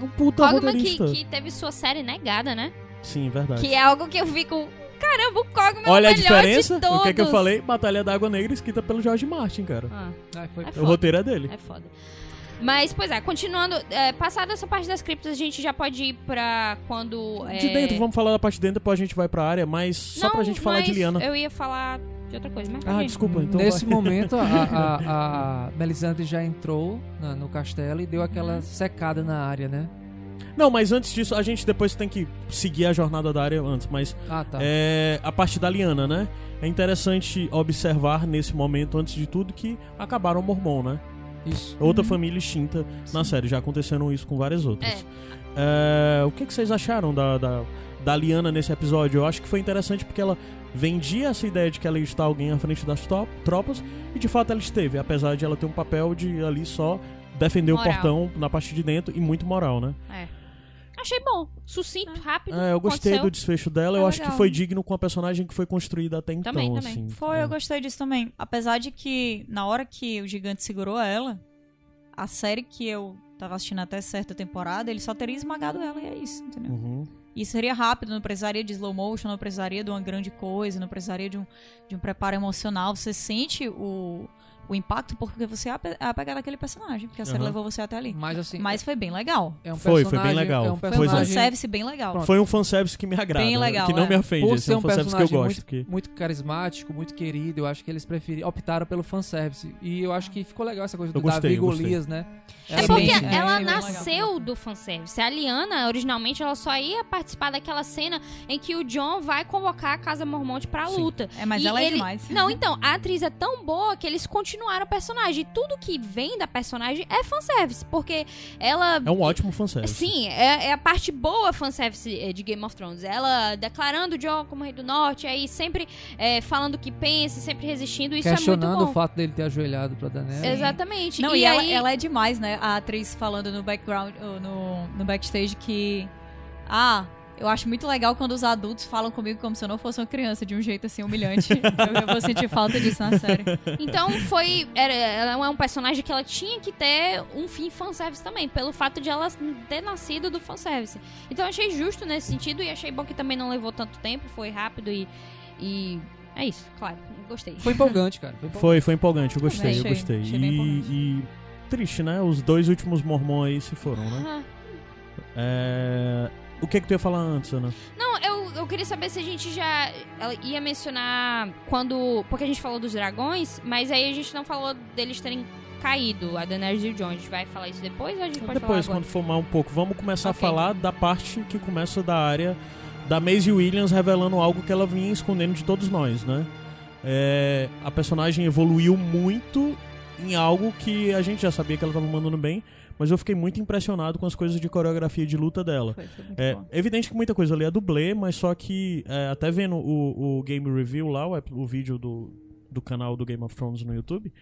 Speaker 1: é um puta
Speaker 3: Cogman que, que teve sua série negada, né?
Speaker 1: Sim, verdade.
Speaker 3: Que é algo que eu fico. Caramba, o Cogman
Speaker 1: Olha
Speaker 3: é
Speaker 1: a
Speaker 3: o melhor
Speaker 1: diferença,
Speaker 3: de todos.
Speaker 1: o que é que eu falei? Batalha da Água Negra escrita pelo George Martin, cara.
Speaker 3: Ah,
Speaker 2: Ah, foi-
Speaker 3: É
Speaker 1: O roteiro é dele.
Speaker 3: é foda. Mas, pois é, continuando, é, passada essa parte das criptas, a gente já pode ir pra quando. É...
Speaker 1: De dentro, vamos falar da parte de dentro, depois a gente vai pra área, mas só
Speaker 3: Não,
Speaker 1: pra gente falar de Liana.
Speaker 3: Eu ia falar de outra coisa, mas
Speaker 1: Ah, desculpa, então
Speaker 2: Nesse
Speaker 1: vai.
Speaker 2: momento, a, a, a Melisandre já entrou na- no castelo e deu aquela
Speaker 3: Uhum.
Speaker 2: secada na área, né?
Speaker 1: Não, mas antes disso, a gente depois tem que seguir a jornada da área antes, mas
Speaker 2: Ah, tá.
Speaker 1: é a parte da Liana, né? É interessante observar nesse momento, antes de tudo, que acabaram o Mormon, né?
Speaker 2: Isso.
Speaker 1: Outra família extinta na série. Já aconteceram isso com várias outras. É, o que, que vocês acharam da, da, da Liana nesse episódio? Eu acho que foi interessante porque ela vendia essa ideia de que ela ia estar alguém à frente das tropas e de fato ela esteve, apesar de ela ter um papel de ali só defender
Speaker 3: Moral.
Speaker 1: o portão na parte de dentro e muito moral, né?
Speaker 3: É. Achei bom. Sucinto, rápido.
Speaker 1: É, eu gostei
Speaker 3: aconteceu.
Speaker 1: do desfecho dela, eu
Speaker 5: É
Speaker 1: acho que
Speaker 5: legal.
Speaker 1: foi digno com a personagem que foi construída até então,
Speaker 3: Também, também.
Speaker 1: assim.
Speaker 5: Foi,
Speaker 1: É.
Speaker 5: eu gostei disso também. Apesar de que, na hora que o gigante segurou ela, a série que eu tava assistindo até certa temporada, ele só teria esmagado ela e é isso, entendeu?
Speaker 1: Uhum.
Speaker 5: E seria rápido, não precisaria de slow motion, não precisaria de uma grande coisa, não precisaria de um, de um preparo emocional. Você sente o, o impacto porque você é é apegado àquele personagem, porque a série
Speaker 1: Aham.
Speaker 5: levou você até ali.
Speaker 2: Mas assim,
Speaker 5: Mas foi bem legal.
Speaker 2: é um
Speaker 1: Foi, foi bem legal.
Speaker 2: É um
Speaker 1: Foi
Speaker 5: um
Speaker 1: é.
Speaker 5: fanservice bem legal.
Speaker 2: Pronto.
Speaker 1: Foi um fanservice que me agrada.
Speaker 5: Bem legal,
Speaker 1: que não
Speaker 5: é.
Speaker 1: me ofende.
Speaker 2: Por
Speaker 1: esse
Speaker 2: ser
Speaker 1: é um
Speaker 2: um
Speaker 1: fanservice que eu
Speaker 2: personagem
Speaker 1: gosto.
Speaker 2: muito,
Speaker 1: que...
Speaker 2: muito carismático, muito querido, eu acho que eles preferiram, optaram pelo fanservice. E eu acho que ficou legal essa coisa do
Speaker 1: Eu gostei,
Speaker 2: Davi e. Golias, né?
Speaker 3: É
Speaker 5: Achei
Speaker 3: porque
Speaker 5: bem-
Speaker 3: ela nasceu do fanservice. A Liana, originalmente, ela só ia participar daquela cena em que o John vai convocar a Casa Mormonte pra
Speaker 1: Sim.
Speaker 3: luta.
Speaker 5: É, mas
Speaker 3: E
Speaker 5: ela é
Speaker 3: ele-
Speaker 5: demais.
Speaker 3: Não, então, a atriz é tão boa que eles continuaram a personagem. E tudo que vem da personagem é fanservice, porque ela.
Speaker 1: É um ótimo fanservice.
Speaker 3: Sim, é, é a parte boa fanservice eh, de Game of Thrones. Ela declarando o Jon como rei do norte, aí sempre eh, falando o que pensa, sempre resistindo. Isso é
Speaker 2: Questionando
Speaker 3: muito
Speaker 2: o
Speaker 3: bom.
Speaker 2: fato dele ter ajoelhado pra Daenerys.
Speaker 3: Exatamente.
Speaker 5: Não, e,
Speaker 3: e
Speaker 5: ela,
Speaker 3: aí...
Speaker 5: ela é demais, né? A atriz falando no background, ou no, no backstage que. Ah, eu acho muito legal quando os adultos falam comigo como se eu não fosse uma criança, de um jeito assim humilhante. eu, eu vou sentir falta disso na série.
Speaker 3: Então foi. Era, ela é um personagem que ela tinha que ter um fim fanservice também, pelo fato de ela ter nascido do fanservice. Então eu achei justo nesse sentido e achei bom que também não levou tanto tempo, foi rápido e. e é isso, claro, gostei.
Speaker 2: Foi empolgante, cara. Foi empolgante.
Speaker 1: Foi, foi empolgante, eu gostei, eu gostei.
Speaker 5: achei
Speaker 1: E, e triste, né? Os dois últimos mormons aí se foram, né?
Speaker 3: Ah,
Speaker 1: É... O que que tu ia falar antes, Ana?
Speaker 3: Não, eu, eu queria saber se a gente já ela ia mencionar quando. Porque a gente falou dos dragões, mas aí a gente não falou deles terem caído, a Daenerys e o Jon. A gente vai falar isso depois ou a gente pode
Speaker 1: Depois, quando formar um pouco, vamos começar
Speaker 3: Ok.
Speaker 1: a falar da parte que começa da área da Maisie Williams revelando algo que ela vinha escondendo de todos nós, né? É, a personagem evoluiu muito em algo que a gente já sabia que ela estava mandando bem, mas eu fiquei muito impressionado com as coisas de coreografia de luta dela.
Speaker 5: Foi, foi
Speaker 1: É
Speaker 5: bom.
Speaker 1: evidente que muita coisa ali é dublê, mas só que é, até vendo o, o Game Review lá, o, o vídeo do, do canal do Game of Thrones no YouTube,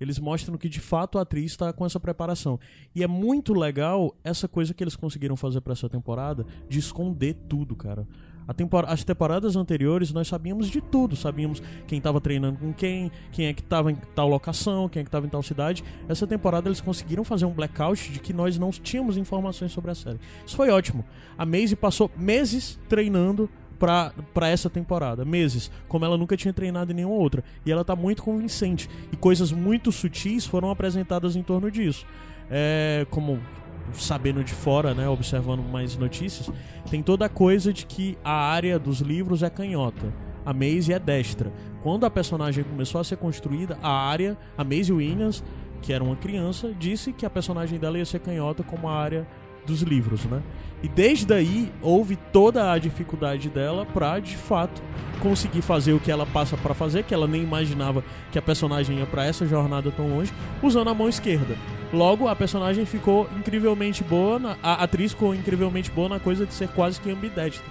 Speaker 1: eles mostram que de fato a atriz está com essa preparação. E é muito legal essa coisa que eles conseguiram fazer para essa temporada de esconder tudo, cara. Tempor- As temporadas anteriores nós sabíamos de tudo, sabíamos quem estava treinando com quem, quem é que estava em tal locação, quem é que estava em tal cidade. Essa temporada eles conseguiram fazer um blackout de que nós não tínhamos informações sobre a série. Isso foi ótimo. A Maisie passou meses treinando pra essa temporada. Meses. Como ela nunca tinha treinado em nenhuma outra. E ela tá muito convincente. E coisas muito sutis foram apresentadas em torno disso. É, como sabendo de fora, né, observando mais notícias, tem toda a coisa de que a área dos livros é canhota. A Maisie é destra. Quando a personagem começou a ser construída, a área, a Maisie Williams, que era uma criança, disse que a personagem dela ia ser canhota como a área dos livros, né? E desde aí houve toda a dificuldade dela pra, de fato, conseguir fazer o que ela passa pra fazer, que ela nem imaginava que a personagem ia pra essa jornada tão longe, usando a mão esquerda. Logo, a personagem ficou incrivelmente boa, na- a atriz ficou incrivelmente boa na coisa de ser quase que ambidestra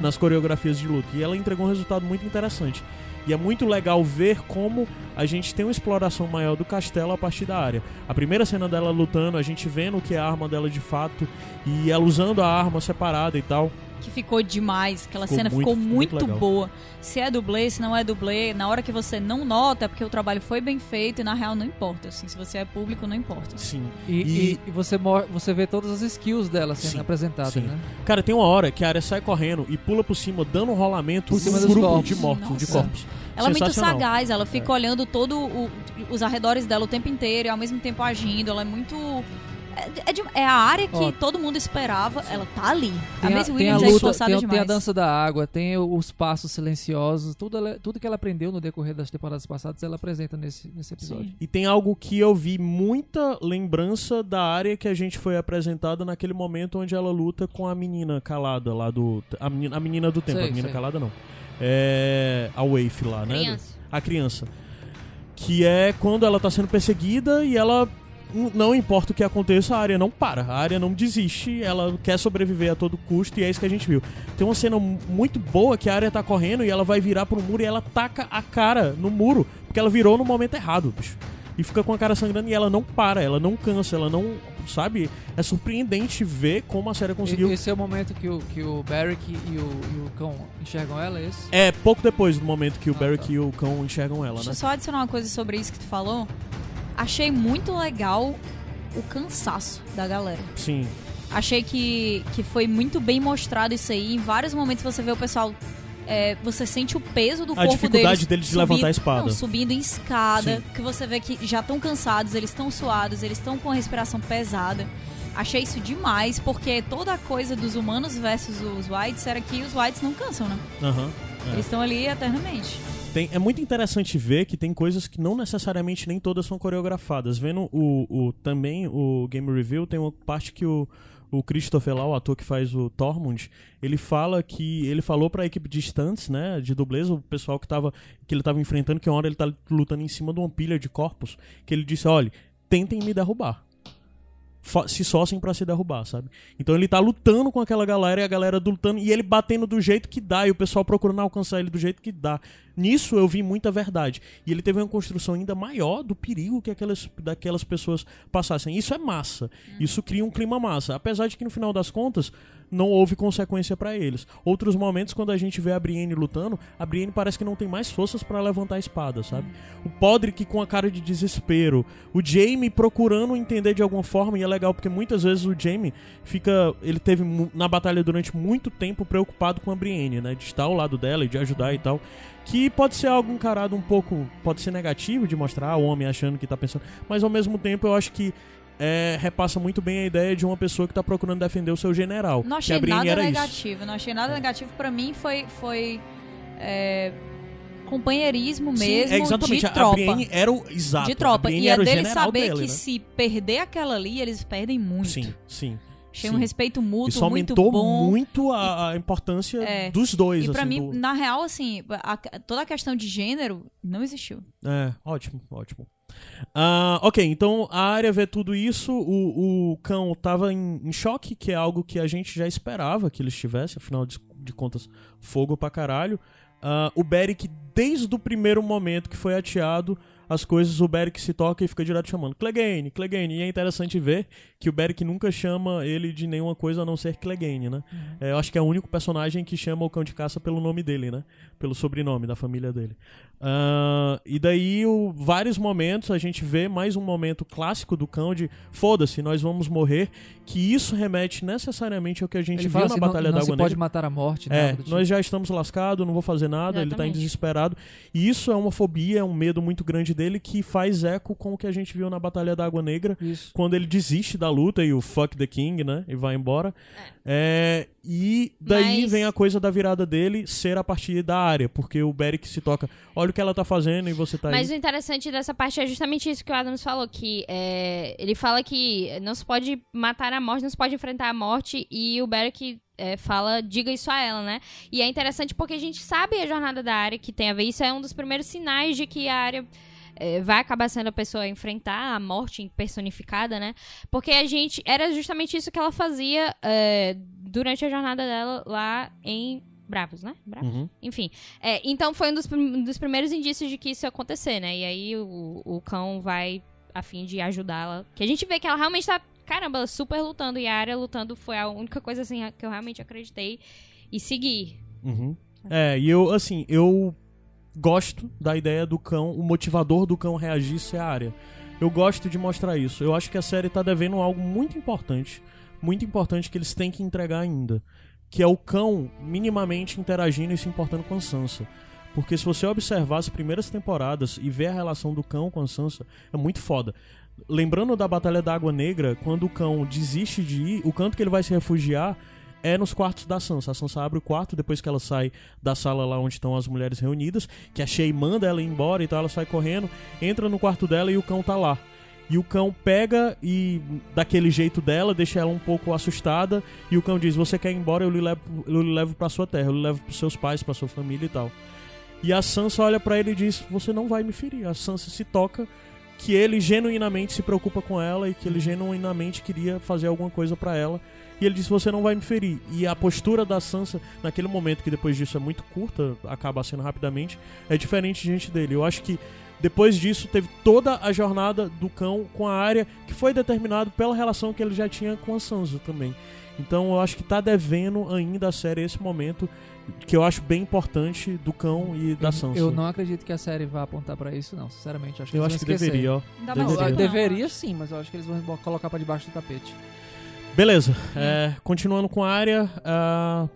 Speaker 1: nas coreografias de luta. E ela entregou um resultado muito interessante. E é muito legal ver como a gente tem uma exploração maior do castelo a partir da área. A primeira cena dela lutando, a gente vendo o que é a arma dela de fato, e ela usando a arma separada e tal.
Speaker 5: Que ficou demais. Aquela
Speaker 1: Ficou
Speaker 5: cena
Speaker 1: muito-
Speaker 5: ficou
Speaker 1: muito
Speaker 5: muito, boa. Se é dublê, se não é dublê, na hora que você não nota, é porque o trabalho foi bem feito e na real não importa. Assim, se você é público, não importa.
Speaker 1: Sim.
Speaker 2: E,
Speaker 1: E-
Speaker 2: e- você, você vê todas as skills dela sendo
Speaker 1: Sim,
Speaker 2: apresentadas,
Speaker 1: sim.
Speaker 2: né?
Speaker 1: Cara, tem uma hora que a área sai correndo e pula por cima, dando um rolamento
Speaker 2: Por cima
Speaker 1: grupo
Speaker 2: corpos.
Speaker 1: de mortos, de
Speaker 5: Nossa.
Speaker 1: corpos.
Speaker 5: Ela é muito sagaz, ela fica olhando todo o- os arredores dela o tempo inteiro e ao mesmo tempo agindo. Ela é muito. É, é de- é a área que
Speaker 2: Ó.
Speaker 5: todo mundo esperava. Ela tá ali. a
Speaker 2: Tem a,
Speaker 5: Maisie
Speaker 2: tem a
Speaker 5: Williams é
Speaker 2: luta,
Speaker 5: esforçada
Speaker 2: tem, a-
Speaker 5: demais.
Speaker 2: tem a dança da água, tem os passos silenciosos, tudo, ela- tudo que ela aprendeu no decorrer das temporadas passadas, ela apresenta nesse, nesse episódio.
Speaker 5: Sim.
Speaker 1: E tem algo que eu vi muita lembrança da área que a gente foi apresentada naquele momento onde ela luta com a menina calada lá do. A menina, a menina do tempo,
Speaker 2: Sei,
Speaker 1: a menina
Speaker 2: sei.
Speaker 1: calada não. É. A Waif lá, né?
Speaker 3: Criança.
Speaker 1: A criança. Que é quando ela tá sendo perseguida e ela. Não importa o que aconteça, a área não para, a área não desiste, ela quer sobreviver a todo custo e é isso que a gente viu. Tem uma cena mu- muito boa que a área tá correndo e ela vai virar pro muro e ela taca a cara no muro, porque ela virou no momento errado, bicho. E fica com a cara sangrando e ela não para, ela não cansa, ela não. Sabe? É surpreendente ver como a série conseguiu.
Speaker 2: Esse é o momento que o, que o Barrick e o, e o cão enxergam ela, é esse?
Speaker 1: É pouco depois do momento que o
Speaker 2: Ah,
Speaker 1: Barrick
Speaker 2: tá.
Speaker 1: e o cão enxergam ela,
Speaker 5: Deixa
Speaker 1: né?
Speaker 5: eu só adicionar uma coisa sobre isso que tu falou. Achei muito legal o cansaço da galera.
Speaker 1: Sim.
Speaker 5: Achei que, que foi muito bem mostrado isso aí. Em vários momentos você vê o pessoal. é, você sente o peso do
Speaker 1: A
Speaker 5: corpo
Speaker 1: dificuldade
Speaker 5: deles.
Speaker 1: deles de levantar a espada.
Speaker 5: Não, subindo em escada.
Speaker 1: Sim.
Speaker 5: Que você vê que já estão cansados, eles estão suados, eles estão com a respiração pesada. Achei isso demais, porque toda a coisa dos humanos versus os whites era que os whites não cansam, né?
Speaker 1: Aham. é.
Speaker 5: Eles estão ali eternamente.
Speaker 1: Tem- é muito interessante ver que tem coisas que não necessariamente nem todas são coreografadas. Vendo o, o- também o Game Review, tem uma parte que o, o Christopher lá, o ator que faz o Tormund, ele fala que ele falou pra equipe de stunts, né, de dublês, o pessoal que tava que ele tava enfrentando, que uma hora ele tá lutando em cima de uma pilha de corpos, que ele disse, olha, tentem me derrubar. Se sóciem pra se derrubar, sabe? Então ele tá lutando com aquela galera e a galera lutando e ele batendo do jeito que dá e o pessoal procurando alcançar ele do jeito que dá. Nisso eu vi muita verdade. E ele teve uma construção ainda maior do perigo que aquelas, daquelas pessoas passassem. Isso é massa. Isso cria um clima massa. Apesar de que no final das contas não houve consequência pra eles. Outros momentos, quando a gente vê a Brienne lutando, a Brienne parece que não tem mais forças pra levantar a espada, sabe? O Podrick com a cara de desespero. O Jaime procurando entender de alguma forma. E é legal porque muitas vezes o Jaime fica. Ele teve na batalha durante muito tempo preocupado com a Brienne, né? De estar ao lado dela e de ajudar e tal. Que pode ser algo encarado um pouco. Pode ser negativo de mostrar o homem achando que tá pensando. Mas ao mesmo tempo eu acho que. É, repassa muito bem a ideia de uma pessoa que tá procurando defender o seu general.
Speaker 5: Não achei nada
Speaker 1: era isso.
Speaker 5: negativo. Não achei nada negativo. Pra mim foi, foi é, companheirismo mesmo
Speaker 1: Sim, é exatamente.
Speaker 5: de tropa.
Speaker 1: A Brienne era o. Exato.
Speaker 5: de tropa. E é dele saber
Speaker 1: dele,
Speaker 5: que
Speaker 1: né?
Speaker 5: se perder aquela ali, eles perdem muito.
Speaker 1: Sim, sim.
Speaker 5: Achei
Speaker 1: sim.
Speaker 5: um respeito mútuo
Speaker 1: Isso
Speaker 5: muito
Speaker 1: aumentou
Speaker 5: bom.
Speaker 1: muito a, a importância
Speaker 5: É.
Speaker 1: dos dois.
Speaker 5: E pra
Speaker 1: assim,
Speaker 5: mim,
Speaker 1: do-
Speaker 5: na real, assim, a- toda a questão de gênero não existiu.
Speaker 1: É, ótimo, ótimo. Ah, ok, então a área vê tudo isso, o, o cão tava em, em choque, que é algo que a gente já esperava que ele estivesse, afinal de, de contas, fogo pra caralho. Ah, o Beric, desde o primeiro momento que foi ateado, as coisas, o Beric se toca e fica direto chamando Clegane, Clegane. E é interessante ver que o Beric nunca chama ele de nenhuma coisa a não ser Clegane, né? É, eu acho que é o único personagem que chama o cão de caça pelo nome dele, né? Pelo sobrenome da família dele. Ah, e daí, o, vários momentos, a gente vê mais um momento clássico do cão de foda-se, nós vamos morrer, que isso remete necessariamente ao que a gente
Speaker 2: Ele
Speaker 1: viu
Speaker 2: fala
Speaker 1: na
Speaker 2: assim,
Speaker 1: Batalha
Speaker 2: não,
Speaker 1: da
Speaker 2: não se
Speaker 1: Água
Speaker 2: pode
Speaker 1: Negra.
Speaker 2: matar a morte, né?
Speaker 1: É,
Speaker 2: tipo.
Speaker 1: nós já estamos lascados, não vou fazer nada, ele tá em desesperado. E isso é uma fobia, é um medo muito grande dele que faz eco com o que a gente viu na Batalha da Água Negra,
Speaker 2: Isso.
Speaker 1: quando ele desiste da luta e o fuck the king, né? E vai embora. É, e daí
Speaker 3: Mas-
Speaker 1: vem a coisa da virada dele ser a partir da área, porque o Beric se toca, olha o que ela tá fazendo e você tá
Speaker 3: Mas
Speaker 1: aí.
Speaker 3: o interessante dessa parte é justamente isso que o Adams falou, que é, ele fala que não se pode matar a morte, não se pode enfrentar a morte, e o Beric é, fala, diga isso a ela, né? E é interessante porque a gente sabe a jornada da área que tem a ver, isso é um dos primeiros sinais de que a área é, vai acabar sendo a pessoa a enfrentar a morte personificada, né? Porque a gente. Era justamente isso que ela fazia é, durante a jornada dela lá em Bravos, né? Bravos?
Speaker 1: Uhum.
Speaker 3: Enfim. É, então foi um dos, um dos primeiros indícios de que isso ia acontecer, né? E aí o, o cão vai a fim de ajudá-la. Que a gente vê que ela realmente tá, caramba, super lutando. E a área lutando foi a única coisa assim que eu realmente acreditei e segui.
Speaker 1: Uhum. É, e eu, assim, eu gosto da ideia do cão, o motivador do cão reagir ser a área. Eu gosto de mostrar isso. Eu acho que a série tá devendo algo muito importante, muito importante que eles têm que entregar ainda, que é o cão minimamente interagindo e se importando com Sansa. Porque se você observar as primeiras temporadas e ver a relação do cão com a Sansa, é muito foda. Lembrando da Batalha da Água Negra, quando o cão desiste de ir, o canto que ele vai se refugiar é nos quartos da Sansa. A Sansa abre o quarto depois que ela sai da sala lá onde estão as mulheres reunidas, que a Shay manda ela ir embora e tal, ela sai correndo, entra no quarto dela e o cão tá lá. E o cão pega e, daquele jeito dela, deixa ela um pouco assustada. E o cão diz: Você quer ir embora? Eu lhe levo, eu lhe levo pra sua terra, eu lhe levo pros seus pais, pra sua família e tal. E a Sansa olha pra ele e diz: Você não vai me ferir. A Sansa se toca que ele genuinamente se preocupa com ela e que ele genuinamente queria fazer alguma coisa pra ela. E ele diz: Você não vai me ferir. E a postura da Sansa, naquele momento, que depois disso é muito curta, acaba sendo rapidamente, é diferente diante dele. Eu acho que depois disso teve toda a jornada do cão com a área que foi determinado pela relação que ele já tinha com a Sansa também. Então eu acho que tá devendo ainda a série esse momento que eu acho bem importante do cão e da
Speaker 2: eu,
Speaker 1: Sansa.
Speaker 2: eu não acredito que a série vá apontar pra isso, não. Sinceramente, eu acho que
Speaker 1: Eu acho que
Speaker 2: esquecer.
Speaker 1: deveria, ó.
Speaker 5: Ainda
Speaker 1: Deveria.
Speaker 2: Não,
Speaker 5: não,
Speaker 2: deveria sim, mas eu acho que eles vão colocar pra debaixo do tapete.
Speaker 1: Beleza, é, continuando com a área, a,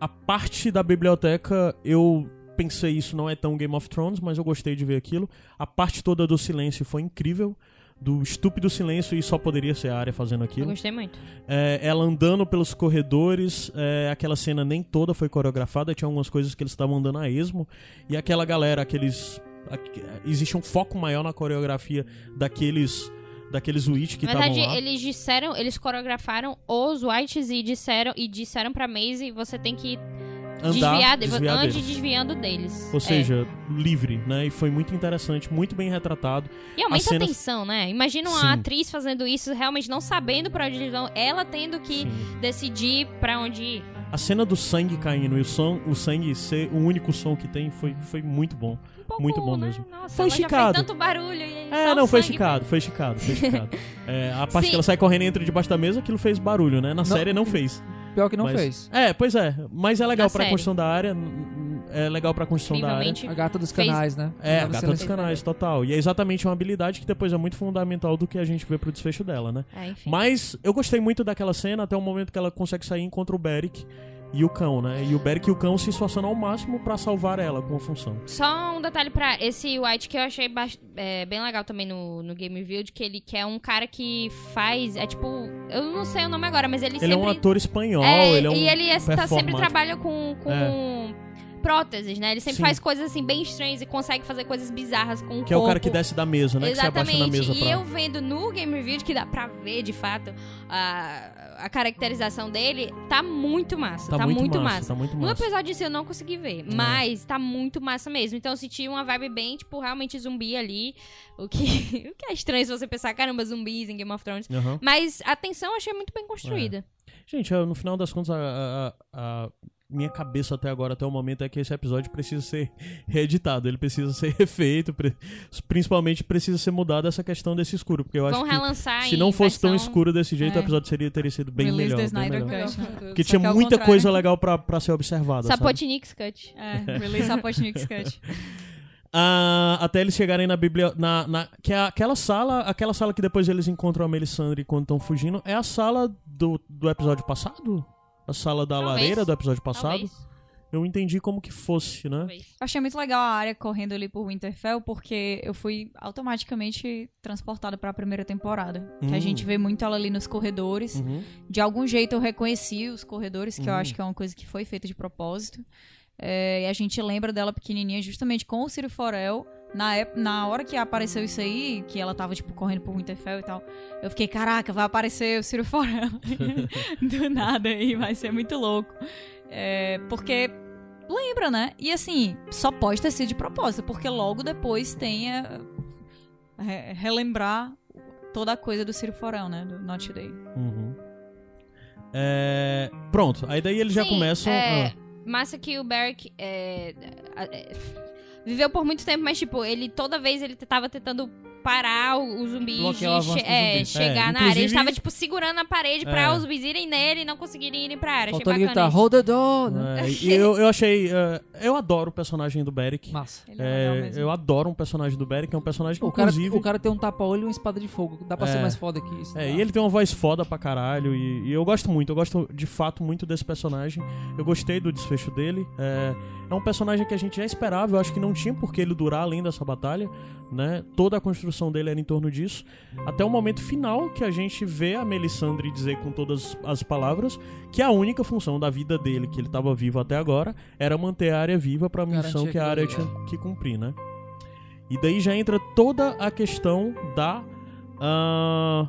Speaker 1: a parte da biblioteca, eu pensei isso não é tão Game of Thrones, mas eu gostei de ver aquilo. A parte toda do silêncio foi incrível, do estúpido silêncio e só poderia ser a área fazendo
Speaker 3: Eu
Speaker 1: aquilo.
Speaker 3: gostei muito.
Speaker 1: É, ela andando pelos corredores, é, aquela cena nem toda foi coreografada, tinha algumas coisas que eles estavam andando a esmo, e aquela galera, aqueles. aqu- existe um foco maior na coreografia daqueles daqueles Witch que
Speaker 3: Na
Speaker 1: estavam
Speaker 3: verdade,
Speaker 1: lá.
Speaker 3: eles disseram, eles coreografaram os Whites e disseram e disseram pra Maisie, você tem que
Speaker 1: Andar,
Speaker 3: desviar, de-
Speaker 1: desviar
Speaker 3: antes
Speaker 1: deles.
Speaker 3: desviando deles.
Speaker 1: Ou
Speaker 3: É.
Speaker 1: seja, livre, né? E foi muito interessante, muito bem retratado.
Speaker 3: E aumenta
Speaker 1: as cenas-
Speaker 3: a tensão, né? Imagina uma
Speaker 1: Sim.
Speaker 3: atriz fazendo isso, realmente não sabendo pra onde eles vão, ela tendo que
Speaker 1: Sim.
Speaker 3: decidir pra onde ir.
Speaker 1: A cena do sangue caindo e o, som, o sangue ser o único som que tem foi, foi muito bom.
Speaker 3: Um pouco,
Speaker 1: Muito bom
Speaker 3: né?
Speaker 1: mesmo.
Speaker 3: Nossa,
Speaker 1: Foi esticado.
Speaker 3: tanto barulho e
Speaker 1: É, não, foi esticado, foi esticado, foi esticado. É, a parte
Speaker 3: Sim.
Speaker 1: que ela sai correndo e entra debaixo da mesa, aquilo fez barulho, né? Na série não fez.
Speaker 2: Pior que não
Speaker 1: Mas-
Speaker 2: fez.
Speaker 1: É, pois é. Mas é legal
Speaker 3: série.
Speaker 1: construção da área. É legal pra construção da área.
Speaker 2: A gata dos
Speaker 3: Fez-
Speaker 2: canais, né?
Speaker 1: É, a gata dos canais, total. E é exatamente uma habilidade que depois é muito fundamental do que a gente vê pro desfecho dela, né?
Speaker 3: É, enfim.
Speaker 1: Mas eu gostei muito daquela cena até o momento que ela consegue sair e encontra o Beric e o cão, né? E o Beric e o cão se esforçando ao máximo pra salvar ela com a função.
Speaker 3: Só um detalhe pra esse White que eu achei é, bem legal também no, no Game Review, de que ele que é um cara que faz. É tipo. Eu não sei o nome agora, mas ele,
Speaker 1: Ele
Speaker 3: sempre.
Speaker 1: é um ator espanhol,
Speaker 3: É,
Speaker 1: ele é um
Speaker 3: e ele é- tá, sempre trabalha com, com próteses, né? Ele sempre
Speaker 1: Sim.
Speaker 3: faz coisas assim bem estranhas e consegue fazer coisas bizarras com o
Speaker 1: Que é o cara
Speaker 3: corpo.
Speaker 1: que desce da mesa, né? Que se abaixa na
Speaker 3: Exatamente.
Speaker 1: mesa
Speaker 3: E
Speaker 1: pra...
Speaker 3: eu vendo no Game Review, que dá pra ver de fato a, a caracterização dele, tá muito massa. Tá, muito, massa.
Speaker 1: Tá muito
Speaker 3: No
Speaker 1: massa.
Speaker 3: episódio em si eu não consegui ver, mas tá muito massa mesmo. Então eu senti uma vibe bem, tipo, realmente zumbi ali. O que, o que é estranho se você pensar, caramba, zumbis em Game of Thrones.
Speaker 1: Aham.
Speaker 3: Mas a tensão eu achei muito bem construída.
Speaker 1: Gente, eu, no final das contas, a, a- a minha cabeça até agora, até o momento, é que esse episódio precisa ser reeditado, ele precisa ser refeito, pre- principalmente precisa ser mudada essa questão desse escuro, porque eu acho
Speaker 3: Vão
Speaker 1: que
Speaker 3: relançar
Speaker 1: se não fosse tão
Speaker 3: versão-
Speaker 1: escuro desse jeito,
Speaker 5: É.
Speaker 1: o episódio seria, teria sido bem
Speaker 5: Release
Speaker 1: melhor. bem
Speaker 5: Snyder
Speaker 1: melhor.
Speaker 5: Cut. né?
Speaker 1: Porque tinha
Speaker 5: que
Speaker 1: muita
Speaker 5: contrário.
Speaker 1: coisa legal pra, pra ser observada?
Speaker 3: Sapotniks Cut.
Speaker 5: É, release Sapotniks Cut.
Speaker 1: Ah, até eles chegarem na Bíblia. Na, na- que é aquela sala. Aquela sala que depois eles encontram a Melisandre quando estão fugindo. É a sala do, do episódio passado? A sala da
Speaker 3: Talvez.
Speaker 1: lareira do episódio passado?
Speaker 3: Talvez.
Speaker 1: Eu entendi como que fosse, né?
Speaker 3: Talvez.
Speaker 5: Eu achei muito legal a área correndo ali por Winterfell, porque eu fui automaticamente transportada pra primeira temporada. Que
Speaker 1: Hum.
Speaker 5: a gente vê muito ela ali nos corredores.
Speaker 1: Uhum.
Speaker 5: De algum jeito eu reconheci os corredores, que eu
Speaker 1: Uhum.
Speaker 5: acho que é uma coisa que foi feita de propósito. É, e a gente lembra dela pequenininha justamente com o Ciro Forel. Na, ép- na hora que apareceu isso aí, que ela tava, tipo, correndo por Winterfell e tal, eu fiquei, caraca, vai aparecer o Ciro Forel. Do nada aí, vai ser muito louco. É, porque lembra, né? E assim, só pode ter sido de propósito, porque logo depois tem a- re- relembrar toda a coisa do Ciro Forel, né? Do Not Today.
Speaker 1: Uhum. É, Pronto, aí daí eles já
Speaker 3: Sim,
Speaker 1: começam.
Speaker 3: É,
Speaker 1: ah,
Speaker 3: Massa que o Beric é, é, viveu por muito tempo, mas tipo, ele toda vez ele tava tentando parar o, o zumbi
Speaker 2: Bloquear o avanço
Speaker 3: de é,
Speaker 2: zumbi.
Speaker 3: chegar
Speaker 1: É,
Speaker 3: na área.
Speaker 1: inclusive-
Speaker 3: Ele estava tipo segurando a parede pra
Speaker 1: É.
Speaker 3: os zumbis irem nele e não conseguirem ir pra área.
Speaker 2: Faltou
Speaker 3: Achei
Speaker 2: ele
Speaker 3: bacana
Speaker 2: gritar,
Speaker 3: isso.
Speaker 2: hold the door, né?
Speaker 1: é, e eu, eu achei. ah, eu adoro o personagem do Beric.
Speaker 2: Massa.
Speaker 5: Ele é legal
Speaker 1: É,
Speaker 5: mesmo.
Speaker 1: eu adoro um personagem do Beric, é um personagem que,
Speaker 2: O cara,
Speaker 1: inclusive.
Speaker 2: o cara tem um tapa-olho e uma espada de fogo. Dá pra ser
Speaker 1: É.
Speaker 2: mais foda que isso.
Speaker 1: É,
Speaker 2: tá?
Speaker 1: e ele tem uma voz foda pra caralho. E, e eu gosto muito, eu gosto de fato muito desse personagem. Eu gostei do desfecho dele. É, é um personagem que a gente já esperava, eu acho que não tinha por que ele durar além dessa batalha. Né? Toda a construção dele era em torno disso. Até o momento final que a gente vê a Melisandre dizer com todas as palavras que a única função da vida dele, que ele estava vivo até agora, era manter a área viva pra missão
Speaker 2: Garantir
Speaker 1: que a área tinha
Speaker 2: ali,
Speaker 1: que cumprir, né? E daí já entra toda a questão da ah,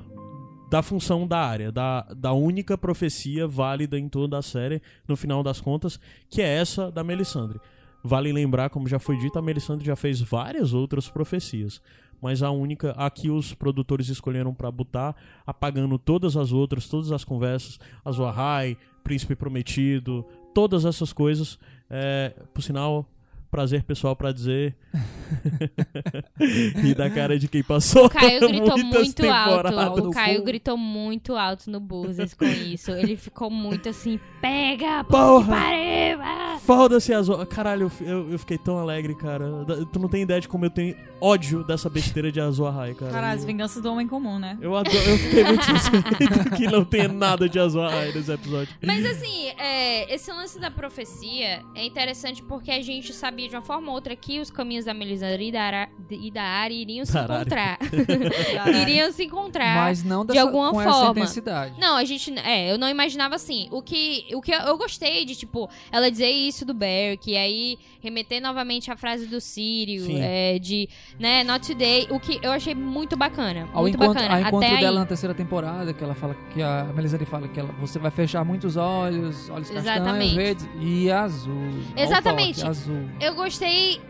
Speaker 1: da função da área, da, da única profecia válida em toda a série, no final das contas, que é essa da Melisandre. Vale lembrar, como já foi dito, a Melisandre já fez várias outras profecias, mas a única, a que os produtores escolheram pra botar, apagando todas as outras, todas as conversas, Azor Ahai, Príncipe Prometido, todas essas coisas, é, por sinal, prazer pessoal pra dizer. e da cara de quem passou.
Speaker 3: O Caio gritou muito alto. O Caio gritou muito alto no Buzzes com isso. Ele ficou muito assim, pega,
Speaker 1: Porra!
Speaker 3: porra, pariu! ah!"
Speaker 1: Foda-se Azor. Caralho, eu, eu, eu fiquei tão alegre, cara. Tu não tem ideia de como eu tenho ódio dessa besteira de Azor Ahai, cara.
Speaker 5: Cara, as vinganças do homem comum, né?
Speaker 1: Eu adoro, eu fiquei muito satisfeito que não tenha nada de Azor Ahai nesse episódio.
Speaker 3: Mas assim, é, esse lance da profecia é interessante porque a gente sabia de uma forma ou outra que os caminhos da Melisandre e da, Ara- e da Arya iriam se encontrar.
Speaker 5: Caralho.
Speaker 3: iriam se encontrar.
Speaker 2: Mas não
Speaker 3: de
Speaker 2: dessa,
Speaker 3: alguma
Speaker 2: com essa
Speaker 3: forma.
Speaker 2: intensidade.
Speaker 3: Não, a gente. É, eu não imaginava assim. O que, o que eu, eu gostei de, tipo, ela dizer isso do Beric, e aí remeter novamente à frase do Sírio, é, de, né, not today. O que eu achei muito bacana.
Speaker 2: Ao
Speaker 3: muito
Speaker 2: encontro,
Speaker 3: bacana.
Speaker 2: ao encontro
Speaker 3: Até
Speaker 2: dela
Speaker 3: aí.
Speaker 2: na terceira temporada, que ela fala que a Melisandre fala que ela, você vai fechar muitos olhos, olhos castanhos, verdes e azul.
Speaker 3: Exatamente.
Speaker 2: toque, azul.
Speaker 3: Eu gostei,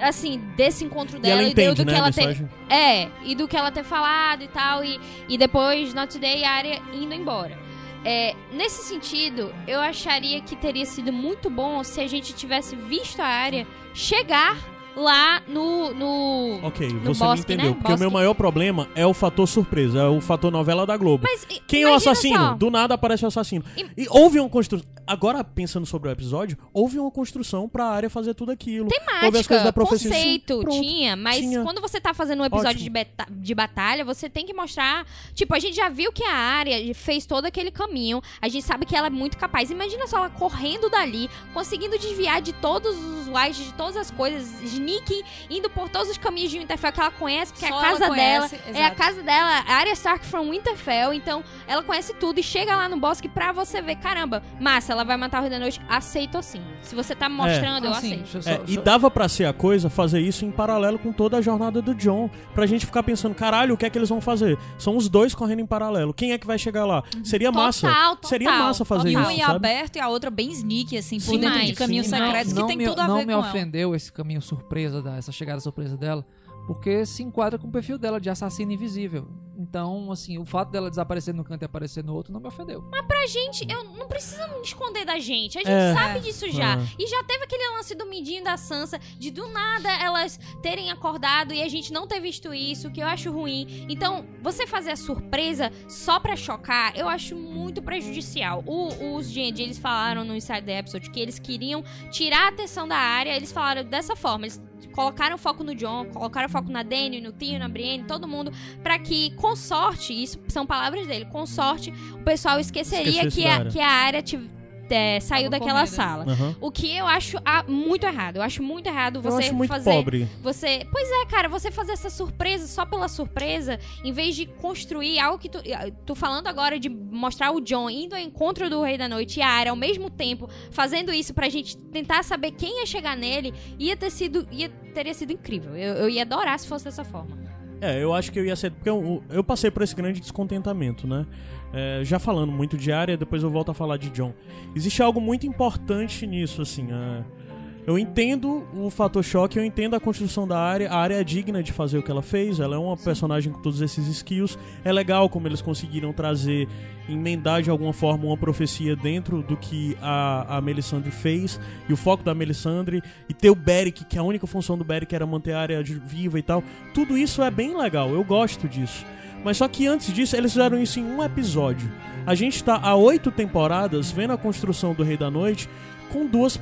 Speaker 3: assim, desse encontro
Speaker 1: E
Speaker 3: dela
Speaker 1: ela
Speaker 3: e, do,
Speaker 1: entende,
Speaker 3: do
Speaker 1: né,
Speaker 3: que ela ter. É, e do que ela ter falado e tal, e, e depois Not Today e a área indo embora. É, nesse sentido, eu acharia que teria sido muito bom se a gente tivesse visto a área chegar lá no. no...
Speaker 1: Ok,
Speaker 3: No
Speaker 1: você me
Speaker 3: bosque,
Speaker 1: entendeu.
Speaker 3: né?
Speaker 1: Porque o meu
Speaker 3: Bosque.
Speaker 1: maior problema é o fator surpresa, é o fator novela da Globo.
Speaker 3: Mas,
Speaker 1: Quem é o assassino?
Speaker 3: só.
Speaker 1: Do nada aparece o assassino.
Speaker 3: Im-
Speaker 1: E houve uma construção. Agora, pensando sobre o episódio, houve uma construção pra área fazer tudo aquilo. Houve as coisas da
Speaker 3: Temática,
Speaker 1: profecia.
Speaker 3: Conceito,
Speaker 1: pronto.
Speaker 3: tinha, mas
Speaker 1: Tinha.
Speaker 3: quando você tá fazendo um episódio de, beta- de batalha, você tem que mostrar. Tipo, a gente já viu que a área fez todo aquele caminho, a gente sabe que ela é muito capaz. Imagina só ela correndo dali, conseguindo desviar de todos os whites, de todas as coisas, sneaking, indo por todos os caminhos de Winterfell que ela conhece, porque é a casa dela. É a
Speaker 5: exato.
Speaker 3: casa dela, a área Stark from Winterfell, então ela conhece tudo e chega lá no bosque pra você ver, caramba, massa, ela vai matar o Rei da Noite, aceito assim. Se você tá mostrando, eu
Speaker 2: Assim,
Speaker 3: aceito.
Speaker 2: só-
Speaker 1: É, e dava pra ser a coisa fazer isso em paralelo com toda a jornada do John. Pra gente ficar pensando, caralho, o que é que eles vão fazer? São os dois correndo em paralelo. Quem é que vai chegar lá? Seria massa.
Speaker 3: Total, total,
Speaker 1: Seria massa fazer
Speaker 5: E
Speaker 3: total.
Speaker 5: um
Speaker 1: isso,
Speaker 5: em
Speaker 1: sabe?
Speaker 5: aberto e a outra bem sneaky, assim, por
Speaker 3: Sim,
Speaker 5: dentro de caminhos
Speaker 1: sim,
Speaker 5: secretos
Speaker 2: não
Speaker 5: que tem
Speaker 2: me,
Speaker 5: tudo a
Speaker 2: não
Speaker 5: ver
Speaker 2: me
Speaker 5: com ela.
Speaker 2: ofendeu esse caminho surpresa, da, essa chegada surpresa dela, porque se enquadra com o perfil dela de assassino invisível. Então, assim, o fato dela desaparecer no canto e aparecer no outro não me ofendeu.
Speaker 3: Pra gente, eu não precisa me esconder da gente. A gente
Speaker 1: É.
Speaker 3: sabe disso já.
Speaker 1: É.
Speaker 3: E já teve aquele lance do Mindinho e da Sansa, de do nada elas terem acordado e a gente não ter visto isso, que eu acho ruim. Então, você fazer a surpresa só pra chocar, eu acho muito prejudicial. O- os G&G, eles falaram no Inside the Episode que eles queriam tirar a atenção da área, eles falaram dessa forma, eles colocaram foco no John, colocaram foco na Dany, no Tio, na Brienne, todo mundo, pra que, com sorte, isso são palavras dele, com sorte, o pessoal esqueceria
Speaker 1: Esquecesse
Speaker 3: que a,
Speaker 1: área.
Speaker 3: que a área é, saiu
Speaker 5: Tava
Speaker 3: daquela
Speaker 5: comendo.
Speaker 3: sala.
Speaker 1: Aham.
Speaker 3: O que eu acho ah, muito errado. Eu acho muito errado
Speaker 1: Eu
Speaker 3: você
Speaker 1: acho muito
Speaker 3: fazer.
Speaker 1: pobre.
Speaker 3: Você. Pois é, cara, você fazer essa surpresa só pela surpresa, em vez de construir algo que tu. Tu falando agora de mostrar o John indo ao encontro do Rei da Noite e a Arya ao mesmo tempo, fazendo isso pra gente tentar saber quem ia chegar nele, ia ter sido. Ia, teria sido incrível. Eu, eu ia adorar se fosse dessa forma.
Speaker 1: É, eu acho que eu ia ser. Porque eu, eu passei por esse grande descontentamento, né? É, já falando muito de área, depois eu volto a falar de John. Existe algo muito importante nisso, assim. é, eu entendo o fator choque, eu entendo a construção da área. A área é digna de fazer o que ela fez. Ela é uma personagem com todos esses skills. É legal como eles conseguiram trazer, emendar de alguma forma uma profecia dentro do que a, a Melisandre fez. E o foco da Melisandre. E ter o Beric, que a única função do Beric era manter a área viva e tal. Tudo isso é bem legal, eu gosto disso. Mas só que antes disso, eles fizeram isso em um episódio. A gente tá há oito temporadas vendo a construção do Rei da Noite com duas,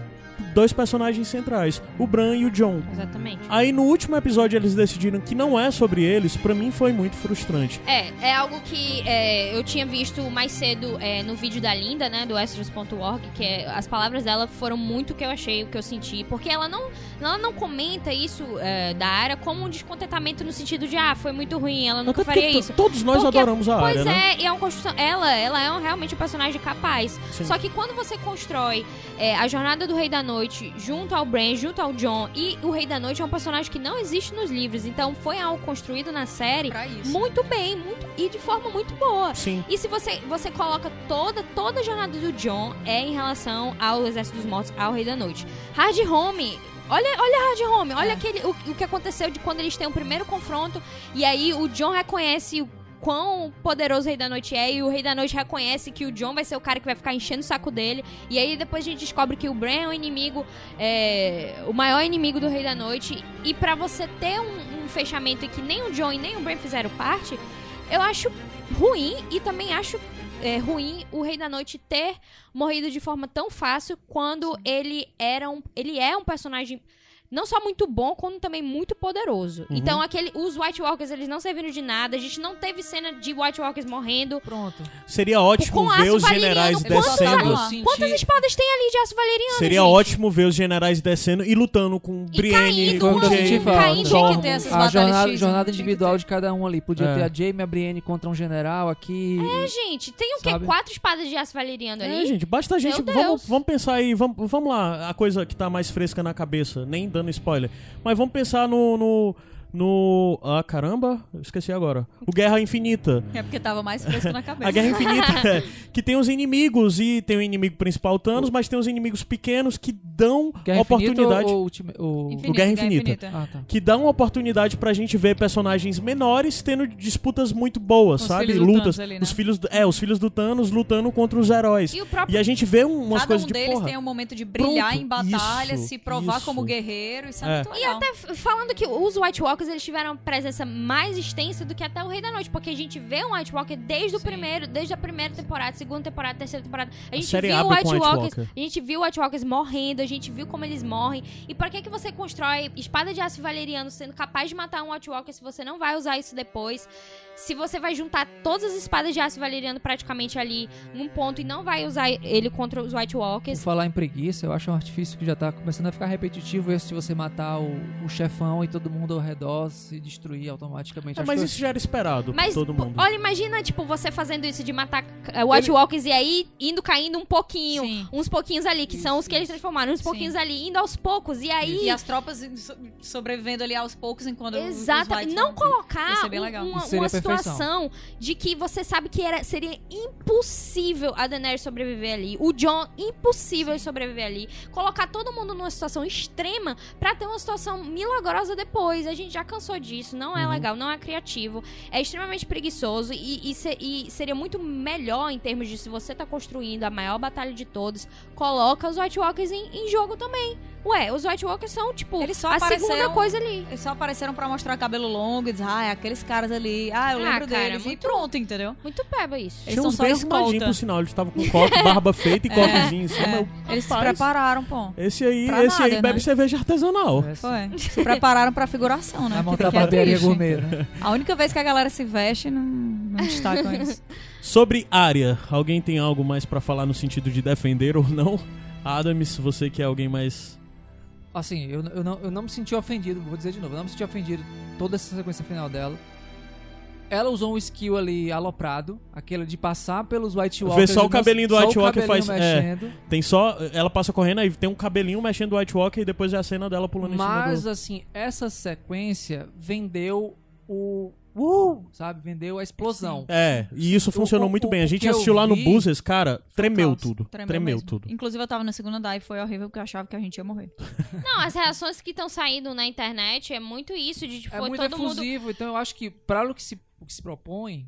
Speaker 1: dois personagens centrais, o Bran e o John.
Speaker 3: Exatamente.
Speaker 1: Aí no último episódio eles decidiram que não é sobre eles, pra mim foi muito frustrante.
Speaker 3: É, é algo que é, eu tinha visto mais cedo é, no vídeo da Linda, né, do Astros.org, que é- as palavras dela foram muito o que eu achei, o que eu senti, porque ela não, ela não comenta isso é, da área como um descontentamento no sentido de, ah, foi muito ruim, ela nunca
Speaker 1: Até
Speaker 3: faria isso.
Speaker 1: Todos nós
Speaker 3: Porque-
Speaker 1: adoramos a
Speaker 3: Pois
Speaker 1: área, né?
Speaker 3: é, e é uma construção. Ela, ela é um- realmente um personagem capaz.
Speaker 1: Sim.
Speaker 3: Só que quando você constrói é, a jornada do Rei da Noite junto ao Bran, junto ao John, e o Rei da Noite é um personagem que não existe nos livros, então foi algo construído na série
Speaker 5: Pra isso.
Speaker 3: muito bem, muito e de forma muito boa.
Speaker 1: Sim.
Speaker 3: E se você, você coloca toda, toda a jornada do John é em relação ao Exército dos Mortos, ao Rei da Noite. Hard Home. Olha, olha Hard Home, olha
Speaker 5: É.
Speaker 3: aquele, o, o que aconteceu de quando eles têm o primeiro confronto e aí o John reconhece o quão poderoso o Rei da Noite é e o Rei da Noite reconhece que o John vai ser o cara que vai ficar enchendo o saco dele. E aí depois a gente descobre que o Bran é o inimigo, é, o maior inimigo do Rei da Noite. E pra você ter um, um fechamento em que nem o John e nem o Bran fizeram parte, eu acho ruim e também acho é, ruim o Rei da Noite ter morrido de forma tão fácil quando ele era um, ele é um personagem não só muito bom, como também muito poderoso.
Speaker 1: Uhum.
Speaker 3: Então, aquele, os White Walkers, eles não serviram de nada. A gente não teve cena de White Walkers morrendo.
Speaker 2: Pronto.
Speaker 1: Seria ótimo
Speaker 3: Com
Speaker 1: ver os generais descendo.
Speaker 2: senti-
Speaker 3: Quantas espadas tem ali de aço valeriano,
Speaker 1: Seria
Speaker 3: gente?
Speaker 1: ótimo ver os generais descendo e lutando com
Speaker 3: E
Speaker 1: Brienne, com Jaime.
Speaker 3: caindo.
Speaker 5: Tinha que ter essas
Speaker 2: a
Speaker 5: batalhas
Speaker 2: jornada,
Speaker 5: X,
Speaker 2: jornada
Speaker 5: que
Speaker 2: individual de cada um ali. Podia
Speaker 1: É.
Speaker 2: ter a Jaime e a Brienne contra um general aqui.
Speaker 3: É, gente, tem o quê?
Speaker 2: Sabe?
Speaker 3: Quatro espadas de aço valeriano ali?
Speaker 1: É, gente, basta a gente. Vamos, vamos pensar aí, vamos, vamos lá, a coisa que tá mais fresca na cabeça, nem dando spoiler. Mas vamos pensar no. no, no- ah, caramba, eu esqueci agora. O Guerra Infinita.
Speaker 5: É porque tava mais fresco na cabeça.
Speaker 1: A Guerra Infinita, é, que tem os inimigos e tem o inimigo principal Thanos, mas tem os inimigos pequenos que dão
Speaker 2: Guerra
Speaker 1: oportunidade.
Speaker 2: Infinita ou, Ultima- ou-
Speaker 5: Infinita,
Speaker 1: o Guerra
Speaker 5: Guerra
Speaker 1: Infinita.
Speaker 2: Ah, tá.
Speaker 1: Que dão oportunidade pra gente ver personagens menores tendo disputas muito boas,
Speaker 5: Os
Speaker 1: sabe? Lutas.
Speaker 5: Ali, né?
Speaker 1: Os filhos é, os filhos do Thanos lutando contra os heróis.
Speaker 3: E o próprio
Speaker 1: E a gente vê um- umas
Speaker 5: Cada
Speaker 1: coisas
Speaker 5: um
Speaker 1: de
Speaker 5: deles
Speaker 1: porra.
Speaker 5: tem um momento de brilhar
Speaker 1: Pronto,
Speaker 5: em batalha,
Speaker 1: isso,
Speaker 5: se provar
Speaker 1: isso.
Speaker 5: como guerreiro. Isso é,
Speaker 1: É.
Speaker 5: muito
Speaker 3: E até falando que os White Walkers eles tiveram presença mais extensa do que até o Rei da Noite, porque a gente vê um White Walker desde o primeiro, desde a primeira temporada, segunda temporada, terceira temporada. A gente
Speaker 1: série
Speaker 3: viu
Speaker 1: abre
Speaker 3: White
Speaker 1: com White
Speaker 3: Walkers,
Speaker 1: Walker.
Speaker 3: a gente viu White Walkers morrendo, a gente viu como eles morrem. E pra que que você constrói espada de aço valeriano sendo capaz de matar um White Walker se você não vai usar isso depois? Se você vai juntar todas as espadas de aço valeriano praticamente ali num ponto e não vai usar ele contra os White
Speaker 2: Por
Speaker 3: Walkers.
Speaker 2: falar em preguiça, eu acho um artifício que já tá começando a ficar repetitivo esse de você matar o, o chefão e todo mundo ao redor se destruir automaticamente.
Speaker 1: É, mas isso já era esperado
Speaker 3: Mas,
Speaker 1: por todo mundo.
Speaker 3: olha, imagina, tipo, você fazendo isso de matar eh, White Walkers e aí indo caindo um pouquinho,
Speaker 5: Sim.
Speaker 3: uns pouquinhos ali, que são os que eles
Speaker 2: Isso.
Speaker 3: transformaram, uns
Speaker 5: Sim.
Speaker 3: pouquinhos ali, indo aos poucos. E aí,
Speaker 5: E as tropas so- sobrevivendo ali aos poucos enquanto Whites
Speaker 3: não colocar
Speaker 5: ser bem
Speaker 3: um-
Speaker 5: legal.
Speaker 2: Isso seria
Speaker 3: uma. Situação de que você sabe que era, seria impossível a Daenerys sobreviver ali, o John impossível sobreviver ali, colocar todo mundo numa situação extrema pra ter uma situação milagrosa depois. A gente já cansou disso, não é
Speaker 1: Uhum.
Speaker 3: legal, não é criativo, é extremamente preguiçoso e, e se- e seria muito melhor em termos de se você tá construindo a maior batalha de todos, coloca os White Walkers em, em jogo também. Ué, os White Walkers são, tipo,
Speaker 5: Eles só
Speaker 3: a segunda
Speaker 5: apareceram-
Speaker 3: coisa ali.
Speaker 5: Eles só apareceram pra mostrar cabelo longo e dizer, ah, é aqueles caras ali. Ah, eu
Speaker 3: Ah,
Speaker 5: lembro
Speaker 3: cara,
Speaker 5: deles.
Speaker 3: muito-
Speaker 5: E pronto, entendeu?
Speaker 3: Muito peba isso.
Speaker 5: Eles
Speaker 1: Tinha
Speaker 5: são
Speaker 1: uns
Speaker 5: só
Speaker 1: bem arrumadinhos, por sinal. Eles estavam com coque, barba feita e coquezinho em cima. Eu,
Speaker 5: Eles se prepararam, pô.
Speaker 1: Esse aí,
Speaker 5: pra
Speaker 1: esse aí
Speaker 5: nada,
Speaker 1: bebe
Speaker 5: né?
Speaker 1: cerveja artesanal.
Speaker 2: É,
Speaker 5: Foi. Se prepararam pra figuração, né?
Speaker 2: Vai montar
Speaker 5: é triste.
Speaker 2: gourmet, né?
Speaker 5: A única vez que a galera se veste, não, não destacam isso.
Speaker 1: Sobre área, alguém tem algo mais pra falar no sentido de defender ou não? Adams, você que é alguém mais.
Speaker 2: Assim, eu, eu, não, eu não me senti ofendido, vou dizer de novo, eu não me senti ofendido toda essa sequência final dela. Ela usou um skill ali aloprado, aquele de passar pelos White
Speaker 1: Vê
Speaker 2: Walkers.
Speaker 1: só o cabelinho do White Walker faz- é. Tem só. Ela passa correndo aí, tem um cabelinho mexendo do White Walker e depois é a cena dela pulando em
Speaker 2: Mas,
Speaker 1: cima
Speaker 2: assim, essa sequência vendeu o. Uh, sabe? Vendeu a explosão.
Speaker 1: É, e isso funcionou
Speaker 2: o-
Speaker 1: muito
Speaker 2: o-
Speaker 1: bem. A gente assistiu lá no Buses, cara, tremeu
Speaker 5: caos.
Speaker 1: tudo.
Speaker 5: Tremeu,
Speaker 1: Tremeu, tudo.
Speaker 5: Inclusive, eu tava na segunda DAI e foi horrível porque eu achava que a gente ia morrer.
Speaker 3: Não, as reações que estão saindo na internet é muito isso, de tipo,
Speaker 2: É
Speaker 3: foi
Speaker 2: muito
Speaker 3: todo mundo.
Speaker 2: efusivo, então eu acho que para o que se, o que se propõe,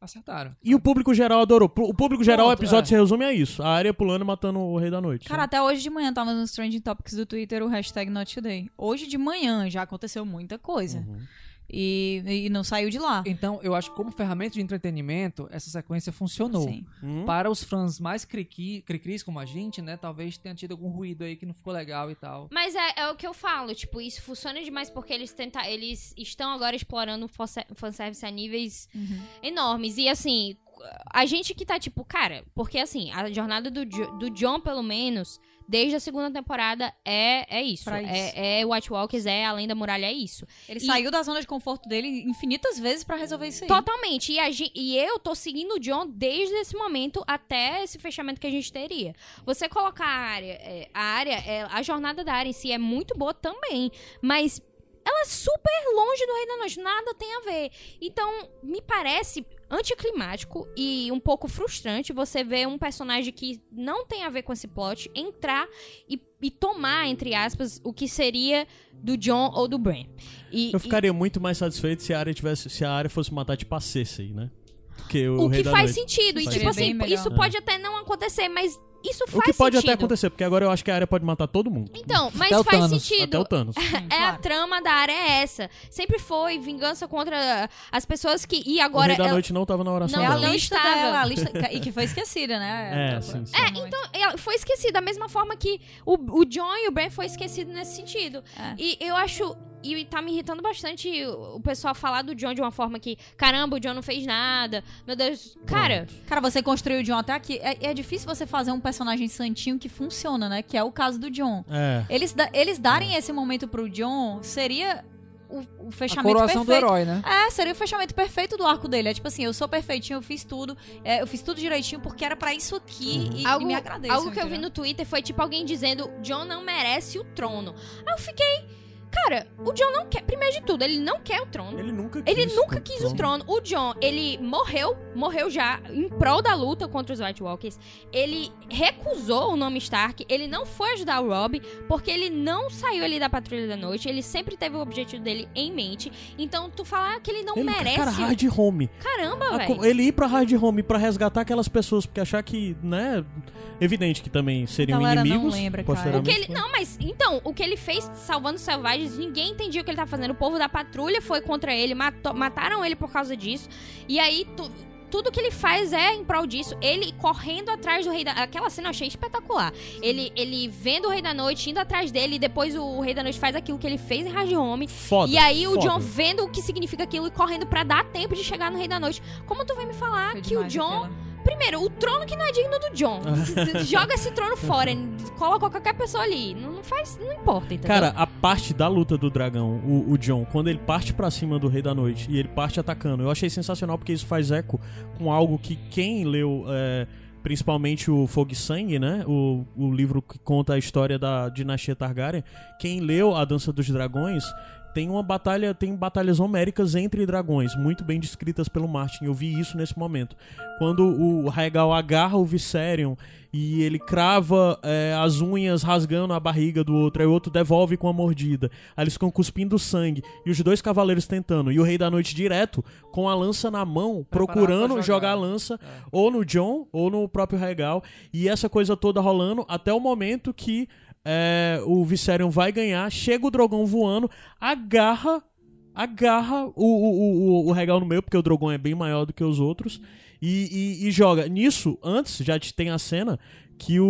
Speaker 2: acertaram.
Speaker 1: E o público geral adorou. O público geral, o
Speaker 2: Pronto,
Speaker 1: episódio
Speaker 2: é.
Speaker 1: se resume a isso. A área pulando e matando o Rei da Noite.
Speaker 5: Cara, até hoje de manhã tava nos Trending Topics do Twitter o hashtag Not Today. Hoje de manhã já aconteceu muita coisa.
Speaker 1: Uhum.
Speaker 5: E, e não saiu de lá.
Speaker 2: Então, eu acho que como ferramenta de entretenimento, essa sequência funcionou.
Speaker 5: Sim.
Speaker 1: Hum?
Speaker 2: Para os fãs mais cri-cris como a gente, né? Talvez tenha tido algum ruído aí que não ficou legal e tal.
Speaker 3: Mas é, é o que eu falo, tipo, isso funciona demais porque eles tentam, eles estão agora explorando fanservice a níveis
Speaker 5: Uhum.
Speaker 3: enormes. E assim, a gente que tá tipo, cara, porque assim, a jornada do, Jo- do John, pelo menos, desde a segunda temporada, é, é isso.
Speaker 5: Isso.
Speaker 3: É, é White Walkers, é Além da Muralha, é isso.
Speaker 5: Ele
Speaker 3: E-
Speaker 5: saiu da zona de conforto dele infinitas vezes pra resolver isso aí.
Speaker 3: Totalmente. E, a e eu tô seguindo o John desde esse momento até esse fechamento que a gente teria. Você colocar a área, é, a área, é, a jornada da área em si é muito boa também, mas ela é super longe do Rei da Noite, nada tem a ver. Então, me parece anticlimático e um pouco frustrante você ver um personagem que não tem a ver com esse plot entrar e, e tomar, entre aspas, o que seria do John ou do Bran. E,
Speaker 1: Eu ficaria muito mais satisfeito se a área tivesse. Se a área fosse matar tipo a Cersei, né? Que o,
Speaker 3: o que faz
Speaker 1: Noite.
Speaker 3: sentido. E, tipo assim,
Speaker 5: melhor.
Speaker 3: isso pode até não acontecer, mas isso faz
Speaker 1: O que pode
Speaker 3: sentido.
Speaker 1: até acontecer, porque agora eu acho que a área pode matar todo mundo.
Speaker 3: Então, mas
Speaker 2: Até o
Speaker 3: faz
Speaker 2: Thanos,
Speaker 3: sentido.
Speaker 1: Até o Thanos.
Speaker 3: É a trama da área é essa. Sempre foi vingança contra as pessoas que. E
Speaker 1: o
Speaker 3: agora.
Speaker 1: Rei da
Speaker 3: ela-
Speaker 1: Noite não tava na oração
Speaker 3: Não,
Speaker 5: É a
Speaker 1: dela.
Speaker 3: ela-
Speaker 5: lista
Speaker 3: estava.
Speaker 5: dela, a lista, e que foi esquecida, né?
Speaker 1: É, sim, sim.
Speaker 3: É, então, ela foi esquecida, da mesma forma que o, o John e o Bran foi esquecido nesse sentido.
Speaker 5: É.
Speaker 3: E eu acho. E tá me irritando bastante o o pessoal falar do John de uma forma que, caramba, o John não fez nada. Meu Deus. Cara,
Speaker 5: Cara, você construiu o John até aqui. É, é difícil você fazer um personagem santinho que funciona, né? Que é o caso do John.
Speaker 1: É.
Speaker 5: Eles, da- eles darem esse momento pro John seria o, o
Speaker 2: A
Speaker 5: fechamento
Speaker 2: coroação do
Speaker 5: perfeito.
Speaker 2: herói, né?
Speaker 5: É, seria o fechamento perfeito do arco dele. É tipo assim, eu sou perfeitinho, eu fiz tudo. é, eu fiz tudo direitinho porque era pra isso aqui e, e
Speaker 3: algo,
Speaker 5: me agradeço.
Speaker 3: algo que eu vi no Twitter foi tipo alguém dizendo: John não merece o trono. Aí eu fiquei. Cara, o John não quer. Primeiro de tudo, ele não quer o trono.
Speaker 1: Ele nunca quis.
Speaker 3: Ele nunca quis o trono. O John, ele morreu, morreu já em prol da luta contra os White Walkers. Ele recusou o nome Stark. Ele não foi ajudar o Robb, porque ele não saiu ali da Patrulha da Noite. Ele sempre teve o objetivo dele em mente. Então, tu falar que ele não
Speaker 1: Ele,
Speaker 3: merece.
Speaker 1: cara, hard home.
Speaker 3: Caramba, velho.
Speaker 1: Ele ir pra hard home pra resgatar aquelas pessoas, porque achar que, né, evidente que também seriam
Speaker 5: Galera não
Speaker 1: inimigos.
Speaker 5: lembra, cara.
Speaker 3: O que ele, não, mas então, o que ele fez salvando os selvagens, ninguém entendia o que ele tava fazendo. O povo da patrulha foi contra ele, matou- mataram ele por causa disso. E aí, tu- tudo que ele faz é em prol disso. Ele correndo atrás do Rei da... Aquela cena eu achei espetacular. Ele, ele vendo o Rei da Noite, indo atrás dele, e depois o Rei da Noite faz aquilo que ele fez em Hard Home.
Speaker 1: Foda.
Speaker 3: e aí o
Speaker 1: foda.
Speaker 3: John vendo o que significa aquilo e correndo pra dar tempo de chegar no Rei da Noite. Como tu vem me falar
Speaker 5: Foi
Speaker 3: que o John...
Speaker 5: aquela.
Speaker 3: Primeiro, o trono que não é digno do John. Joga esse trono fora. Coloca qualquer pessoa ali. Não, faz... Não importa, entendeu?
Speaker 1: Cara, a parte da luta do dragão, o, o John, quando ele parte pra cima do Rei da Noite e ele parte atacando, eu achei sensacional porque isso faz eco com algo que quem leu, é, principalmente o Fogo e Sangue, né? O, o livro que conta a história da dinastia Targaryen, quem leu A Dança dos Dragões. Tem uma batalha, tem batalhas homéricas entre dragões, muito bem descritas pelo Martin. Eu vi isso nesse momento. Quando o Rhaegal agarra o Viserion e ele crava é, as unhas rasgando a barriga do outro, aí o outro devolve com a mordida. Aí eles ficam cuspindo sangue. E os dois cavaleiros tentando. E o Rei da Noite direto, com a lança na mão, procurando jogar.
Speaker 2: jogar.
Speaker 1: a lança
Speaker 2: É.
Speaker 1: ou no John ou no próprio Rhaegal. E essa coisa toda rolando até o momento que é, o Viserion vai ganhar, chega o Drogon voando, agarra agarra o, o, o, o Rhaegal no meio, porque o Drogon é bem maior do que os outros, e, e- e joga. Nisso, antes, já te- tem a cena que o,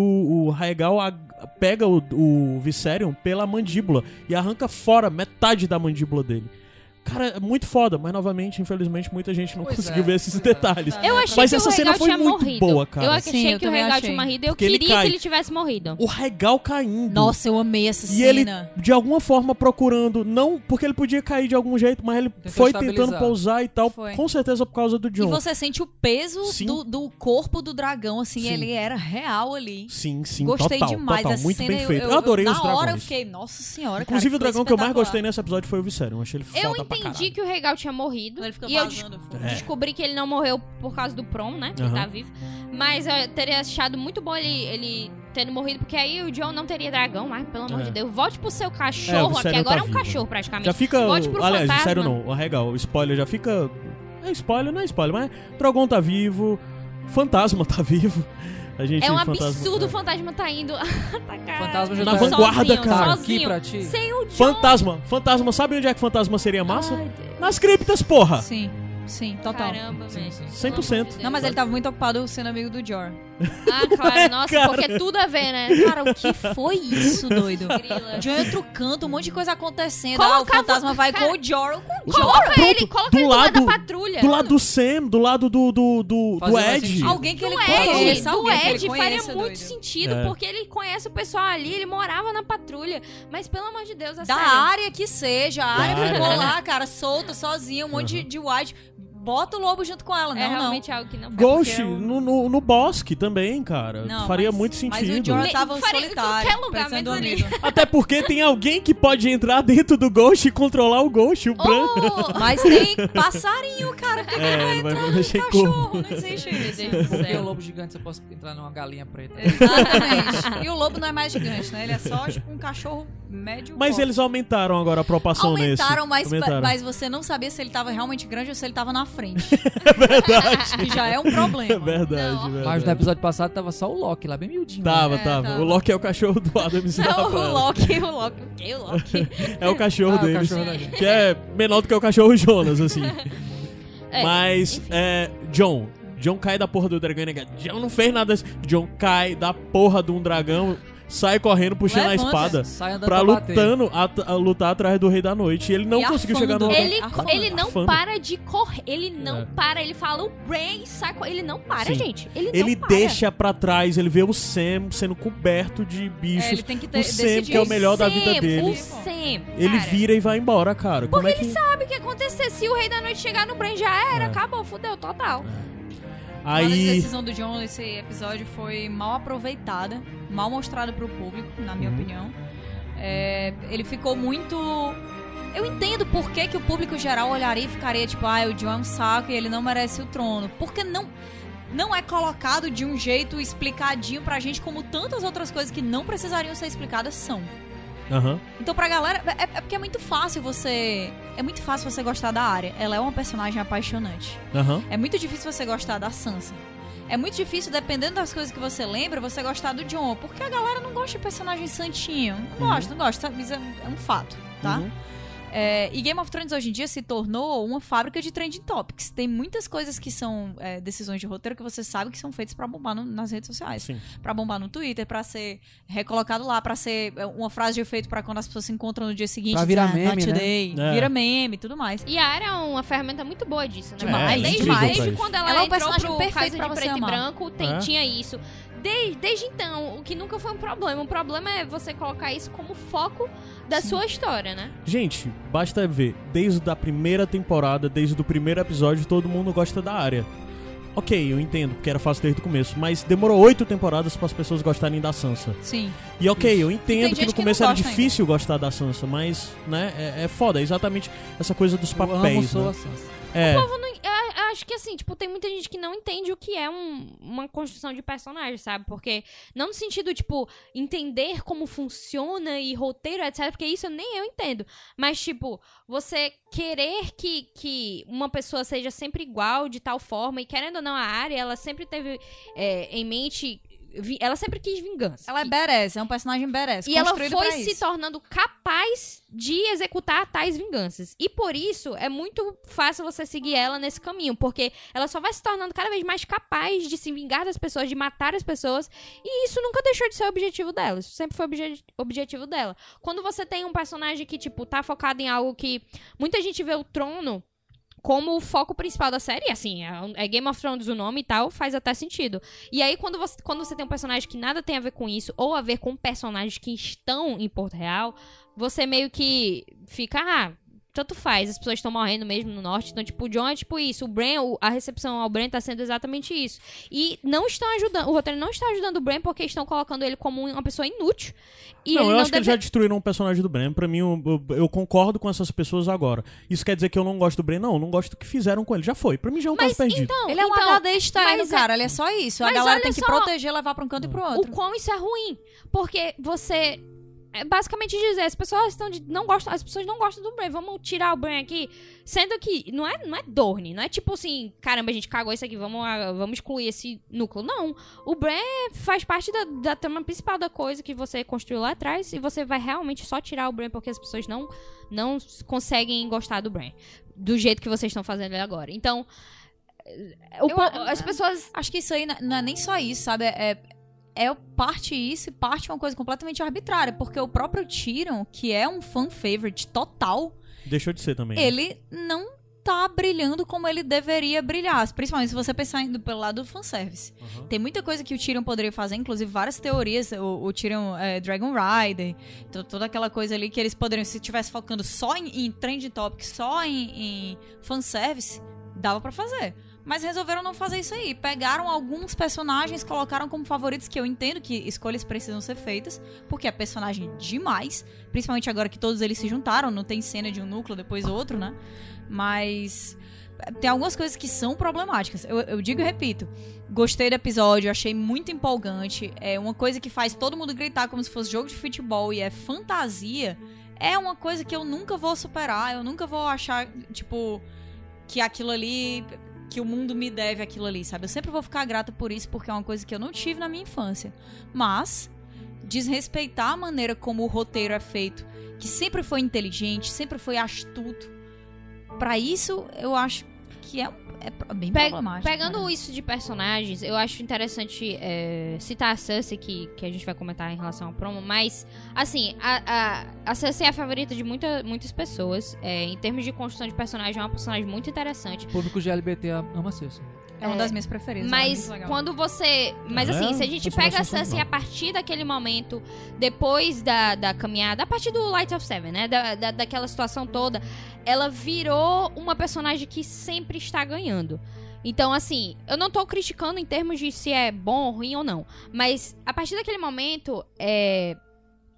Speaker 1: o Rhaegal ag- pega o, o Viserion pela mandíbula e arranca fora metade da mandíbula dele. Cara, é muito foda, mas novamente, infelizmente, muita gente não
Speaker 2: Pois
Speaker 1: conseguiu
Speaker 2: é,
Speaker 1: ver esses
Speaker 2: é.
Speaker 1: detalhes.
Speaker 3: Eu achei
Speaker 1: Mas
Speaker 3: que
Speaker 1: essa
Speaker 3: o
Speaker 1: cena
Speaker 3: Regal
Speaker 1: foi
Speaker 3: tinha
Speaker 1: muito
Speaker 3: morrido.
Speaker 1: boa, cara.
Speaker 3: Eu achei
Speaker 5: Sim, eu
Speaker 3: que o Regal
Speaker 5: achei.
Speaker 3: tinha morrido. Eu
Speaker 1: Porque ele
Speaker 3: queria
Speaker 1: cai.
Speaker 3: que ele tivesse morrido.
Speaker 1: O Rhaegal caindo.
Speaker 5: Nossa, eu amei essa
Speaker 1: E ele,
Speaker 5: cena.
Speaker 1: de alguma forma, procurando, não porque ele podia cair de algum jeito, mas ele
Speaker 2: Tentou
Speaker 1: foi tentando pousar e tal,
Speaker 5: Foi.
Speaker 1: com certeza por causa do
Speaker 5: E
Speaker 1: John.
Speaker 5: você sente o peso do, do corpo do dragão, assim,
Speaker 1: Sim.
Speaker 5: ele era real ali.
Speaker 1: Sim, sim,
Speaker 5: Gostei
Speaker 1: total,
Speaker 5: demais
Speaker 1: total, muito
Speaker 5: cena.
Speaker 1: bem
Speaker 5: eu,
Speaker 1: feito. Eu,
Speaker 5: eu-
Speaker 1: adorei
Speaker 5: na
Speaker 1: os dragões.
Speaker 5: hora eu fiquei, nossa senhora.
Speaker 1: Inclusive, o dragão que eu mais gostei nesse episódio foi o Viserion. Eu achei ele
Speaker 3: Eu
Speaker 1: foda
Speaker 3: entendi que o Regal tinha morrido.
Speaker 5: Ele fica
Speaker 3: E eu
Speaker 5: foi.
Speaker 1: É.
Speaker 3: descobri que ele não morreu por causa do prom, né? Que ele tá vivo. Mas eu teria achado muito bom ele, ele tendo morrido, porque aí o John não teria dragão mais, pelo amor
Speaker 1: É.
Speaker 3: de Deus. Volte pro seu
Speaker 1: É, o
Speaker 3: cachorro aqui.
Speaker 1: Viserion
Speaker 3: Agora
Speaker 1: tá
Speaker 3: é um
Speaker 1: vivo.
Speaker 3: cachorro, praticamente.
Speaker 1: Já fica.
Speaker 3: Volte pro
Speaker 1: aliás,
Speaker 3: fantasma.
Speaker 1: sério não, o Regal, spoiler, já fica. É spoiler, não é spoiler, mas Drogon tá vivo, Fantasma tá vivo. A gente
Speaker 3: É um
Speaker 1: fantasma-
Speaker 3: absurdo o
Speaker 1: é.
Speaker 3: fantasma tá indo atacar.
Speaker 2: Fantasma já
Speaker 1: Na
Speaker 2: tá
Speaker 1: vanguarda,
Speaker 3: sozinho,
Speaker 1: cara.
Speaker 2: Tá aqui
Speaker 3: Sozinho.
Speaker 2: pra ti.
Speaker 3: Sem o John.
Speaker 1: Fantasma, fantasma, sabe onde é que fantasma seria massa?
Speaker 3: Ai.
Speaker 1: Nas criptas, porra!
Speaker 5: Sim, sim, total.
Speaker 3: Caramba,
Speaker 2: sim.
Speaker 3: Pelo amor de
Speaker 1: 100%.
Speaker 3: Deus.
Speaker 5: Não, mas ele tava muito ocupado sendo amigo do Jor.
Speaker 3: Ah, claro, nossa,
Speaker 1: Cara.
Speaker 3: porque tudo a ver, né?
Speaker 5: Cara, o que foi isso, doido?
Speaker 3: Grila.
Speaker 5: John em outro canto, um monte de coisa acontecendo.
Speaker 3: Colocava-
Speaker 5: ah, o fantasma vai
Speaker 3: cara,
Speaker 5: com o Jor. Com...
Speaker 3: Coloca
Speaker 1: Pronto,
Speaker 3: ele, coloca
Speaker 1: do
Speaker 3: ele do lado
Speaker 1: lado-
Speaker 3: da patrulha.
Speaker 1: Do lado do Sam, do lado do, do, do, do Ed.
Speaker 5: Alguém que ele
Speaker 3: do Ed,
Speaker 5: conheça,
Speaker 3: do
Speaker 5: ele
Speaker 3: Ed faria muito
Speaker 5: doido.
Speaker 3: sentido,
Speaker 1: É.
Speaker 3: porque ele conhece o pessoal ali, ele morava na patrulha. Mas pelo amor de Deus, é
Speaker 5: Da
Speaker 3: sério.
Speaker 5: área que seja. A área ficou lá, cara, solta, sozinha, um monte de, de white. Bota o lobo junto com ela.
Speaker 3: É
Speaker 5: Não, não.
Speaker 3: realmente algo que não
Speaker 1: Ghost,
Speaker 5: porque eu-
Speaker 1: no, no, no bosque também, cara.
Speaker 5: Não,
Speaker 1: Faria
Speaker 5: mas-
Speaker 1: muito
Speaker 5: Mas
Speaker 1: sentido.
Speaker 5: o Jor
Speaker 3: Le-
Speaker 5: tava
Speaker 3: faria em
Speaker 5: solitário.
Speaker 3: qualquer lugar,
Speaker 5: um
Speaker 3: menos ali.
Speaker 5: amigo.
Speaker 1: Até porque tem alguém que pode entrar dentro do Ghost e controlar o Ghost, o.
Speaker 3: Oh,
Speaker 5: Mas tem passarinho, corpo, cara. Por que
Speaker 1: É, ele vai
Speaker 5: entrar no
Speaker 1: em corpo.
Speaker 5: cachorro? Não existe isso.
Speaker 2: Porque o
Speaker 3: céu.
Speaker 2: lobo gigante você pode entrar numa galinha preta.
Speaker 5: Exatamente. E o lobo não é mais gigante, né? Ele é só, tipo, um cachorro médio.
Speaker 1: Mas
Speaker 5: porte.
Speaker 1: eles aumentaram agora a proporção nesse.
Speaker 5: Aumentaram, mas,
Speaker 1: Aumentaram.
Speaker 5: mas você não sabia se ele tava realmente grande ou se ele tava na frente.
Speaker 1: É verdade.
Speaker 5: que já é um problema.
Speaker 1: É verdade,
Speaker 3: Não.
Speaker 1: verdade.
Speaker 2: Mas no episódio passado tava só o Loki lá, bem miudinho.
Speaker 1: Tava,
Speaker 5: É,
Speaker 1: tava.
Speaker 5: tava.
Speaker 1: O Loki é o cachorro do Adam.
Speaker 5: Não, o Loki, o Loki, o quê? O Loki?
Speaker 1: É o cachorro
Speaker 2: Ah, o
Speaker 1: deles.
Speaker 2: cachorro da gente.
Speaker 1: Que é menor do que o cachorro Jonas, assim.
Speaker 3: É,
Speaker 1: Mas, é, John. John cai da porra do dragão e nega. John não fez nada. John cai da porra de um dragão, sai correndo, puxando a
Speaker 5: Levanta.
Speaker 1: espada.
Speaker 2: Sai andando
Speaker 1: Pra lutando, a, a lutar atrás do Rei da Noite. E ele não
Speaker 5: E
Speaker 1: conseguiu chegar no
Speaker 3: Ele, ele não para de correr. Ele não
Speaker 1: É.
Speaker 3: para. Ele fala o Brain, sai Ele não para,
Speaker 1: Sim.
Speaker 3: gente. Ele,
Speaker 1: Ele
Speaker 3: para.
Speaker 1: deixa pra trás, ele vê o Sam sendo coberto de
Speaker 5: É,
Speaker 1: bichos.
Speaker 5: ele tem que ter,
Speaker 1: o Sam,
Speaker 5: decidir.
Speaker 1: que é o melhor da vida dele.
Speaker 3: O Sam,
Speaker 1: Ele vira e vai embora, cara. Como é que...
Speaker 3: Sabe o que acontecer? Se o Rei da Noite chegar no Brain, já era.
Speaker 1: É.
Speaker 3: Acabou, fudeu, total.
Speaker 5: A
Speaker 1: Aí.
Speaker 5: decisão do John nesse episódio foi mal aproveitada, mal mostrada pro público, na minha
Speaker 1: Uhum.
Speaker 5: opinião. É, ele ficou muito. Eu entendo por que, que o público geral olharia e ficaria tipo, ah, o John é um saco e ele não merece o trono. Porque não. Não é colocado de um jeito explicadinho pra gente, como tantas outras coisas que não precisariam ser explicadas são.
Speaker 1: Aham.
Speaker 5: Então pra galera, é, é porque é muito fácil você. É muito fácil você gostar da área. Ela é uma personagem apaixonante.
Speaker 1: Aham.
Speaker 5: É muito difícil você gostar da Sansa. É muito difícil, dependendo das coisas que você lembra, você gostar do John. Porque a galera não gosta de personagem santinho. Não
Speaker 1: Uhum.
Speaker 5: gosta, não gosta. Isso é, um- é um fato, tá?
Speaker 1: Uhum.
Speaker 5: É, e Game of Thrones hoje em dia se tornou uma fábrica de trending topics. Tem muitas coisas que são é, decisões de roteiro que você sabe que são feitas pra bombar no- nas redes sociais. Pra bombar no Twitter, pra ser recolocado lá, pra ser é, uma frase de efeito pra quando as pessoas se encontram no dia seguinte.
Speaker 2: Pra virar
Speaker 5: "Ah,
Speaker 2: meme, né?"
Speaker 5: today.
Speaker 1: É.
Speaker 5: Vira meme e tudo mais.
Speaker 3: E a Arya é uma ferramenta muito boa disso, né?
Speaker 5: Demais,
Speaker 3: desde,
Speaker 1: incrível pra
Speaker 3: desde
Speaker 1: isso.
Speaker 3: quando ela,
Speaker 5: Ela é um
Speaker 3: entrou
Speaker 5: personagem
Speaker 3: pro
Speaker 5: perfeito
Speaker 3: Casa
Speaker 5: pra
Speaker 3: de
Speaker 5: você
Speaker 3: Preto e
Speaker 5: amar.
Speaker 3: Branco, tem-
Speaker 1: É.
Speaker 3: tinha isso. Desde, desde então, o que nunca foi um problema. O problema é você colocar isso como foco da sua história, né?
Speaker 1: Gente, basta ver. Desde a primeira temporada, desde o primeiro episódio, todo mundo gosta da área. Ok, eu entendo, porque era fácil desde o começo, mas demorou oito temporadas para as pessoas gostarem da Sansa.
Speaker 5: Sim.
Speaker 1: E ok,
Speaker 2: Isso.
Speaker 1: eu entendo que no
Speaker 5: que
Speaker 1: começo era
Speaker 5: gosta
Speaker 1: difícil gostar da Sansa, mas, né, é, é foda, é exatamente essa coisa dos
Speaker 2: Eu amo
Speaker 1: papéis, né?
Speaker 2: a Sansa.
Speaker 1: É,
Speaker 3: O povo não, acho que assim, tipo, tem muita gente que não entende o que é um- uma construção de personagem, sabe? Porque, não no sentido, tipo, entender como funciona e roteiro, etc. Porque isso nem eu entendo. Mas, tipo, você querer que, que uma pessoa seja sempre igual de tal forma, e querendo ou não, a área, ela sempre teve é, em mente. Ela sempre quis vingança.
Speaker 5: Ela é badass, é um personagem badass.
Speaker 3: e ela foi se
Speaker 5: isso.
Speaker 3: tornando capaz de executar tais vinganças. E por isso é muito fácil você seguir ela nesse caminho, porque ela só vai se tornando cada vez mais capaz de se vingar das pessoas, de matar as pessoas, e isso nunca deixou de ser o objetivo dela. Isso sempre foi o obje- objetivo dela. Quando você tem um personagem que, tipo, tá focado em algo que muita gente vê o trono como o foco principal da série, assim, é é Game of Thrones o nome e tal, faz até sentido. E aí, quando você, quando você tem um personagem que nada tem a ver com isso, ou a ver com personagens que estão em Porto Real, você meio que fica, ah, tanto faz, as pessoas estão morrendo mesmo no norte, então, tipo, o John é tipo isso, o Bran, o- a recepção ao Bran tá sendo exatamente isso. E não estão ajudando, o roteiro não está ajudando o Bran porque estão colocando ele como uma pessoa inútil. E
Speaker 1: não, eu
Speaker 3: não
Speaker 1: acho que eles
Speaker 3: deve...
Speaker 1: já destruíram um personagem do Bran. Pra mim, eu, eu- eu concordo com essas pessoas agora. Isso quer dizer que eu não gosto do Bran? Não, eu não gosto do que fizeram com ele. Já foi. Pra mim já é um
Speaker 3: Mas
Speaker 1: caso perdido.
Speaker 3: então,
Speaker 5: Ele é um
Speaker 3: então,
Speaker 5: HD externo,
Speaker 3: mas é-
Speaker 5: cara. Ele é só isso. A galera tem que
Speaker 3: só-
Speaker 5: proteger, levar pra um canto e pro outro.
Speaker 3: o quão isso é ruim. Porque você. É basicamente dizer, as pessoas estão de, não gostam, as pessoas não gostam do Bran, vamos tirar o Bran aqui, sendo que não é, não é Dorne, não é tipo assim, caramba, a gente cagou isso aqui, vamos, ah, vamos excluir esse núcleo. Não, o Bran faz parte da, da trama principal da coisa que você construiu lá atrás e você vai realmente só tirar o Bran porque as pessoas não não conseguem gostar do Bran do jeito que vocês estão fazendo ele agora. Então, o
Speaker 5: Eu-
Speaker 3: as pessoas
Speaker 5: Acho que isso aí não não é nem só isso, sabe? É, é parte isso e parte uma coisa completamente arbitrária. Porque o próprio Tyrion, que é um fan favorite total,
Speaker 1: Deixou de ser também. né?
Speaker 5: ele não tá brilhando como ele deveria brilhar. Principalmente se você pensar indo pelo lado do fanservice.
Speaker 1: Uhum.
Speaker 5: Tem muita coisa que o Tyrion poderia fazer, inclusive várias teorias. O, o Tyrion é, Dragon Rider, to- toda aquela coisa ali que eles poderiam, se estivesse focando só em, em trend topic, só em, em fanservice, dava pra fazer. Mas resolveram não fazer isso aí. Pegaram alguns personagens, colocaram como favoritos, que eu entendo que escolhas precisam ser feitas, porque é personagem demais. Principalmente agora que todos eles se juntaram, não tem cena de um núcleo, depois outro, né? Mas tem algumas coisas que são problemáticas. Eu, eu digo e repito. Gostei do episódio, achei muito empolgante. É uma coisa que faz todo mundo gritar como se fosse jogo de futebol e é fantasia. É uma coisa que eu nunca vou superar. Eu nunca vou achar, tipo, que aquilo ali. Que o mundo me deve aquilo ali, sabe? Eu sempre vou ficar grata por isso, porque é uma coisa que eu não tive na minha infância. Mas, desrespeitar a maneira como o roteiro é feito, que sempre foi inteligente, sempre foi astuto. Pra isso, eu acho que é, é bem
Speaker 3: Pe-
Speaker 5: problemático.
Speaker 3: Pegando
Speaker 5: né?
Speaker 3: isso de personagens, eu acho interessante é, citar a Cersei, que, que a gente vai comentar em relação ao promo, mas, assim, a, a, a Cersei é a favorita de muita, muitas pessoas. É, em termos de construção de personagem, é uma personagem muito interessante.
Speaker 2: O público GLBT ama Cersei.
Speaker 5: É uma das minhas preferidas. é
Speaker 3: Mas
Speaker 5: legal.
Speaker 3: quando você. Mas
Speaker 1: Ela
Speaker 3: assim,
Speaker 1: é
Speaker 3: se a gente pega a Cersei a partir daquele momento, depois da, da caminhada, a partir do Light of Seven, né? Da, da, daquela situação toda, ela virou uma personagem que sempre está ganhando. Então, assim, eu não tô criticando em termos de se é bom ruim ou não. Mas a partir daquele momento, é.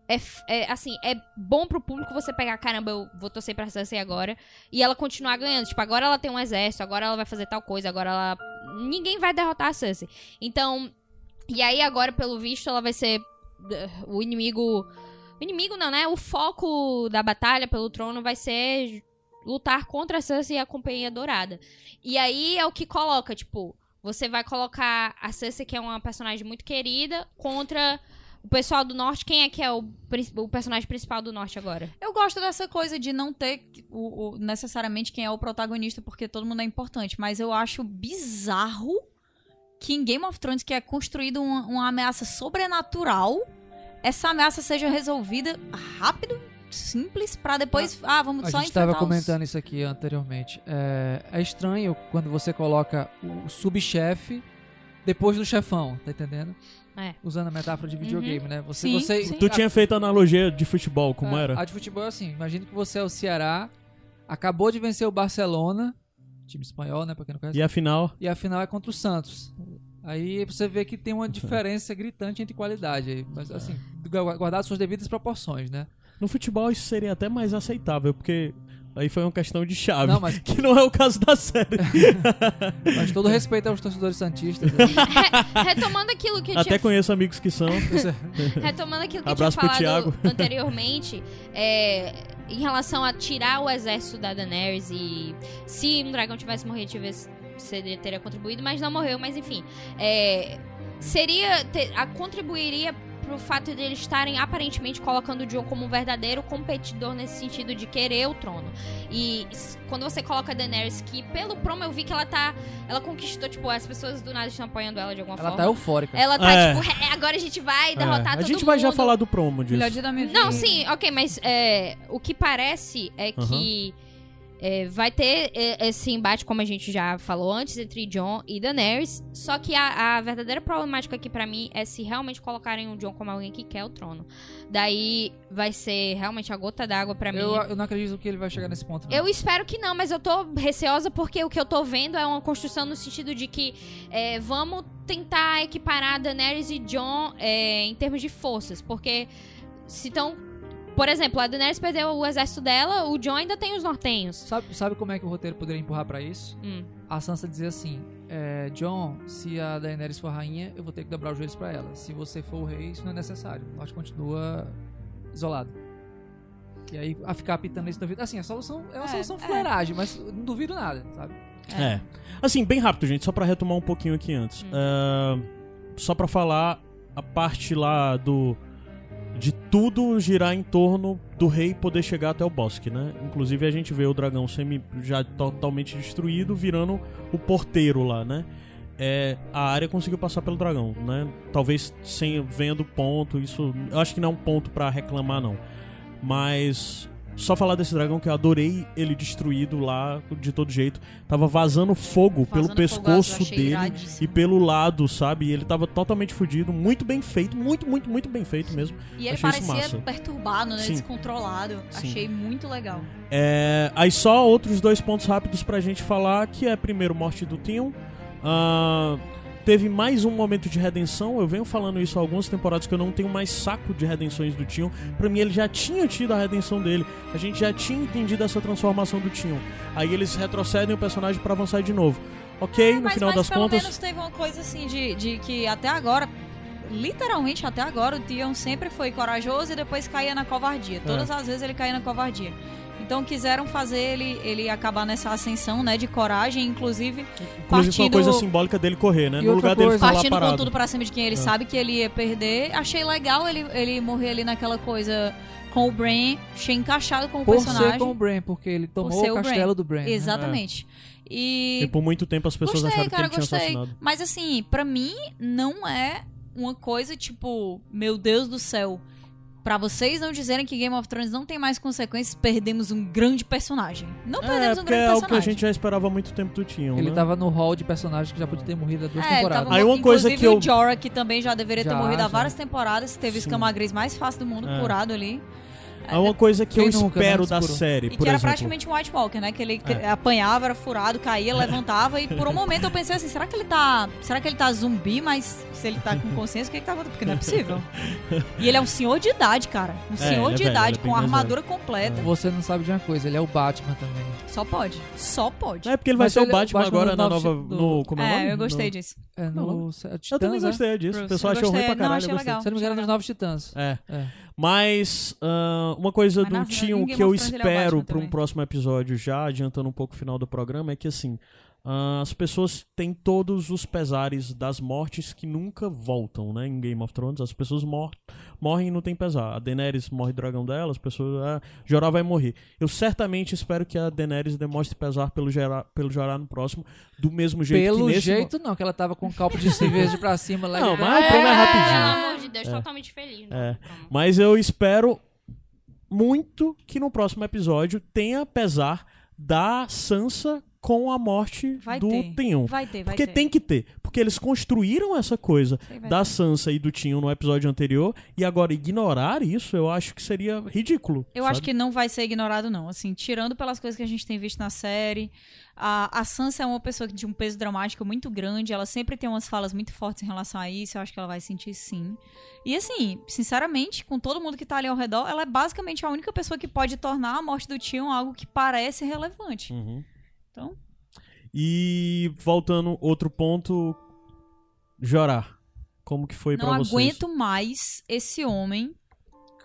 Speaker 3: É, é, assim, é bom pro público você pegar, caramba, eu vou torcer pra Cersei agora e ela continuar ganhando. Tipo, agora ela tem um exército, agora ela vai fazer tal coisa, agora ela. Ninguém vai derrotar a Cersei. Então. E aí, agora, pelo visto, ela vai ser eh, o inimigo. O inimigo não, né? O foco da batalha pelo trono vai ser lutar contra a Cersei e a Companhia Dourada. E aí é o que coloca, tipo, você vai colocar a Cersei, que é uma personagem muito querida, contra o pessoal do norte. Quem é que é o, o personagem principal do norte agora?
Speaker 5: Eu gosto dessa coisa de não ter o, o- necessariamente quem é o protagonista, porque todo mundo é importante. Mas eu acho bizarro que em Game of Thrones, que é construído uma, uma ameaça sobrenatural, essa ameaça seja resolvida rápido, simples, pra depois. Ah, vamos
Speaker 2: A
Speaker 5: só
Speaker 2: gente
Speaker 5: enfrentar
Speaker 2: estava
Speaker 5: os-
Speaker 2: comentando isso aqui anteriormente. É, é estranho quando você coloca o subchefe depois do chefão, tá entendendo?
Speaker 3: É.
Speaker 2: Usando a metáfora de videogame, né? Você,
Speaker 5: Sim,
Speaker 2: você,
Speaker 5: sim.
Speaker 1: Tu tinha feito analogia de futebol, como
Speaker 2: É,
Speaker 1: era?
Speaker 2: A de futebol é assim, imagina que você é o Ceará, acabou de vencer o Barcelona, time espanhol, né, pra quem não conhece,
Speaker 1: E afinal,
Speaker 2: e a final é contra o Santos. Aí você vê que tem uma diferença gritante entre qualidade, aí, mas assim, gu- guardar suas devidas proporções, né?
Speaker 1: No futebol isso seria até mais aceitável, porque aí foi uma questão de chave.
Speaker 2: Não, mas-
Speaker 1: Que não é o caso da série.
Speaker 2: Mas todo respeito aos torcedores santistas. né?
Speaker 3: Retomando aquilo que eu
Speaker 1: Até
Speaker 3: tinha
Speaker 1: conheço amigos que são.
Speaker 3: Retomando aquilo que
Speaker 1: Abraço
Speaker 3: eu tinha falado anteriormente, é, em relação a tirar o exército da Daenerys e se um dragão tivesse morrido, tivesse, seria- teria contribuído, mas não morreu, mas enfim. é, seria. ter- a, contribuiria pro fato de eles estarem aparentemente colocando o Jon como um verdadeiro competidor nesse sentido de querer o trono. E quando você coloca a Daenerys, que pelo promo eu vi que ela tá. Ela conquistou, tipo, as pessoas do nada estão apoiando ela de alguma
Speaker 2: Ela
Speaker 3: forma.
Speaker 2: tá eufórica.
Speaker 3: Ela tá,
Speaker 1: É.
Speaker 3: tipo, "É, agora a gente vai derrotar
Speaker 1: É,
Speaker 3: todo
Speaker 1: a gente
Speaker 3: mundo.
Speaker 1: vai já falar do promo disso.
Speaker 3: Não, sim, ok, mas é, o que parece é que é, vai ter é, esse embate, como a gente já falou antes, entre John e Daenerys. Só que a, a verdadeira problemática aqui pra mim é se realmente colocarem o John como alguém que quer o trono. Daí vai ser realmente a gota d'água pra mim.
Speaker 2: Eu, eu não acredito que ele vai chegar nesse ponto. Não.
Speaker 3: Eu espero que não, mas eu tô receosa porque o que eu tô vendo é uma construção no sentido de que é, vamos tentar equiparar Daenerys e Jon é, em termos de forças. Porque se estão. Por exemplo, a Daenerys perdeu o exército dela, o Jon ainda tem os nortenhos.
Speaker 2: Sabe, sabe como é que o roteiro poderia empurrar pra isso?
Speaker 3: Hum.
Speaker 2: A Sansa dizer assim: é, John, se a Daenerys for rainha, eu vou ter que dobrar os joelhos pra ela. Se você for o rei, isso não é necessário. O norte continua isolado. E aí, a ficar apitando isso da vida. Assim, a solução é uma
Speaker 5: É,
Speaker 2: solução
Speaker 5: é.
Speaker 2: fuleiragem, mas não duvido nada, sabe?
Speaker 1: É. Assim, bem rápido, gente, só pra retomar um pouquinho aqui antes.
Speaker 3: Hum.
Speaker 1: É, Só pra falar a parte lá do. De tudo girar em torno do rei poder chegar até o bosque, né? Inclusive a gente vê o dragão semi já totalmente destruído, virando o porteiro lá, né? É, a área conseguiu passar pelo dragão, né? Talvez sem vendo ponto, isso. Eu acho que não é um ponto pra reclamar, não. Mas só falar desse dragão que eu adorei ele destruído lá de todo jeito. Tava vazando fogo pelo
Speaker 5: Vazando
Speaker 1: pescoço
Speaker 5: fogaço, achei
Speaker 1: dele
Speaker 5: iradíssimo.
Speaker 1: e pelo lado, sabe? E ele tava totalmente fudido, muito bem feito, muito, muito, muito bem feito mesmo.
Speaker 5: E ele
Speaker 1: Achei
Speaker 5: parecia
Speaker 1: massa.
Speaker 5: perturbado, né?
Speaker 1: Sim.
Speaker 5: Descontrolado.
Speaker 1: Sim.
Speaker 5: Achei muito legal.
Speaker 1: É, aí só outros dois pontos rápidos pra gente falar, que é primeiro morte do Theon. Ah, teve mais um momento de redenção. Eu venho falando isso há algumas temporadas que eu não tenho mais saco de redenções do Tion. Pra mim, ele já tinha tido a redenção dele. A gente já tinha entendido essa transformação do Tion. Aí eles retrocedem o personagem pra avançar de novo. Ok, no
Speaker 5: mas,
Speaker 1: final
Speaker 5: mas
Speaker 1: das
Speaker 5: pelo
Speaker 1: contas.
Speaker 5: menos teve uma coisa assim de, de que até agora, literalmente até agora, o Tion sempre foi corajoso e depois caía na covardia. Todas as vezes ele caía na covardia. Então quiseram fazer ele, ele acabar nessa ascensão, né, de coragem, inclusive
Speaker 1: Inclusive foi uma
Speaker 5: partindo-
Speaker 1: coisa simbólica dele correr, né?
Speaker 2: E
Speaker 1: No lugar dele
Speaker 2: coisa-
Speaker 1: ficar lá
Speaker 5: partindo com tudo pra cima de quem ele
Speaker 1: É.
Speaker 5: sabe que ele ia perder. Achei legal ele, ele morrer ali naquela coisa com o Bran, achei encaixado com o
Speaker 2: Por
Speaker 5: personagem.
Speaker 2: ser com o Bran, porque ele tomou o
Speaker 5: o
Speaker 2: castelo do Bran. né?
Speaker 5: Exatamente. E
Speaker 1: E por muito tempo as pessoas
Speaker 5: gostei,
Speaker 1: acharam
Speaker 5: cara,
Speaker 1: que ele tinha
Speaker 5: gostei.
Speaker 1: assassinado.
Speaker 5: Mas assim, pra mim não é uma coisa tipo, meu Deus do céu. Pra vocês não dizerem que Game of Thrones não tem mais consequências, perdemos um grande personagem. Não
Speaker 1: É,
Speaker 5: perdemos um
Speaker 1: porque
Speaker 5: grande
Speaker 1: é algo
Speaker 5: personagem.
Speaker 1: que a gente já esperava há muito tempo do Tion,
Speaker 2: Ele
Speaker 1: né?
Speaker 2: tava no hall de personagens que já podia ter morrido há duas
Speaker 5: É,
Speaker 2: temporadas.
Speaker 5: tava
Speaker 1: Aí uma coisa que eu-
Speaker 5: o Jorah, que também já deveria ter
Speaker 2: Já,
Speaker 5: morrido há
Speaker 2: já.
Speaker 5: várias temporadas, teve o
Speaker 1: Sim.
Speaker 5: escamagris mais fácil do mundo,
Speaker 1: É.
Speaker 5: curado ali.
Speaker 1: É uma coisa que
Speaker 2: Quem
Speaker 1: eu
Speaker 2: nunca,
Speaker 1: espero
Speaker 2: né,
Speaker 1: da
Speaker 2: escuro?
Speaker 1: série,
Speaker 5: E
Speaker 1: por
Speaker 5: que era
Speaker 1: exemplo.
Speaker 5: praticamente um White Walker, né? Que ele
Speaker 1: É.
Speaker 5: apanhava, era furado, caía, levantava. e por um momento eu pensei assim, será que ele tá. Será que ele tá zumbi, mas se ele tá com consciência, o que, que tá acontecendo? Porque não é possível. e ele é um senhor de idade, cara. Um senhor
Speaker 1: ele é
Speaker 5: de
Speaker 1: velho,
Speaker 5: idade,
Speaker 1: ele é
Speaker 5: com armadura completa.
Speaker 2: Você não sabe de uma coisa, ele é o Batman também.
Speaker 5: Só pode. Só pode.
Speaker 1: É porque ele vai
Speaker 2: Mas
Speaker 1: ser o
Speaker 2: ele é o
Speaker 1: Batman,
Speaker 2: Batman
Speaker 1: agora na
Speaker 2: novo
Speaker 1: nova.
Speaker 2: do-
Speaker 1: No, como é?
Speaker 5: É, eu gostei
Speaker 1: No-
Speaker 5: disso.
Speaker 2: É
Speaker 1: Não,
Speaker 2: no Titãs,
Speaker 1: Eu também
Speaker 2: né?
Speaker 1: gostei disso. O pessoal achou ruim pra
Speaker 5: Não,
Speaker 1: caralho.
Speaker 5: achei
Speaker 1: eu gostei.
Speaker 5: legal.
Speaker 2: Se eu não me engano, é nos. Novos Titãs.
Speaker 1: É.
Speaker 2: É.
Speaker 1: Mas ah, uma coisa
Speaker 5: Mas
Speaker 1: do
Speaker 5: Game
Speaker 1: que eu
Speaker 5: é
Speaker 1: espero para um próximo episódio, já adiantando um pouco o final do programa, é que assim. ah, as pessoas têm todos os pesares das mortes que nunca voltam, né? Em Game of Thrones, as pessoas mor morrem e não tem pesar. A Daenerys morre o dragão dela, as pessoas. Ah, Jorah vai morrer. Eu certamente espero que a Daenerys demonstre pesar pelo Jorah, pelo Jorah no próximo, do mesmo jeito
Speaker 2: Pelo
Speaker 1: que nesse.
Speaker 2: jeito, não, que ela tava com um copo de cerveja pra cima lá.
Speaker 1: Não, mas o problema é rapidinho.
Speaker 3: Pelo amor de Deus, totalmente feliz.
Speaker 1: É.
Speaker 3: Não, pronto.
Speaker 1: Mas eu espero muito que no próximo episódio tenha pesar da Sansa com a morte
Speaker 5: Vai
Speaker 1: do
Speaker 5: ter. Vai ter, vai
Speaker 1: Porque
Speaker 5: ter.
Speaker 1: tem que ter. Porque eles construíram essa coisa
Speaker 5: vai
Speaker 1: da. Sansa e do Theon no episódio anterior e agora ignorar isso eu acho que seria ridículo.
Speaker 5: Eu
Speaker 1: sabe?
Speaker 5: acho que não vai ser ignorado, não. Assim, tirando pelas coisas que a gente tem visto na série, a, a Sansa é uma pessoa de um peso dramático muito grande. Ela sempre tem umas falas muito fortes em relação a isso. Eu acho que ela vai sentir sim. E assim, sinceramente, com todo mundo que tá ali ao redor, ela é basicamente a única pessoa que pode tornar a morte do Tion algo que parece relevante.
Speaker 1: Uhum.
Speaker 5: Então,
Speaker 1: E voltando, outro ponto. Jorah. Como que foi
Speaker 5: não
Speaker 1: pra vocês?
Speaker 5: aguento mais esse homem.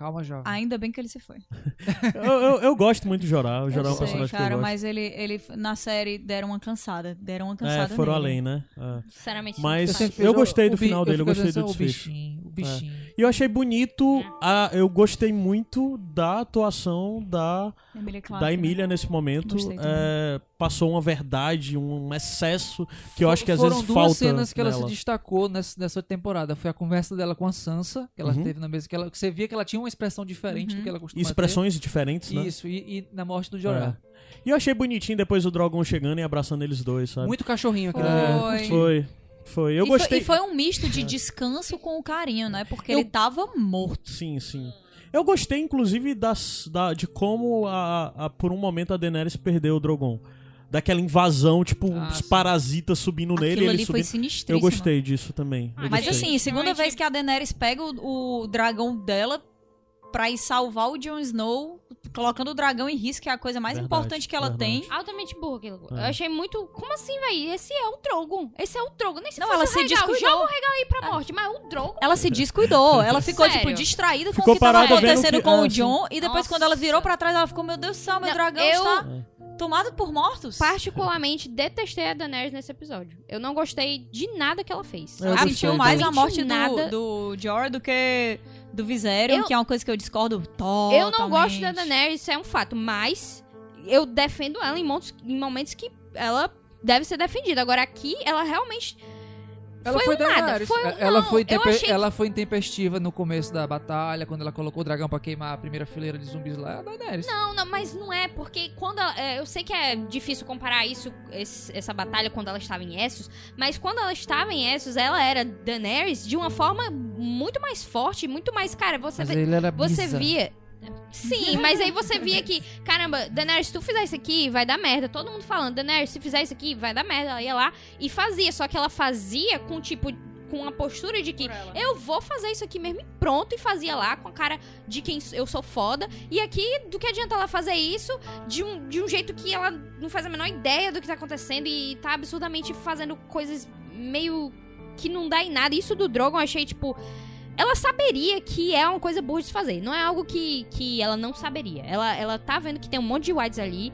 Speaker 2: Calma, jovem.
Speaker 5: Ainda bem que ele se foi.
Speaker 1: Eu, eu, eu gosto muito de Jorah. O Jorah é um personagem
Speaker 5: cara,
Speaker 1: que eu gosto.
Speaker 5: mas ele, ele na série deram uma cansada. Deram uma cansada
Speaker 1: É, foram
Speaker 5: nele.
Speaker 1: além, né? É.
Speaker 3: Sinceramente,
Speaker 1: Mas-
Speaker 2: Eu
Speaker 1: gostei do final dele, eu gostei do
Speaker 2: o
Speaker 1: desfecho.
Speaker 2: bichinho, o bichinho.
Speaker 1: E eu achei bonito, a, eu gostei muito da atuação da,
Speaker 5: Emília
Speaker 1: da
Speaker 5: né?
Speaker 1: Emília nesse momento. É, passou uma verdade, um excesso que eu acho que às
Speaker 2: Foram
Speaker 1: vezes
Speaker 2: duas
Speaker 1: falta
Speaker 2: cenas que ela
Speaker 1: nela.
Speaker 2: se destacou nessa, nessa temporada. Foi a conversa dela com a Sansa, que ela
Speaker 1: Uhum.
Speaker 2: teve na mesa, que, ela, que você via que ela tinha uma expressão diferente
Speaker 5: Uhum.
Speaker 2: do que ela costuma
Speaker 1: Expressões diferentes,
Speaker 2: ter.
Speaker 1: né?
Speaker 2: Isso, e, e na morte do Jorah.
Speaker 1: E eu achei bonitinho depois o Drogon chegando e abraçando eles dois, sabe?
Speaker 2: Muito cachorrinho
Speaker 5: Foi.
Speaker 2: ali.
Speaker 1: É, foi. Foi. Eu
Speaker 5: e, foi,
Speaker 1: gostei.
Speaker 5: e foi um misto de descanso com o carinho, né? Porque
Speaker 1: Eu-
Speaker 5: ele tava morto.
Speaker 1: Sim, sim. Eu gostei, inclusive, das, da, de como, a, a- por um momento, a Daenerys perdeu o Drogon. Daquela invasão, tipo,
Speaker 2: Ah,
Speaker 1: os parasitas subindo nele.
Speaker 5: Aquilo
Speaker 1: ele
Speaker 5: ali foi sinistríssimo.
Speaker 1: Eu gostei disso também. Eu
Speaker 5: Mas
Speaker 1: gostei.
Speaker 5: assim, segunda
Speaker 3: Realmente-
Speaker 5: vez que a Daenerys pega o, o dragão dela pra ir salvar o Jon Snow, colocando o dragão em risco, que é a coisa mais
Speaker 1: Verdade,
Speaker 5: importante que ela
Speaker 1: verdade.
Speaker 5: tem.
Speaker 3: Altamente burro aquilo.
Speaker 1: É.
Speaker 3: Eu achei muito. Como assim, velho? Esse é o Drogon. Esse é o Drogon. Nem se
Speaker 5: Não, ela se
Speaker 3: Regal.
Speaker 5: descuidou.
Speaker 3: Joga o Regal aí pra morte. Mas o Drogon.
Speaker 5: Ela se descuidou. Ela ficou,
Speaker 3: Sério?
Speaker 5: tipo, distraída com
Speaker 1: Ficou
Speaker 5: o que tava
Speaker 1: parada vendo
Speaker 5: acontecendo
Speaker 1: que-
Speaker 5: com
Speaker 1: ah,
Speaker 5: o. Jon. E depois,
Speaker 3: Nossa.
Speaker 5: quando ela virou pra trás, ela ficou, meu Deus do céu, meu
Speaker 3: Não,
Speaker 5: dragão
Speaker 3: eu-
Speaker 5: está tomado por mortos.
Speaker 3: Particularmente detestei a Daenerys nesse episódio. Eu não gostei de nada que ela fez.
Speaker 1: Eu
Speaker 5: sentiu mais a morte
Speaker 3: Nada.
Speaker 5: do, do Jorah do que do Viserion,
Speaker 3: Eu-
Speaker 5: que é uma coisa que eu discordo totalmente.
Speaker 3: Eu não gosto da Daenerys, isso é um fato. Mas eu defendo ela em momentos, em momentos que ela deve ser defendida. Agora aqui, ela realmente.
Speaker 2: Ela
Speaker 3: Foi
Speaker 2: foi,
Speaker 3: nada, foi um
Speaker 2: ela,
Speaker 3: não.
Speaker 2: foi tempe-
Speaker 3: achei
Speaker 2: ela foi intempestiva no começo da batalha, quando ela colocou o dragão pra queimar a primeira fileira de zumbis lá. É a Daenerys.
Speaker 3: Não, não, mas não é, porque quando ela, é, eu sei que é difícil comparar isso, esse- essa batalha quando ela estava em Essos, mas quando ela estava em Essos, ela era Daenerys de uma forma muito mais forte, muito mais, cara, você
Speaker 2: Mas
Speaker 3: vê-
Speaker 2: ele era
Speaker 3: você via Sim, mas aí você via que, caramba, Daenerys, se tu fizer isso aqui, vai dar merda. Todo mundo falando, Daenerys, se fizer isso aqui, vai dar merda. Ela ia lá e fazia. Só que ela fazia com, tipo, com a postura de que eu vou fazer isso aqui mesmo e pronto. E fazia lá com a cara de quem eu sou foda. E aqui, do que adianta ela fazer isso de um, de um jeito que ela não faz a menor ideia do que tá acontecendo e tá absurdamente fazendo coisas meio que não dá em nada. Isso do Drogon eu achei, tipo. Ela saberia que é uma coisa boa de se fazer. Não é algo que, que ela não saberia. Ela, ela tá vendo que tem um monte de whites ali.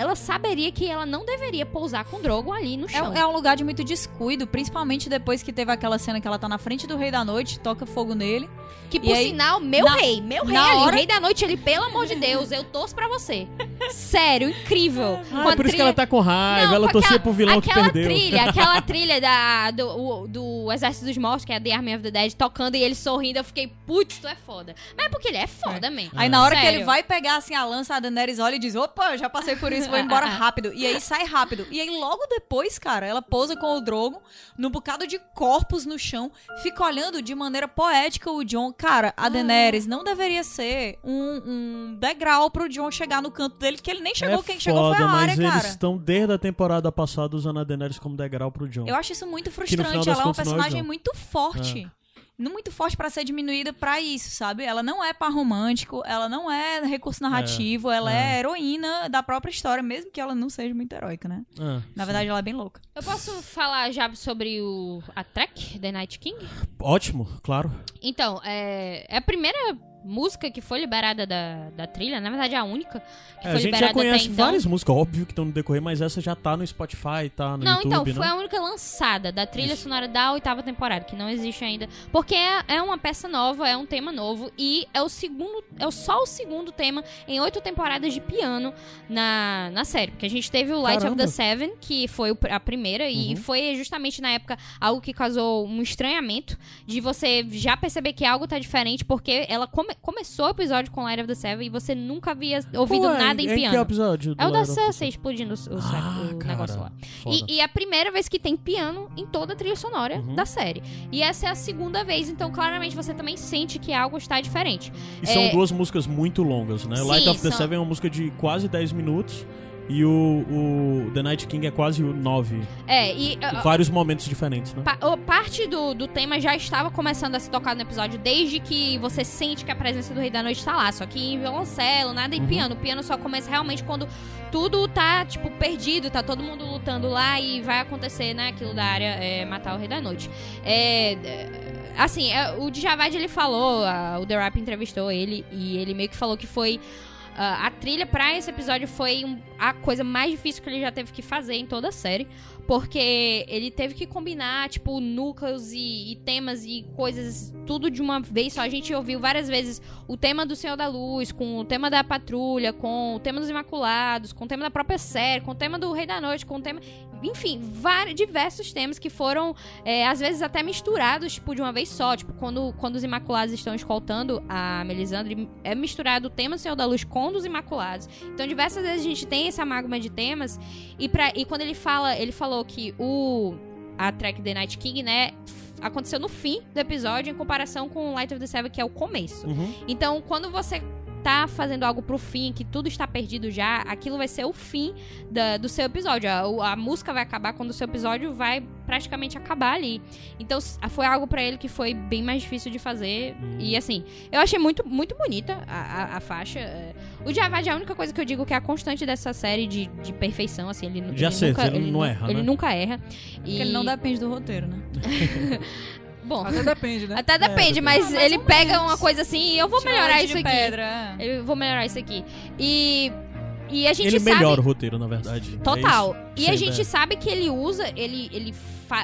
Speaker 3: Ela saberia que ela não deveria pousar com o Drogon ali no chão.
Speaker 5: É, é um lugar de muito descuido, principalmente depois que teve aquela cena que ela tá na frente do Rei da Noite, toca fogo nele.
Speaker 3: Que por
Speaker 5: aí,
Speaker 3: sinal, meu
Speaker 5: na-
Speaker 3: rei, meu rei
Speaker 5: na
Speaker 3: ali,
Speaker 5: hora-
Speaker 3: rei da noite ali, pelo amor de Deus, eu torço pra você. Sério, incrível.
Speaker 1: Ah,
Speaker 3: a
Speaker 1: é por isso que
Speaker 3: trilha-
Speaker 1: ela tá com raiva,
Speaker 3: Não,
Speaker 1: ela
Speaker 3: com
Speaker 1: torcia
Speaker 3: aquela-
Speaker 1: pro vilão que
Speaker 3: aquela
Speaker 1: perdeu.
Speaker 3: trilha, aquela trilha da, do, do Exército dos Mortos, que é The Army of the Dead, tocando e ele sorrindo, eu fiquei, putz, tu é foda. Mas é porque ele é foda, man.
Speaker 5: Aí na hora que
Speaker 3: Sério.
Speaker 5: ele vai pegar assim a lança, a Daenerys olha e diz: opa, eu já passei por isso, vou embora rápido. E aí sai rápido. E aí logo depois, cara, ela pousa com o Drogo num bocado de corpos no chão, fica olhando de maneira poética o John. Cara, a Daenerys não deveria ser um, um degrau pro John chegar no canto dele, que ele nem chegou,
Speaker 1: é
Speaker 5: quem
Speaker 1: foda,
Speaker 5: chegou foi a área,
Speaker 1: eles
Speaker 5: cara.
Speaker 1: estão desde a temporada passada usando a Daenerys como degrau pro John.
Speaker 5: Eu acho isso muito frustrante. Ela é uma
Speaker 1: é
Speaker 5: personagem muito forte. Não muito forte pra ser diminuída pra isso, sabe? Ela não é par romântico, ela não é recurso narrativo, ela é.
Speaker 1: é.
Speaker 5: heroína da própria história, mesmo que ela não seja muito heróica, né?
Speaker 1: Ah,
Speaker 5: Na verdade, ela é bem louca.
Speaker 3: Eu posso falar já sobre o, a track, The Night King?
Speaker 1: ótimo, claro.
Speaker 3: Então, é, é a primeira música que foi liberada da, da trilha, na verdade é a única que
Speaker 1: É,
Speaker 3: foi
Speaker 1: a gente
Speaker 3: liberada
Speaker 1: já conhece
Speaker 3: até então.
Speaker 1: várias músicas, óbvio que estão no decorrer, mas essa já tá no Spotify, tá no
Speaker 3: Não,
Speaker 1: YouTube,
Speaker 3: então,
Speaker 1: né?
Speaker 3: foi a única lançada da trilha sonora da oitava temporada, que não existe ainda. Porque é, é uma peça nova, é um tema novo, e é o segundo. É só o segundo tema em oito temporadas de piano na, na série. Porque a gente teve o Light of
Speaker 1: Caramba.
Speaker 3: the Seven, que foi a primeira, e
Speaker 1: Uhum.
Speaker 3: foi justamente na época algo que causou um estranhamento de você já perceber que algo tá diferente, porque ela come- começou o episódio com Light of the Seven e você nunca havia ouvido
Speaker 1: é?
Speaker 3: nada em,
Speaker 1: em
Speaker 3: piano.
Speaker 1: que episódio?
Speaker 3: É o da Cersei explodindo o, o,
Speaker 1: Ah,
Speaker 3: o
Speaker 1: cara,
Speaker 3: negócio lá. E, e é a primeira vez que tem piano em toda a trilha sonora
Speaker 1: Uhum.
Speaker 3: da série. E essa é a segunda vez, então claramente você também sente que algo está diferente.
Speaker 1: E são
Speaker 3: É-
Speaker 1: duas músicas muito longas, né?
Speaker 3: Sim,
Speaker 1: Light of the
Speaker 3: são-
Speaker 1: Seven é uma música de quase 10 minutos e o, o The Night King é quase 9.
Speaker 3: É, e uh,
Speaker 1: Vários momentos diferentes, né?
Speaker 3: pa- o- parte do, do tema já estava começando a se tocar no episódio, desde que você sente que a presença do Rei da Noite está lá. Só que em violoncelo, nada em
Speaker 1: Uhum.
Speaker 3: piano. O piano só começa realmente quando tudo tá, tipo, perdido, tá todo mundo lutando lá e vai acontecer, né, aquilo da área, é, matar o Rei da Noite. É, é, assim, é, o Djavad, ele falou, a- o The Rap entrevistou ele e ele meio que falou que foi... ah, a trilha pra esse episódio foi a coisa mais difícil que ele já teve que fazer em toda a série. Porque ele teve que combinar, tipo, núcleos e, e temas e coisas, tudo de uma vez só. A gente ouviu várias vezes o tema do Senhor da Luz, com o tema da Patrulha, com o tema dos Imaculados, com o tema da própria série, com o tema do Rei da Noite, com o tema. Enfim, vários, diversos temas que foram, é, às vezes, até misturados, tipo, de uma vez só. Tipo, quando, quando os Imaculados estão escoltando a Melisandre, é misturado o tema do Senhor da Luz com o dos Imaculados. Então, diversas vezes a gente tem esse amálgama de temas. E, pra, e quando ele fala, ele falou que o a track The Night King, né, aconteceu no fim do episódio em comparação com o Light of the Seven, que é o começo.
Speaker 1: Uhum.
Speaker 3: Então, quando você tá fazendo algo pro fim, que tudo está perdido já, aquilo vai ser o fim da- do seu episódio. A, a música vai acabar quando o seu episódio vai praticamente acabar ali. Então, foi algo pra ele que foi bem mais difícil de fazer.
Speaker 1: Hum.
Speaker 3: E assim, eu achei muito, muito bonita a, a- a faixa. É, O Javad é a única coisa que eu digo que é a constante dessa série de, de perfeição, assim, ele,
Speaker 1: De
Speaker 3: ele
Speaker 1: acerto,
Speaker 3: nunca,
Speaker 1: ele não
Speaker 3: nu-
Speaker 1: erra,
Speaker 3: Ele
Speaker 1: né?
Speaker 3: nunca erra.
Speaker 5: Porque
Speaker 3: E,
Speaker 5: ele não depende do roteiro, né?
Speaker 3: Bom,
Speaker 2: Até depende, né?
Speaker 3: até depende,
Speaker 1: depende.
Speaker 3: mas
Speaker 5: Ah, mais
Speaker 3: ele pega
Speaker 5: menos.
Speaker 3: uma coisa assim e eu vou
Speaker 5: Tira
Speaker 3: melhorar isso aqui.
Speaker 5: pedra. é.
Speaker 3: Eu vou melhorar isso aqui. E. E a gente
Speaker 1: Ele
Speaker 3: sabe.
Speaker 1: melhora o roteiro, na verdade.
Speaker 3: Total.
Speaker 1: É isso?
Speaker 3: e a gente
Speaker 1: é.
Speaker 3: sabe que ele usa, ele, ele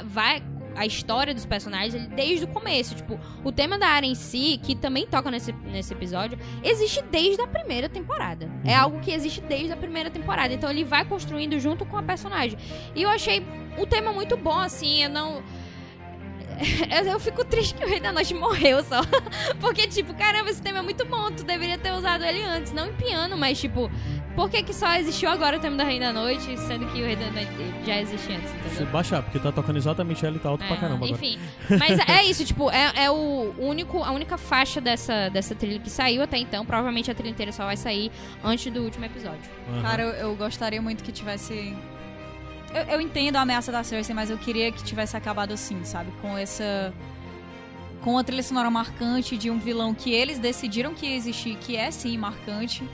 Speaker 3: vai a história dos personagens ele- desde o começo. Tipo, o tema da área em si, que também toca nesse, nesse episódio, existe desde a primeira temporada. É
Speaker 1: Uhum.
Speaker 3: algo que existe desde a primeira temporada. Então ele vai construindo junto com a personagem. E eu achei o tema muito bom, assim, eu não. Eu, eu fico triste que o Rei da Noite morreu só. Porque, tipo, caramba, esse tema é muito bom. Tu deveria ter usado ele antes. Não em piano, mas, tipo, Por que, que só existiu agora o tema da Rei da Noite, sendo que o Rei da Noite já existia antes,
Speaker 1: Se baixar, porque tá tocando exatamente ela e tá alto pra
Speaker 3: É,
Speaker 1: caramba agora.
Speaker 3: Enfim, mas é isso, tipo, é, é o único, a única faixa dessa, dessa trilha que saiu até então. Provavelmente a trilha inteira só vai sair antes do último episódio.
Speaker 1: Aham.
Speaker 5: Cara, eu, eu gostaria muito que tivesse. Eu, eu entendo a ameaça da Cersei, mas eu queria que tivesse acabado assim, sabe? Com essa. Com a trilha sonora marcante de um vilão que eles decidiram que ia existir, que é sim marcante.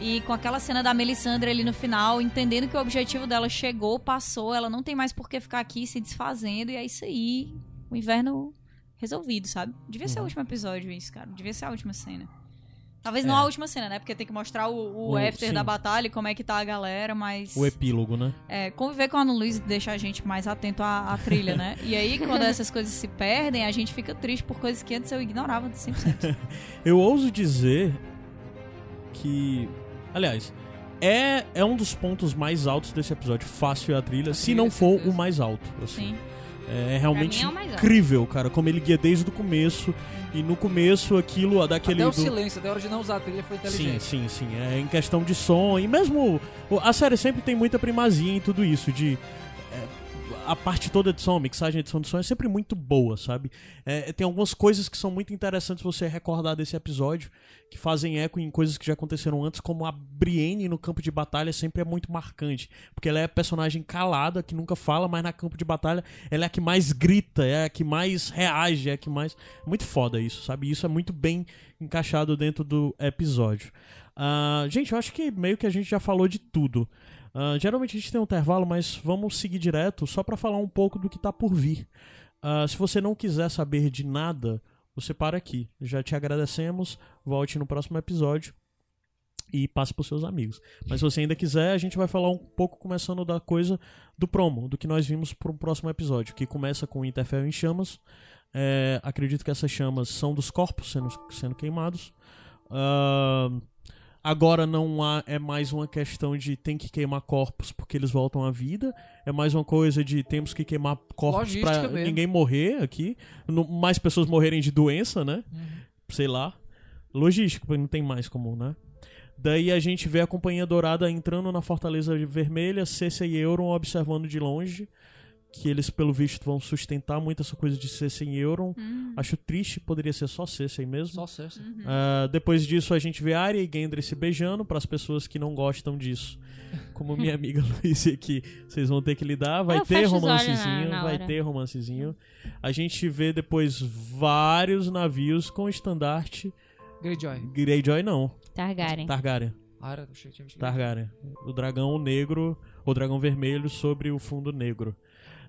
Speaker 5: E com aquela cena da Melisandre ali no final, entendendo que o objetivo dela chegou, passou, ela não tem mais por que ficar aqui se desfazendo, e é isso aí. O inverno resolvido, sabe? Devia ser o
Speaker 1: Uhum.
Speaker 5: último episódio isso, cara. Devia ser a última cena. Talvez
Speaker 1: É.
Speaker 5: não a última cena, né? Porque tem que mostrar o, o, after
Speaker 1: sim.
Speaker 5: da batalha e como é que tá a galera, mas.
Speaker 1: O epílogo, né?
Speaker 5: É, conviver com a Ana Luiz deixa a gente mais atento à, à trilha, né? E aí, quando essas coisas se perdem, a gente fica triste por coisas que antes eu ignorava de 100%.
Speaker 1: Eu ouso dizer que. Aliás, é, é um dos pontos mais altos desse episódio. Fácil é a trilha,
Speaker 2: A
Speaker 1: se
Speaker 2: trilha,
Speaker 1: não for
Speaker 2: certeza.
Speaker 1: o mais alto. assim.
Speaker 5: Sim.
Speaker 1: É realmente
Speaker 3: é
Speaker 1: incrível, cara, como ele guia desde o começo. E no começo aquilo, daquele.
Speaker 2: Até o
Speaker 1: do-
Speaker 2: silêncio, até a hora de não usar a trilha foi
Speaker 1: Sim,
Speaker 2: inteligente.
Speaker 1: sim, sim. É em questão de som. E mesmo. A série sempre tem muita primazia em tudo isso. De. A parte toda de som, mixagem, edição de som é sempre muito boa, sabe? É, tem algumas coisas que são muito interessantes você recordar desse episódio, que fazem eco em coisas que já aconteceram antes, como a Brienne no campo de batalha sempre é muito marcante. Porque ela é a personagem calada, que nunca fala, mas na campo de batalha ela é a que mais grita, é a que mais reage, é a que mais. Muito foda isso, sabe? Isso é muito bem encaixado dentro do episódio. Ah, gente, eu acho que meio que a gente já falou de tudo. Ah, geralmente a gente tem um intervalo, mas vamos seguir direto só pra falar um pouco do que tá por vir. Ah, se você não quiser saber de nada, você para aqui. Já te agradecemos. Volte no próximo episódio e passe pros seus amigos. Mas se você ainda quiser, a gente vai falar um pouco começando da coisa do promo, do que nós vimos pro próximo episódio, que começa com o Interfell em chamas. É, acredito que essas chamas são dos corpos sendo, sendo queimados. Ah, agora não há, é mais uma questão de tem que queimar corpos porque eles voltam à vida. É mais uma coisa de temos que queimar corpos
Speaker 2: mesmo.
Speaker 1: ninguém morrer aqui. No- mais pessoas morrerem de doença, né?
Speaker 2: Uhum.
Speaker 1: Sei lá. Logística, porque não tem mais como, né? Daí a gente vê a Companhia Dourada entrando na Fortaleza Vermelha, Cersei e Euron observando de longe. Que eles, pelo visto, vão sustentar muito essa coisa de Cersei e Euron.
Speaker 5: Hum.
Speaker 1: Acho triste, poderia ser só Cersei mesmo.
Speaker 2: Só Cersei.
Speaker 1: Ah, depois disso, a gente vê Arya e Gendry se beijando para as pessoas que não gostam disso. Como minha amiga Luísa aqui, vocês vão ter que lidar. Vai
Speaker 3: Eu
Speaker 1: ter romancezinho,
Speaker 3: na- na
Speaker 1: vai ter romancezinho. A gente vê depois vários navios com estandarte
Speaker 2: Greyjoy.
Speaker 1: Greyjoy não,
Speaker 3: Targaryen.
Speaker 1: Targaryen. Targaryen. O dragão negro, o dragão vermelho sobre o fundo negro.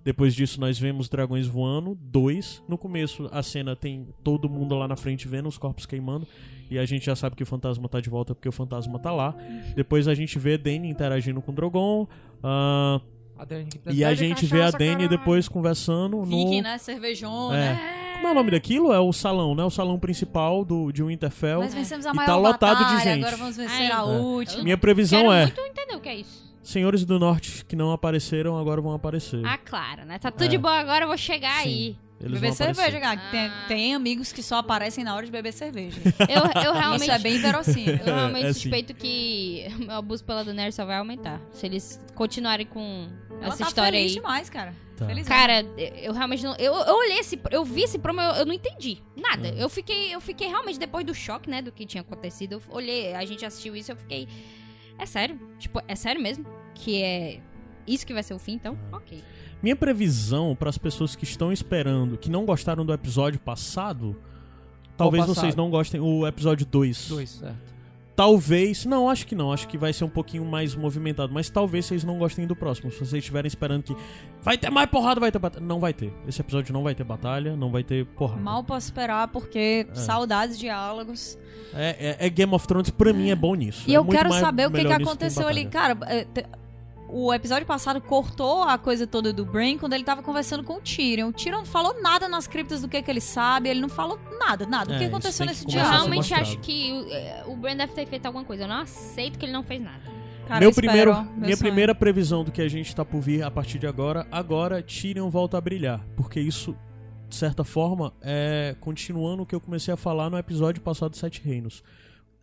Speaker 1: Depois disso, nós vemos dragões voando, dois. No começo, a cena tem todo mundo lá na frente vendo os corpos queimando. E a gente já sabe que o fantasma tá de volta porque o fantasma tá lá. Depois a gente vê Dany interagindo com o Drogon. ah,
Speaker 2: A
Speaker 1: e a gente vê a Dany
Speaker 2: caralho.
Speaker 1: depois conversando no.
Speaker 5: Viking, né? Cervejona.
Speaker 1: É. Como é o nome daquilo? É o salão, né? O salão principal do, de Winterfell.
Speaker 5: Nós vencemos a
Speaker 1: E
Speaker 5: maior
Speaker 1: tá lotado de
Speaker 5: batalha,
Speaker 1: gente.
Speaker 5: agora vamos vencer
Speaker 3: Ai.
Speaker 5: a
Speaker 1: É.
Speaker 5: última.
Speaker 1: Minha previsão
Speaker 3: Quero
Speaker 1: é:
Speaker 3: muito entender o que é isso.
Speaker 1: Senhores do Norte que não apareceram agora vão aparecer.
Speaker 3: Ah, claro, né? Tá tudo
Speaker 1: É.
Speaker 3: de boa agora, eu vou chegar
Speaker 1: Sim.
Speaker 3: aí.
Speaker 1: Eles
Speaker 5: Beber cerveja,
Speaker 1: aparecer.
Speaker 5: cara. que Tem,
Speaker 3: Ah.
Speaker 5: tem amigos que só aparecem na hora de beber cerveja.
Speaker 3: Eu, eu realmente.
Speaker 5: Isso é bem verossímil.
Speaker 3: Eu realmente
Speaker 1: É,
Speaker 3: suspeito que o meu abuso pela Daenerys só vai aumentar. Se eles continuarem com
Speaker 5: Ela
Speaker 3: essa
Speaker 5: tá
Speaker 3: história
Speaker 5: feliz
Speaker 3: aí.
Speaker 5: demais, cara.
Speaker 1: Tá.
Speaker 5: Feliz
Speaker 3: Cara, eu realmente não. Eu, eu olhei esse. Eu vi esse promo, eu, eu não entendi. Nada.
Speaker 1: É.
Speaker 3: Eu fiquei. Eu fiquei realmente, depois do choque, né, do que tinha acontecido, eu olhei, a gente assistiu isso, eu fiquei. É sério? Tipo, é sério mesmo? Que é. Isso que vai ser o fim, então? Ok.
Speaker 1: Minha previsão para as pessoas que estão esperando, que não gostaram do episódio passado, talvez
Speaker 2: passado?
Speaker 1: vocês não gostem o episódio 2.
Speaker 2: Dois, certo.
Speaker 1: Talvez, não, acho que não, acho que vai ser um pouquinho mais movimentado, mas talvez vocês não gostem do próximo. Se vocês estiverem esperando que vai ter mais porrada, vai ter batalha, não vai ter. Esse episódio não vai ter batalha, não vai ter porrada.
Speaker 5: Mal posso esperar, porque
Speaker 1: É.
Speaker 5: saudades de diálogos.
Speaker 1: É, é- é Game of Thrones pra mim é bom nisso.
Speaker 5: E
Speaker 1: É
Speaker 5: eu quero
Speaker 1: mais-
Speaker 5: saber o que, que aconteceu ali. Cara, é, o episódio passado cortou a coisa toda do Brain quando ele tava conversando com o Tyrion. O Tyrion não falou nada nas criptas do que, que ele sabe, ele não falou nada, nada.
Speaker 1: É,
Speaker 5: o que
Speaker 1: isso
Speaker 5: aconteceu
Speaker 1: que
Speaker 5: nesse
Speaker 3: Eu
Speaker 1: começar a ser
Speaker 5: diálogo?
Speaker 3: realmente acho que o, é, o deve ter feito alguma coisa. Eu não aceito que ele não fez nada.
Speaker 5: Cara,
Speaker 1: meu
Speaker 5: eu
Speaker 1: primeiro,
Speaker 5: espero, meu
Speaker 1: minha
Speaker 5: sonho.
Speaker 1: primeira previsão do que a gente tá por vir a partir de agora, agora Tyrion volta a brilhar, porque isso de certa forma é continuando o que eu comecei a falar no episódio passado de Sete Reinos.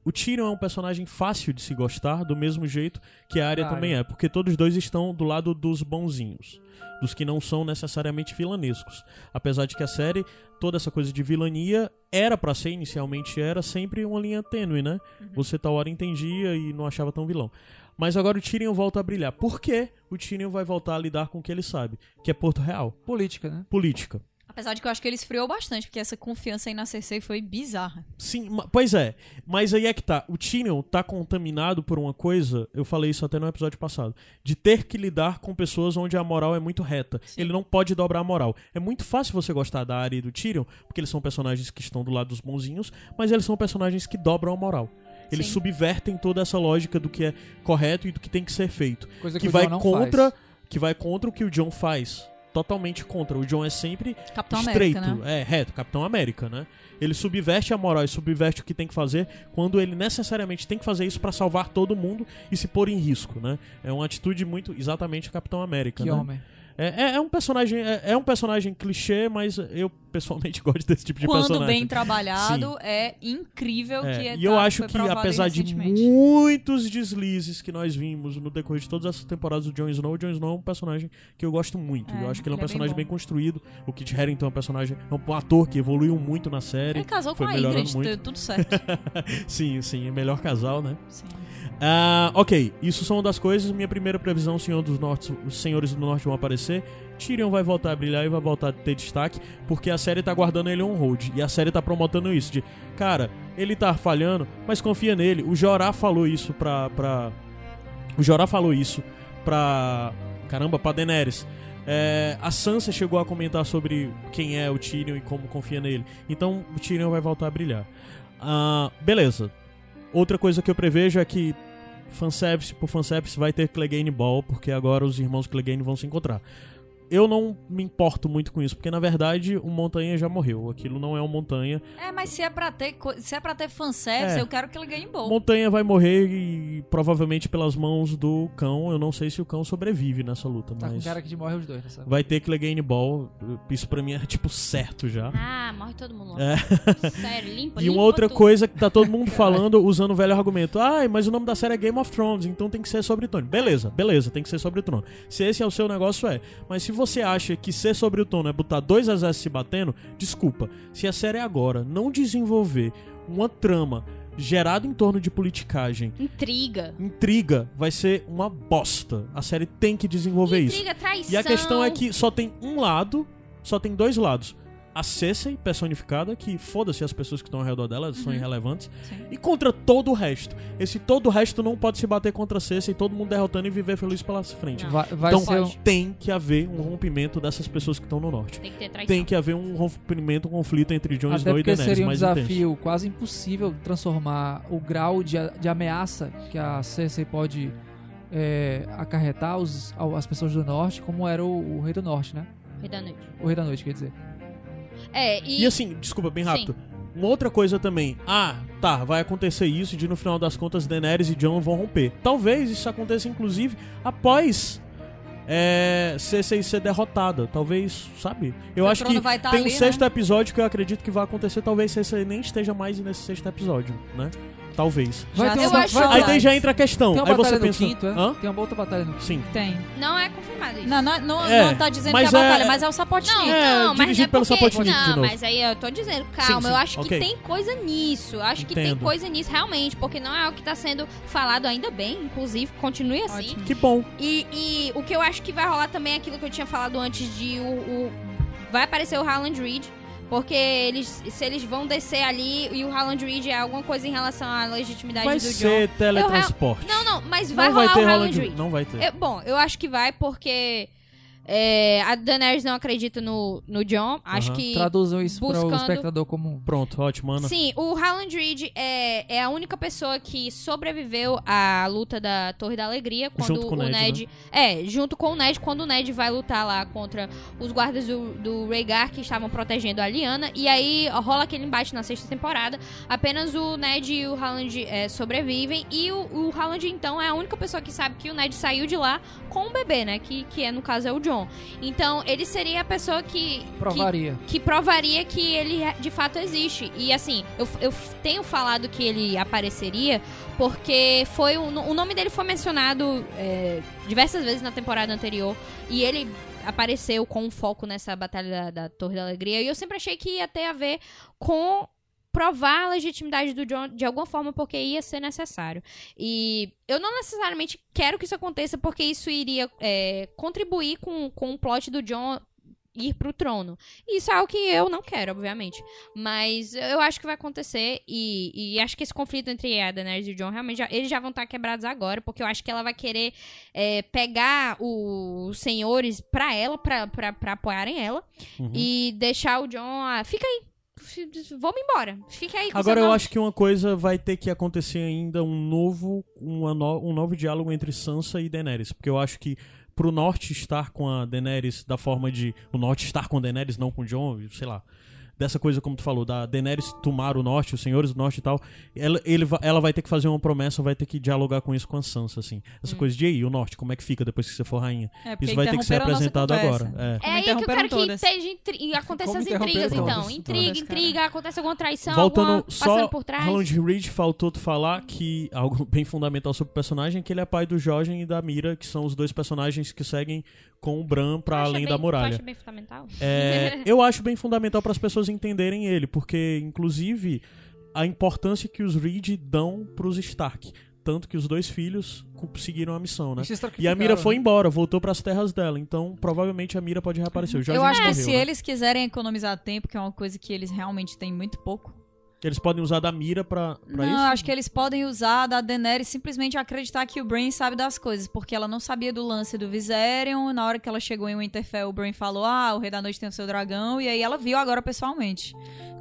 Speaker 1: O Tyrion é um personagem fácil de se gostar, do mesmo jeito que a Arya
Speaker 2: Ah,
Speaker 1: também
Speaker 2: é.
Speaker 1: é, porque todos dois estão do lado dos bonzinhos, dos que não são necessariamente vilanescos. Apesar de que a série, toda essa coisa de vilania era pra ser, inicialmente era, sempre uma linha tênue, né? Você tal hora entendia e não achava tão vilão. Mas agora o Tyrion volta a brilhar. Por quê? O Tyrion vai voltar a lidar com o que ele sabe, que é Porto Real,
Speaker 2: Política, né?
Speaker 1: política.
Speaker 5: Apesar de que eu acho que ele esfriou bastante, porque essa confiança aí na Cersei foi bizarra.
Speaker 1: Sim, pois é. Mas aí é que tá. O Tyrion tá contaminado por uma coisa, eu falei isso até no episódio passado, de ter que lidar com pessoas onde a moral é muito reta. Ele não pode dobrar a moral. É muito fácil você gostar da Arya e do Tyrion, porque eles são personagens que estão do lado dos bonzinhos, mas eles são personagens que dobram a moral. Eles
Speaker 5: Sim.
Speaker 1: subvertem toda essa lógica do que é correto e do que tem que ser feito.
Speaker 2: Coisa que,
Speaker 1: Que
Speaker 2: o
Speaker 1: vai contra,
Speaker 2: faz.
Speaker 1: que vai contra o que o John faz. Totalmente contra. O John é sempre
Speaker 5: Capitão
Speaker 1: estreito,
Speaker 5: América, né?
Speaker 1: é reto, Capitão América, né? Ele subverte a moral e subverte o que tem que fazer quando ele necessariamente tem que fazer isso pra salvar todo mundo e se pôr em risco, né? É uma atitude muito exatamente Capitão América,
Speaker 2: Que
Speaker 1: né?
Speaker 2: homem.
Speaker 1: É, é- é um personagem é, é um personagem clichê, mas eu pessoalmente gosto desse tipo de
Speaker 5: Quando
Speaker 1: personagem.
Speaker 5: bem trabalhado, é incrível
Speaker 1: É,
Speaker 5: que é
Speaker 1: e eu acho que apesar de muitos deslizes que nós vimos no decorrer de todas essas temporadas do Jon Snow, o Jon Snow é um personagem que eu gosto muito.
Speaker 5: É,
Speaker 1: eu acho que ele é um
Speaker 5: é bem
Speaker 1: personagem
Speaker 5: bom.
Speaker 1: bem, construído. O Kit Harington é um personagem, é um ator que evoluiu muito na série.
Speaker 5: Ele casou
Speaker 1: foi
Speaker 5: com a Ingrid,
Speaker 1: muito.
Speaker 5: tudo certo.
Speaker 1: sim, sim, é melhor casal, né?
Speaker 5: Sim.
Speaker 1: Ah, ok, isso são das coisas. Minha primeira previsão, Senhor dos Nortes, os Senhores do Norte vão aparecer. Tyrion vai voltar a brilhar e vai voltar a ter destaque, porque a série tá guardando ele on hold. E a série tá promotando isso, de, cara, ele tá falhando, mas confia nele. O Jorah falou isso pra... pra... O Jorah falou isso pra... Caramba, pra Daenerys. É, a Sansa chegou a comentar sobre quem é o Tyrion e como confia nele. Então o Tyrion vai voltar a brilhar. Ah, beleza. Outra coisa que eu prevejo é que fanservice por fanservice vai ter Clegane Ball, porque agora os irmãos Clegane vão se encontrar. Eu não me importo muito com isso, porque na verdade o Montanha já morreu. Aquilo não é um Montanha.
Speaker 5: É, mas se é pra ter, se é pra ter fanservice,
Speaker 1: É.
Speaker 5: eu quero que ele ganhe bom.
Speaker 1: Montanha vai morrer e provavelmente pelas mãos do cão. Eu não sei se o cão sobrevive nessa luta,
Speaker 2: Tá com
Speaker 1: mas
Speaker 2: cara que de morre os dois, né, sabe?
Speaker 1: vai ter Clegane Ball. Isso pra mim é tipo certo já.
Speaker 3: Ah, morre todo mundo. logo.
Speaker 1: É.
Speaker 3: Sério, limpa,
Speaker 1: E
Speaker 3: limpa
Speaker 1: uma outra
Speaker 3: tudo.
Speaker 1: coisa que tá todo mundo falando, usando o velho argumento. Ai, mas o nome da série é Game of Thrones, então tem que ser sobre o trono. Beleza, beleza, tem que ser sobre o trono. Se esse é o seu negócio, é. Mas se você acha que ser sobre o trono é botar dois exércitos se batendo, desculpa. Se a série agora não desenvolver uma trama gerada em torno de politicagem,
Speaker 3: Intriga.
Speaker 1: intriga, vai ser uma bosta. A série tem que desenvolver isso.
Speaker 3: Intriga, traição.
Speaker 1: E a questão é que só tem um lado, só tem dois lados. A Cersei personificada, que foda-se as pessoas que estão ao redor dela, são irrelevantes.
Speaker 5: Sim.
Speaker 1: E contra todo o resto. Esse todo o resto não pode se bater contra a Cersei, todo mundo derrotando e viver feliz pela frente.
Speaker 2: Vai, vai
Speaker 1: então
Speaker 2: ser um-
Speaker 1: tem que haver um rompimento dessas pessoas que estão no norte.
Speaker 3: Tem que ter traição.
Speaker 1: Tem que haver um rompimento, um conflito entre Jon Snow e
Speaker 2: porque
Speaker 1: Daenerys
Speaker 2: seria um
Speaker 1: mais intenso.
Speaker 2: desafio quase impossível transformar o grau de, de ameaça que a Cersei pode é, acarretar os, as pessoas do norte, como era o, o Rei do Norte, né?
Speaker 3: Rei da noite.
Speaker 2: O Rei da Noite, quer dizer.
Speaker 3: É, e...
Speaker 1: E assim, desculpa, bem rápido. Uma outra coisa também. Ah, tá, vai acontecer isso de no final das contas Daenerys e Jon vão romper. Talvez isso aconteça inclusive após é, Cersei ser derrotada. Talvez, sabe? Eu
Speaker 5: O
Speaker 1: acho que
Speaker 5: vai tá
Speaker 1: tem
Speaker 5: ali,
Speaker 1: um sexto episódio que eu acredito que vai acontecer. Talvez Cersei nem esteja mais nesse sexto episódio, né? Talvez.
Speaker 5: Já
Speaker 2: ter
Speaker 3: eu
Speaker 2: uma,
Speaker 3: acho-
Speaker 2: vai
Speaker 1: Aí daí já entra a questão.
Speaker 2: tem uma
Speaker 1: Aí você
Speaker 2: batalha no
Speaker 1: pensa.
Speaker 2: quinto, é?
Speaker 1: Hã?
Speaker 2: Tem uma outra batalha no quinto.
Speaker 1: Sim.
Speaker 5: Tem.
Speaker 3: Não é confirmado isso.
Speaker 5: Não, não, não,
Speaker 1: É,
Speaker 5: não tá dizendo
Speaker 1: mas
Speaker 5: que é a batalha,
Speaker 1: é-
Speaker 5: mas é o Sapotinho.
Speaker 3: Não,
Speaker 1: É,
Speaker 3: não, mas é
Speaker 1: pelo
Speaker 3: porque...
Speaker 1: Sapotnik de
Speaker 3: Não,
Speaker 1: novo.
Speaker 3: mas aí eu tô dizendo, calma,
Speaker 1: sim,
Speaker 3: eu acho
Speaker 1: ok.
Speaker 3: que tem coisa nisso. Eu acho que tem
Speaker 1: Entendo.
Speaker 3: coisa nisso realmente, porque não é o que tá sendo falado ainda bem, inclusive, continue assim.
Speaker 5: Ótimo.
Speaker 1: Que bom.
Speaker 3: E, e o que eu acho que vai rolar também é aquilo que eu tinha falado antes de o. o- vai aparecer o Haaland Reed. Porque eles, se eles vão descer ali e o Haaland Reed é alguma coisa em relação à legitimidade
Speaker 1: Vai
Speaker 3: do John.
Speaker 1: ser teletransporte.
Speaker 3: Não, não, mas vai
Speaker 1: não vai
Speaker 3: rolar
Speaker 1: ter
Speaker 3: o Haaland Reed.
Speaker 1: Não vai ter.
Speaker 3: Eu- bom, eu acho que vai porque é, a Daenerys não acredita no, no John. Acho que.
Speaker 2: Traduzam isso para o
Speaker 3: buscando-
Speaker 2: espectador comum.
Speaker 1: Pronto, ótimo, Ana.
Speaker 3: Sim, o Haaland Reed é, é a única pessoa que sobreviveu à luta da Torre da Alegria quando
Speaker 1: Junto com
Speaker 3: o
Speaker 1: o Ned, né?
Speaker 3: Ned. É, junto com o Ned, quando o Ned vai lutar lá contra os guardas do, do Rhaegar que estavam protegendo a Lyanna. E aí rola aquele embate na sexta temporada. Apenas o Ned e o Haaland é, sobrevivem. E o, o Haaland, então, é a única pessoa que sabe que o Ned saiu de lá com o bebê, né? Que, que é, no caso, é o John. John. Então, ele seria a pessoa que. que-
Speaker 2: Provaria.
Speaker 3: que provaria que ele de fato existe. E assim, eu, eu tenho falado que ele apareceria porque foi o, o nome dele foi mencionado é, diversas vezes na temporada anterior e ele apareceu com um foco nessa batalha da, da Torre da Alegria e eu sempre achei que ia ter a ver com provar a legitimidade do John de alguma forma porque ia ser necessário. E eu não necessariamente quero que isso aconteça porque isso iria é, contribuir com, com o plot do John ir pro trono. Isso é algo que eu não quero, obviamente. Mas eu acho que vai acontecer e, e acho que esse conflito entre a Daenerys e o John realmente já- eles já vão estar quebrados agora, porque eu acho que ela vai querer é, pegar o- os senhores pra ela, pra, pra, pra apoiarem ela
Speaker 1: Uhum.
Speaker 3: e deixar o John, ah, fica aí. Vamos embora. Fica aí com
Speaker 1: Agora eu acho que uma coisa vai ter que acontecer ainda um novo, no- um novo diálogo entre Sansa e Daenerys, porque eu acho que pro Norte estar com a Daenerys da forma de o Norte estar com a Daenerys, não com o Jon, sei lá. Dessa coisa, como tu falou, da Daenerys tomar o norte, os senhores do norte e tal. Ela, ele, ela vai ter que fazer uma promessa, vai ter que dialogar com isso com a Sansa, assim. Essa coisa de e aí, o norte, como é que fica depois que você for rainha?
Speaker 5: É, porque
Speaker 1: Isso vai ter que ser apresentado agora. É.
Speaker 3: É aí que eu quero que esteja intri- aconteça
Speaker 2: Como
Speaker 3: as intrigas, então.
Speaker 2: todas,
Speaker 3: Intriga,
Speaker 5: todas,
Speaker 3: intriga, aconteça alguma traição,
Speaker 1: Voltando
Speaker 3: alguma passando
Speaker 1: só,
Speaker 3: por trás.
Speaker 1: Roland Reed faltou tu falar que algo bem fundamental sobre o personagem é que ele é pai do Jorgen e da Mira, que são os dois personagens que seguem com o Bran
Speaker 3: acha
Speaker 1: além
Speaker 3: bem-
Speaker 1: da muralha.
Speaker 3: acha bem fundamental?
Speaker 1: É, eu acho bem fundamental para as pessoas entenderem ele, porque inclusive a importância que os Reed dão pros Stark, tanto que os dois filhos conseguiram a missão, né?
Speaker 2: E
Speaker 1: a Mira foi
Speaker 2: né?
Speaker 1: embora, voltou pras terras dela, então provavelmente a Mira pode reaparecer.
Speaker 5: Eu acho que
Speaker 1: morreu,
Speaker 5: se
Speaker 1: né?
Speaker 5: eles quiserem economizar tempo, que é uma coisa que eles realmente têm muito pouco.
Speaker 1: Eles podem usar da Mira pra, pra
Speaker 5: não,
Speaker 1: isso?
Speaker 5: acho que eles podem usar da Daenerys simplesmente acreditar que o Brain sabe das coisas, porque ela não sabia do lance do Viserion. Na hora que ela chegou em Winterfell, o Brain falou: Ah, o Rei da Noite tem o seu dragão, e aí ela viu agora pessoalmente.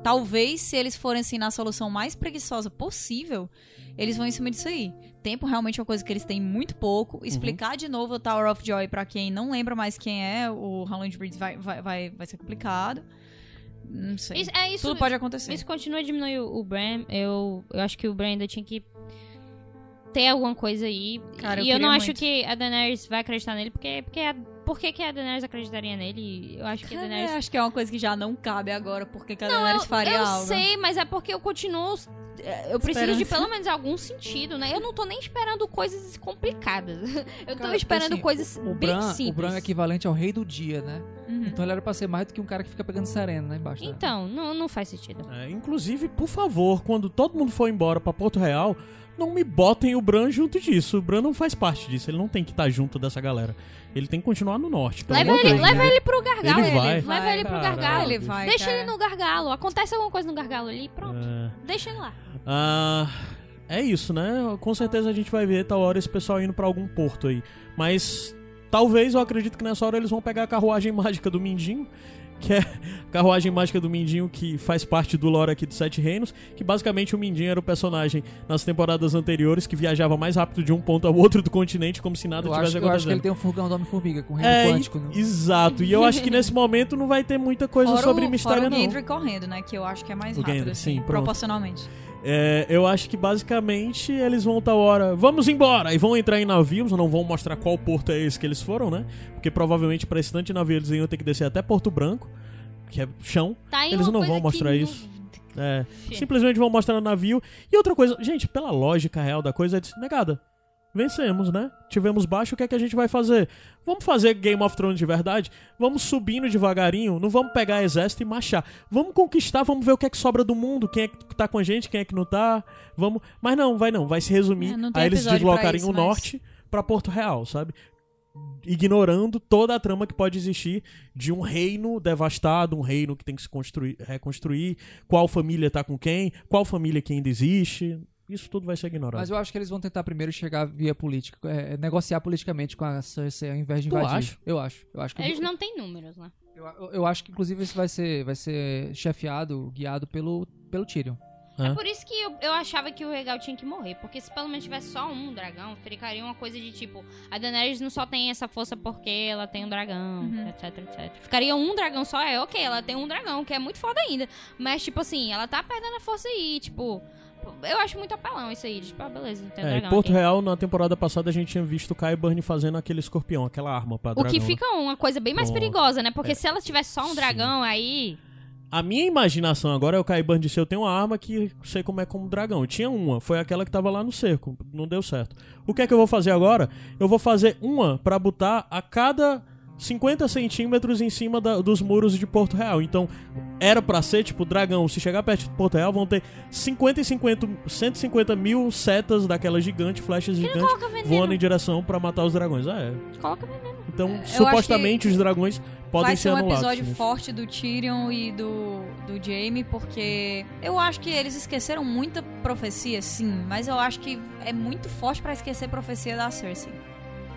Speaker 5: Talvez, se eles forem assim na solução mais preguiçosa possível, eles vão em cima disso aí. Tempo realmente é uma coisa que eles têm muito pouco. Explicar de novo o Tower of Joy pra quem não lembra mais quem é, o Howland Reed vai, vai, vai, vai ser complicado. Não sei.
Speaker 3: Isso- é isso.
Speaker 5: Tudo pode acontecer.
Speaker 3: Isso continua a diminuir o Bran. Eu, eu acho que o Bran ainda tinha que ter alguma coisa aí.
Speaker 5: Cara, eu
Speaker 3: e eu não
Speaker 5: queria
Speaker 3: acho
Speaker 5: muito.
Speaker 3: que a Daenerys vai acreditar nele, porque, porque a, por que, que a Daenerys acreditaria nele? Eu acho que a
Speaker 5: É,
Speaker 3: Daenerys.
Speaker 5: acho que é uma coisa que já não cabe agora, porque cada
Speaker 3: Não,
Speaker 5: Daenerys
Speaker 3: eu,
Speaker 5: faria
Speaker 3: eu
Speaker 5: algo.
Speaker 3: sei, mas é porque eu continuo. é, Eu preciso de
Speaker 5: Esperança.
Speaker 3: pelo menos algum sentido, né? Eu não tô nem esperando coisas complicadas. Eu tô
Speaker 2: Cara,
Speaker 3: esperando
Speaker 2: assim,
Speaker 3: coisas
Speaker 2: O
Speaker 3: bem
Speaker 2: Bran,
Speaker 3: simples.
Speaker 2: o Bran é equivalente ao rei do dia, né?
Speaker 5: Uhum.
Speaker 2: Então ele era pra ser mais do que um cara que fica pegando sereno lá embaixo. né?
Speaker 3: Então, não, não faz sentido.
Speaker 1: É, inclusive, por favor, quando todo mundo for embora pra Porto Real, não me botem o Bran junto disso. O Bran não faz parte disso. Ele não tem que estar junto dessa galera. Ele tem que continuar no norte. pelo
Speaker 3: Leva ele,
Speaker 1: Deus,
Speaker 3: leva
Speaker 1: né?
Speaker 3: ele pro gargalo.
Speaker 1: Ele vai.
Speaker 3: Leva ele pro
Speaker 1: Caralho.
Speaker 3: gargalo.
Speaker 5: Ele vai,
Speaker 3: Deixa
Speaker 5: cara.
Speaker 3: ele no gargalo. Acontece alguma coisa no gargalo ali, pronto.
Speaker 1: É.
Speaker 3: Deixa ele lá.
Speaker 1: Ah, é isso, né? Com certeza a gente vai ver tal hora esse pessoal indo pra algum porto aí. Mas talvez eu acredito que nessa hora eles vão pegar a carruagem mágica do Mindinho, que é a carruagem mágica do Mindinho que faz parte do lore aqui dos Sete Reinos, que basicamente o Mindinho era o personagem nas temporadas anteriores que viajava mais rápido de um ponto ao outro do continente como se nada
Speaker 2: Eu
Speaker 1: tivesse
Speaker 2: acho, eu acho que
Speaker 1: acontecendo.
Speaker 2: ele tem um furgão do Homem-Formiga com reino
Speaker 1: É,
Speaker 2: quântico. né?
Speaker 1: exato. E eu acho que nesse momento não vai ter muita coisa
Speaker 5: Fora
Speaker 1: sobre
Speaker 5: o,
Speaker 1: mistério,
Speaker 5: fora o
Speaker 1: não.
Speaker 5: Gendry correndo, né? Que eu acho que é mais
Speaker 1: O
Speaker 5: rápido,
Speaker 1: Gendry,
Speaker 5: assim,
Speaker 1: sim, pronto. É, eu acho que basicamente eles vão tal hora, vamos embora! E vão entrar em navios, não vão mostrar qual porto é esse que eles foram, né? Porque provavelmente para esse tanto de navio eles iam ter que descer até Porto Branco, que é chão.
Speaker 3: Tá
Speaker 1: Eles não vão mostrar isso.
Speaker 3: não-
Speaker 1: É, simplesmente vão mostrar no navio. E outra coisa, gente, pela lógica real da coisa, é negada. Vencemos, né? Tivemos baixo, o que é que a gente vai fazer? Vamos fazer Game of Thrones de verdade? Vamos subindo devagarinho, não vamos pegar exército e marchar. Vamos conquistar, vamos ver o que é que sobra do mundo, quem é que tá com a gente, quem é que não tá. Vamos. Mas não, vai não, vai se resumir
Speaker 5: É,
Speaker 1: a eles deslocarem
Speaker 5: isso,
Speaker 1: o
Speaker 5: mas-
Speaker 1: norte pra Porto Real, sabe? Ignorando toda a trama que pode existir de um reino devastado, um reino que tem que se construir, reconstruir, qual família tá com quem, qual família que ainda existe. Isso tudo vai ser ignorado.
Speaker 2: Mas eu acho que eles vão tentar primeiro chegar via política, é, negociar politicamente com a Cersei ao invés de
Speaker 1: Tu
Speaker 2: invadir.
Speaker 1: acha?
Speaker 2: Eu acho. Eu acho que
Speaker 3: Eles não têm números, né?
Speaker 2: eu, eu- eu acho que inclusive isso vai ser vai ser chefiado, guiado pelo pelo Tyrion.
Speaker 1: Hã?
Speaker 3: É por isso que eu, eu achava que o Regal tinha que morrer. Porque se pelo menos tivesse só um dragão, ficaria uma coisa de tipo: a Daenerys não só tem essa força porque ela tem um dragão,
Speaker 5: Uhum.
Speaker 3: etc, etc. Ficaria um dragão só, é ok, ela tem um dragão, que é muito foda ainda. Mas, tipo assim, ela tá perdendo a força aí, tipo. Eu acho muito apelão isso aí. Tipo, ah, beleza, tem um
Speaker 1: É, em
Speaker 3: dragão
Speaker 1: Porto
Speaker 3: aqui.
Speaker 1: Real, na temporada passada, a gente tinha visto o Kyburn fazendo aquele escorpião, aquela arma pra
Speaker 3: O
Speaker 1: dragão.
Speaker 3: que
Speaker 1: né?
Speaker 3: fica uma coisa bem mais
Speaker 1: Pronto.
Speaker 3: perigosa, né? Porque
Speaker 1: É.
Speaker 3: se ela tivesse só um
Speaker 1: Sim.
Speaker 3: dragão, aí.
Speaker 1: A minha imaginação agora é o Kyburn disse, eu tenho uma arma que sei como é como dragão. Eu tinha uma, foi aquela que tava lá no cerco, não deu certo. O que é que eu vou fazer agora? Eu vou fazer uma pra botar a cada 50 centímetros em cima da- dos muros de Porto Real. Então, era pra ser, tipo, dragão, se chegar perto de Porto Real, vão ter 50 e 50, 150 mil setas daquelas gigantes, flechas gigantes, voando em direção pra matar os dragões. Ah, é.
Speaker 3: Coloca veneno.
Speaker 1: Então,
Speaker 5: acho
Speaker 1: supostamente, os dragões podem
Speaker 5: Vai
Speaker 1: ser
Speaker 5: ser um episódio forte do Tyrion e do, do Jaime, porque eu acho que eles esqueceram muita profecia, sim, mas eu acho que é muito forte pra esquecer profecia da Cersei.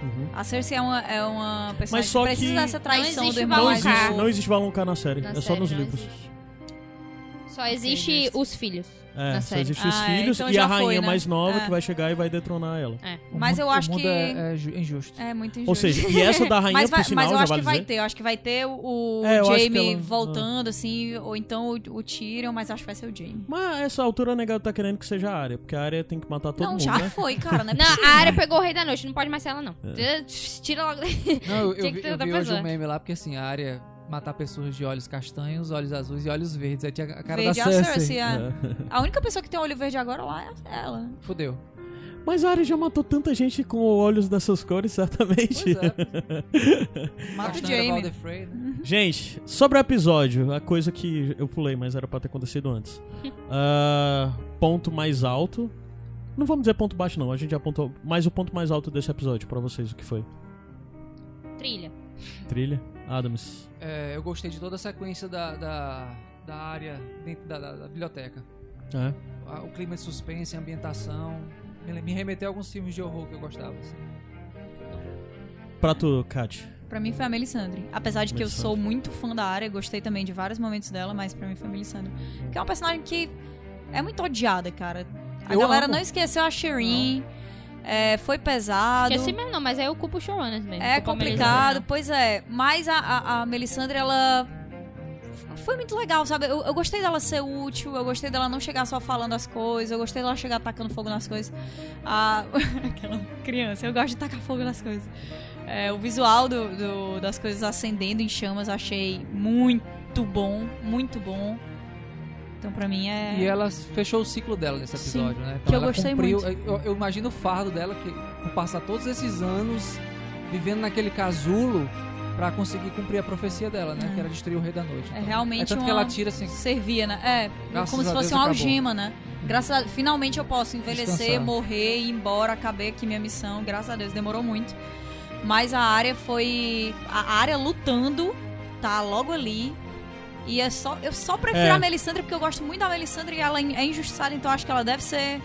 Speaker 1: Uhum.
Speaker 5: A Cersei é uma, é uma personagem
Speaker 1: Mas só
Speaker 5: que precisa
Speaker 1: que
Speaker 5: dessa traição
Speaker 3: não
Speaker 5: do irmão
Speaker 1: Não existe, não existe Valonqar na série,
Speaker 3: Na
Speaker 1: é só
Speaker 3: série
Speaker 1: nos
Speaker 3: não
Speaker 1: livros.
Speaker 3: existe. Só existe os filhos.
Speaker 1: É,
Speaker 3: na
Speaker 1: só existem os
Speaker 5: Ah,
Speaker 1: filhos
Speaker 5: então
Speaker 1: e a rainha
Speaker 5: foi, né?
Speaker 1: mais nova
Speaker 5: É.
Speaker 1: que vai chegar e vai detronar ela.
Speaker 2: O
Speaker 5: Mas
Speaker 2: mundo-
Speaker 5: eu acho
Speaker 2: o
Speaker 5: que-
Speaker 2: é, é ju- injusto.
Speaker 5: É muito injusto.
Speaker 1: Ou seja, e essa da rainha,
Speaker 5: mas, vai-
Speaker 1: por sinal,
Speaker 5: mas eu
Speaker 1: já
Speaker 5: acho
Speaker 1: vale
Speaker 5: que vai
Speaker 1: dizer.
Speaker 5: ter, eu acho que vai ter o, o
Speaker 1: É,
Speaker 5: Jaime
Speaker 1: ela-
Speaker 5: voltando, assim, ou então o, o Tyrion, mas acho que vai ser o Jaime.
Speaker 1: Mas essa altura a negada tá querendo que seja a área, porque a área tem que matar todo
Speaker 5: não,
Speaker 1: mundo,
Speaker 5: já
Speaker 1: né?
Speaker 5: foi, cara?
Speaker 1: É
Speaker 3: Não, a área pegou o Rei da Noite, não pode mais ser ela, não.
Speaker 1: É.
Speaker 3: Tira logo daí.
Speaker 2: Não, eu, eu
Speaker 3: Tinha que
Speaker 2: vi, eu hoje
Speaker 3: pessoa.
Speaker 2: um meme lá, porque assim, a área matar pessoas de olhos castanhos, olhos azuis e olhos verdes. Aí tinha a cara
Speaker 5: Verde é
Speaker 2: da
Speaker 5: a
Speaker 2: Cersei.
Speaker 5: Cersei, é.
Speaker 1: É.
Speaker 5: A única pessoa que tem olho verde agora lá é ela. né?
Speaker 2: Fudeu.
Speaker 1: Mas a área já matou tanta gente com olhos dessas cores, certamente.
Speaker 2: Pois é.
Speaker 5: Mata o Jaime.
Speaker 2: Né?
Speaker 1: Gente, sobre o episódio, a coisa que eu pulei, mas era pra ter acontecido antes. Ah, ponto mais alto. Não vamos dizer ponto baixo, não. A gente já apontou. Mas o ponto mais alto desse episódio, pra vocês, o que foi?
Speaker 3: Trilha.
Speaker 1: Trilha? Adams.
Speaker 2: É, eu gostei de toda a sequência da, da, da área dentro da, da- da biblioteca.
Speaker 1: É.
Speaker 2: O clima de suspense, a ambientação. Me, me remeteu a alguns filmes de horror que eu gostava. assim.
Speaker 1: Pra tu, Kat.
Speaker 5: Pra mim foi a Melisandre. Apesar de que eu sou muito fã da área, gostei também de vários momentos dela, mas pra mim foi a Melisandre. Que é uma personagem que é muito odiada, cara. A
Speaker 2: Eu
Speaker 5: galera
Speaker 2: amo.
Speaker 5: não esqueceu a Shireen. É, foi pesado.
Speaker 3: Esqueci mesmo, não, mas aí eu culpo o showrunners mesmo.
Speaker 5: É complicado,
Speaker 3: Melisandre,
Speaker 5: pois é. Mas a, a, a Melisandre, ela. Foi muito legal, sabe? Eu, eu gostei dela ser útil, eu gostei dela não chegar só falando as coisas, eu gostei dela chegar atacando fogo nas coisas. Aquela criança, eu gosto de tacar fogo nas coisas. É, o visual do, do- das coisas acendendo em chamas achei muito bom, muito bom. Então pra mim é.
Speaker 2: E ela fechou o ciclo dela nesse
Speaker 5: Sim,
Speaker 2: episódio, né?
Speaker 5: que eu gostei
Speaker 2: cumpriu,
Speaker 5: muito.
Speaker 2: Eu, eu imagino o fardo dela que por passar todos esses anos vivendo naquele casulo pra conseguir cumprir a profecia dela, né?
Speaker 5: É.
Speaker 2: Que era destruir o Rei da Noite.
Speaker 5: É
Speaker 2: Então,
Speaker 5: realmente
Speaker 2: é tanto que
Speaker 5: uma-
Speaker 2: ela tira assim.
Speaker 5: Servia, né? É, como se fosse uma algema, né? Graças a finalmente eu posso envelhecer,
Speaker 2: Descansar.
Speaker 5: morrer, ir embora, acabei aqui minha missão. Graças a Deus, demorou muito. Mas a área foi. A área lutando, tá logo ali. E é só. Eu só prefiro
Speaker 1: É.
Speaker 5: a Melisandre porque eu gosto muito da Melisandre e ela é injustiçada, então acho que ela deve ser.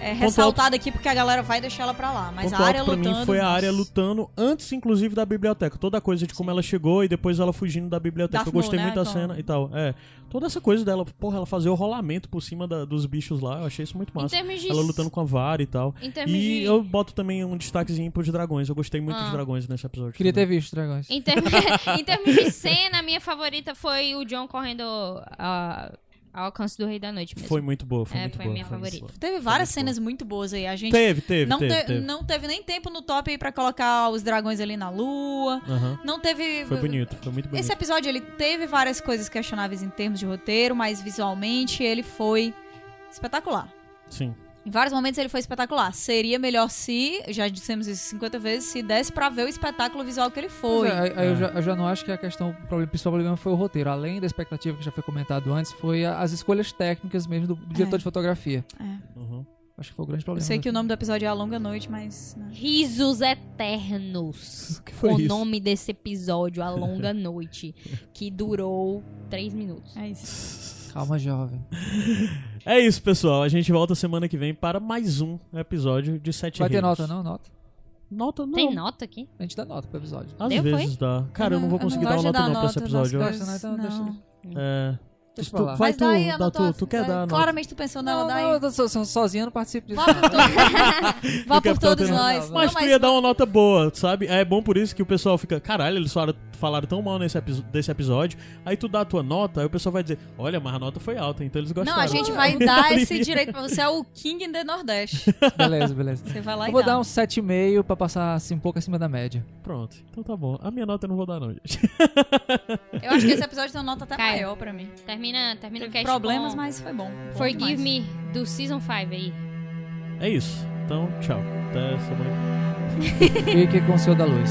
Speaker 5: É, ressaltada aqui porque a galera vai deixar ela pra lá. Mas
Speaker 1: Ponto
Speaker 5: a área
Speaker 1: alto pra
Speaker 5: lutando.
Speaker 1: mim foi a área lutando antes, inclusive, da biblioteca. Toda a coisa de como ela chegou e depois ela fugindo da biblioteca.
Speaker 5: Darth
Speaker 1: eu gostei
Speaker 5: Maul,
Speaker 1: muito
Speaker 5: né,
Speaker 1: da
Speaker 5: então.
Speaker 1: cena e tal. É. Toda essa coisa dela, porra, ela fazer o rolamento por cima da- dos bichos lá, eu achei isso muito
Speaker 3: Em
Speaker 1: massa.
Speaker 3: termos de.
Speaker 1: Ela lutando com a vara e tal.
Speaker 3: Em termos
Speaker 1: E
Speaker 3: de.
Speaker 1: eu boto também um destaquezinho pros dragões. Eu gostei muito
Speaker 3: Ah.
Speaker 1: dos dragões nesse episódio.
Speaker 2: Queria ter
Speaker 1: também.
Speaker 2: visto dragões.
Speaker 3: Em termos, em termos de cena, a minha favorita foi o John correndo a- ao alcance do Rei da Noite mesmo.
Speaker 1: Foi muito boa, foi
Speaker 3: É,
Speaker 1: muito
Speaker 3: foi
Speaker 1: boa.
Speaker 3: minha
Speaker 1: muito
Speaker 3: favorita.
Speaker 1: boa.
Speaker 5: Teve várias cenas muito boas aí. A gente
Speaker 1: Teve, teve,
Speaker 5: não,
Speaker 1: teve,
Speaker 5: te-
Speaker 1: teve.
Speaker 5: não teve nem tempo no top aí pra colocar os dragões ali na lua. Não teve.
Speaker 1: Foi bonito, foi muito bonito.
Speaker 5: Esse episódio ele teve várias coisas questionáveis em termos de roteiro, mas visualmente ele foi espetacular.
Speaker 1: Sim.
Speaker 5: Em vários momentos ele foi espetacular. Seria melhor se, já dissemos isso 50 vezes, se desse pra ver o espetáculo visual que ele foi.
Speaker 2: Pois é, aí-
Speaker 1: É.
Speaker 2: Eu, já, eu já não acho que a questão, o problema- o principal problema foi o roteiro. Além da expectativa que já foi comentado antes, foi a- as escolhas técnicas mesmo do, do diretor
Speaker 5: É.
Speaker 2: de fotografia.
Speaker 1: Uhum.
Speaker 2: Acho que foi o grande
Speaker 5: Eu
Speaker 2: problema.
Speaker 5: sei que o nome do episódio é A Longa Noite, mas. né.
Speaker 3: Risos Eternos.
Speaker 1: O que foi
Speaker 3: o
Speaker 1: isso?
Speaker 3: nome desse episódio, A Longa Noite, que durou três minutos.
Speaker 5: É isso.
Speaker 2: Calma, jovem.
Speaker 1: É isso, pessoal. A gente volta semana que vem para mais um episódio de Sete
Speaker 2: Vai ter
Speaker 1: Reinos.
Speaker 2: nota, não? Nota.
Speaker 1: Nota não.
Speaker 3: Tem nota aqui?
Speaker 2: A gente dá nota pro episódio.
Speaker 1: Às
Speaker 3: Deu,
Speaker 1: vezes dá. Cara, eu não vou conseguir dar
Speaker 5: gosto
Speaker 1: uma nota não pra esse episódio.
Speaker 2: Gosta? Então deixa
Speaker 5: não.
Speaker 1: É,
Speaker 2: Deixa
Speaker 1: Tu-
Speaker 2: pra lá.
Speaker 1: vai
Speaker 5: Mas
Speaker 1: tu,
Speaker 5: daí
Speaker 1: dá
Speaker 5: nota-
Speaker 1: tu, tu quer dar nota?
Speaker 5: Claramente tu pensou nela,
Speaker 2: Não,
Speaker 5: daí.
Speaker 2: não, eu tô so- so- sozinho, eu não participo disso.
Speaker 5: Vá por, todos. Vá por todos
Speaker 1: ter-
Speaker 5: nós.
Speaker 1: Mas
Speaker 5: Não,
Speaker 1: tu ia dar uma nota boa, sabe? É bom por isso que o pessoal fica, caralho, eles falaram, falaram tão mal nesse epi- desse episódio. Aí tu dá a tua nota, aí o pessoal vai dizer, olha, mas a nota foi alta, então eles gostaram.
Speaker 5: Não, a gente vai dar esse direito pra você. É o King in the Nordeste.
Speaker 2: Beleza, beleza.
Speaker 5: Você vai lá
Speaker 2: Eu
Speaker 5: e
Speaker 2: vou
Speaker 5: dá.
Speaker 2: dar um 7,5 pra passar assim, um pouco acima da média.
Speaker 1: Pronto, então tá bom. A minha nota eu não vou dar não, gente.
Speaker 5: Eu acho que esse episódio tem uma nota até
Speaker 3: Caio.
Speaker 5: maior pra mim.
Speaker 3: Termina, termina o
Speaker 5: Teve
Speaker 3: cast
Speaker 5: problemas,
Speaker 3: com
Speaker 5: mas foi bom. Bom
Speaker 3: Forgive
Speaker 5: demais.
Speaker 3: Me do Season 5 aí.
Speaker 1: É isso. Então, tchau. Até semana.
Speaker 2: Fique com o Senhor da Luz.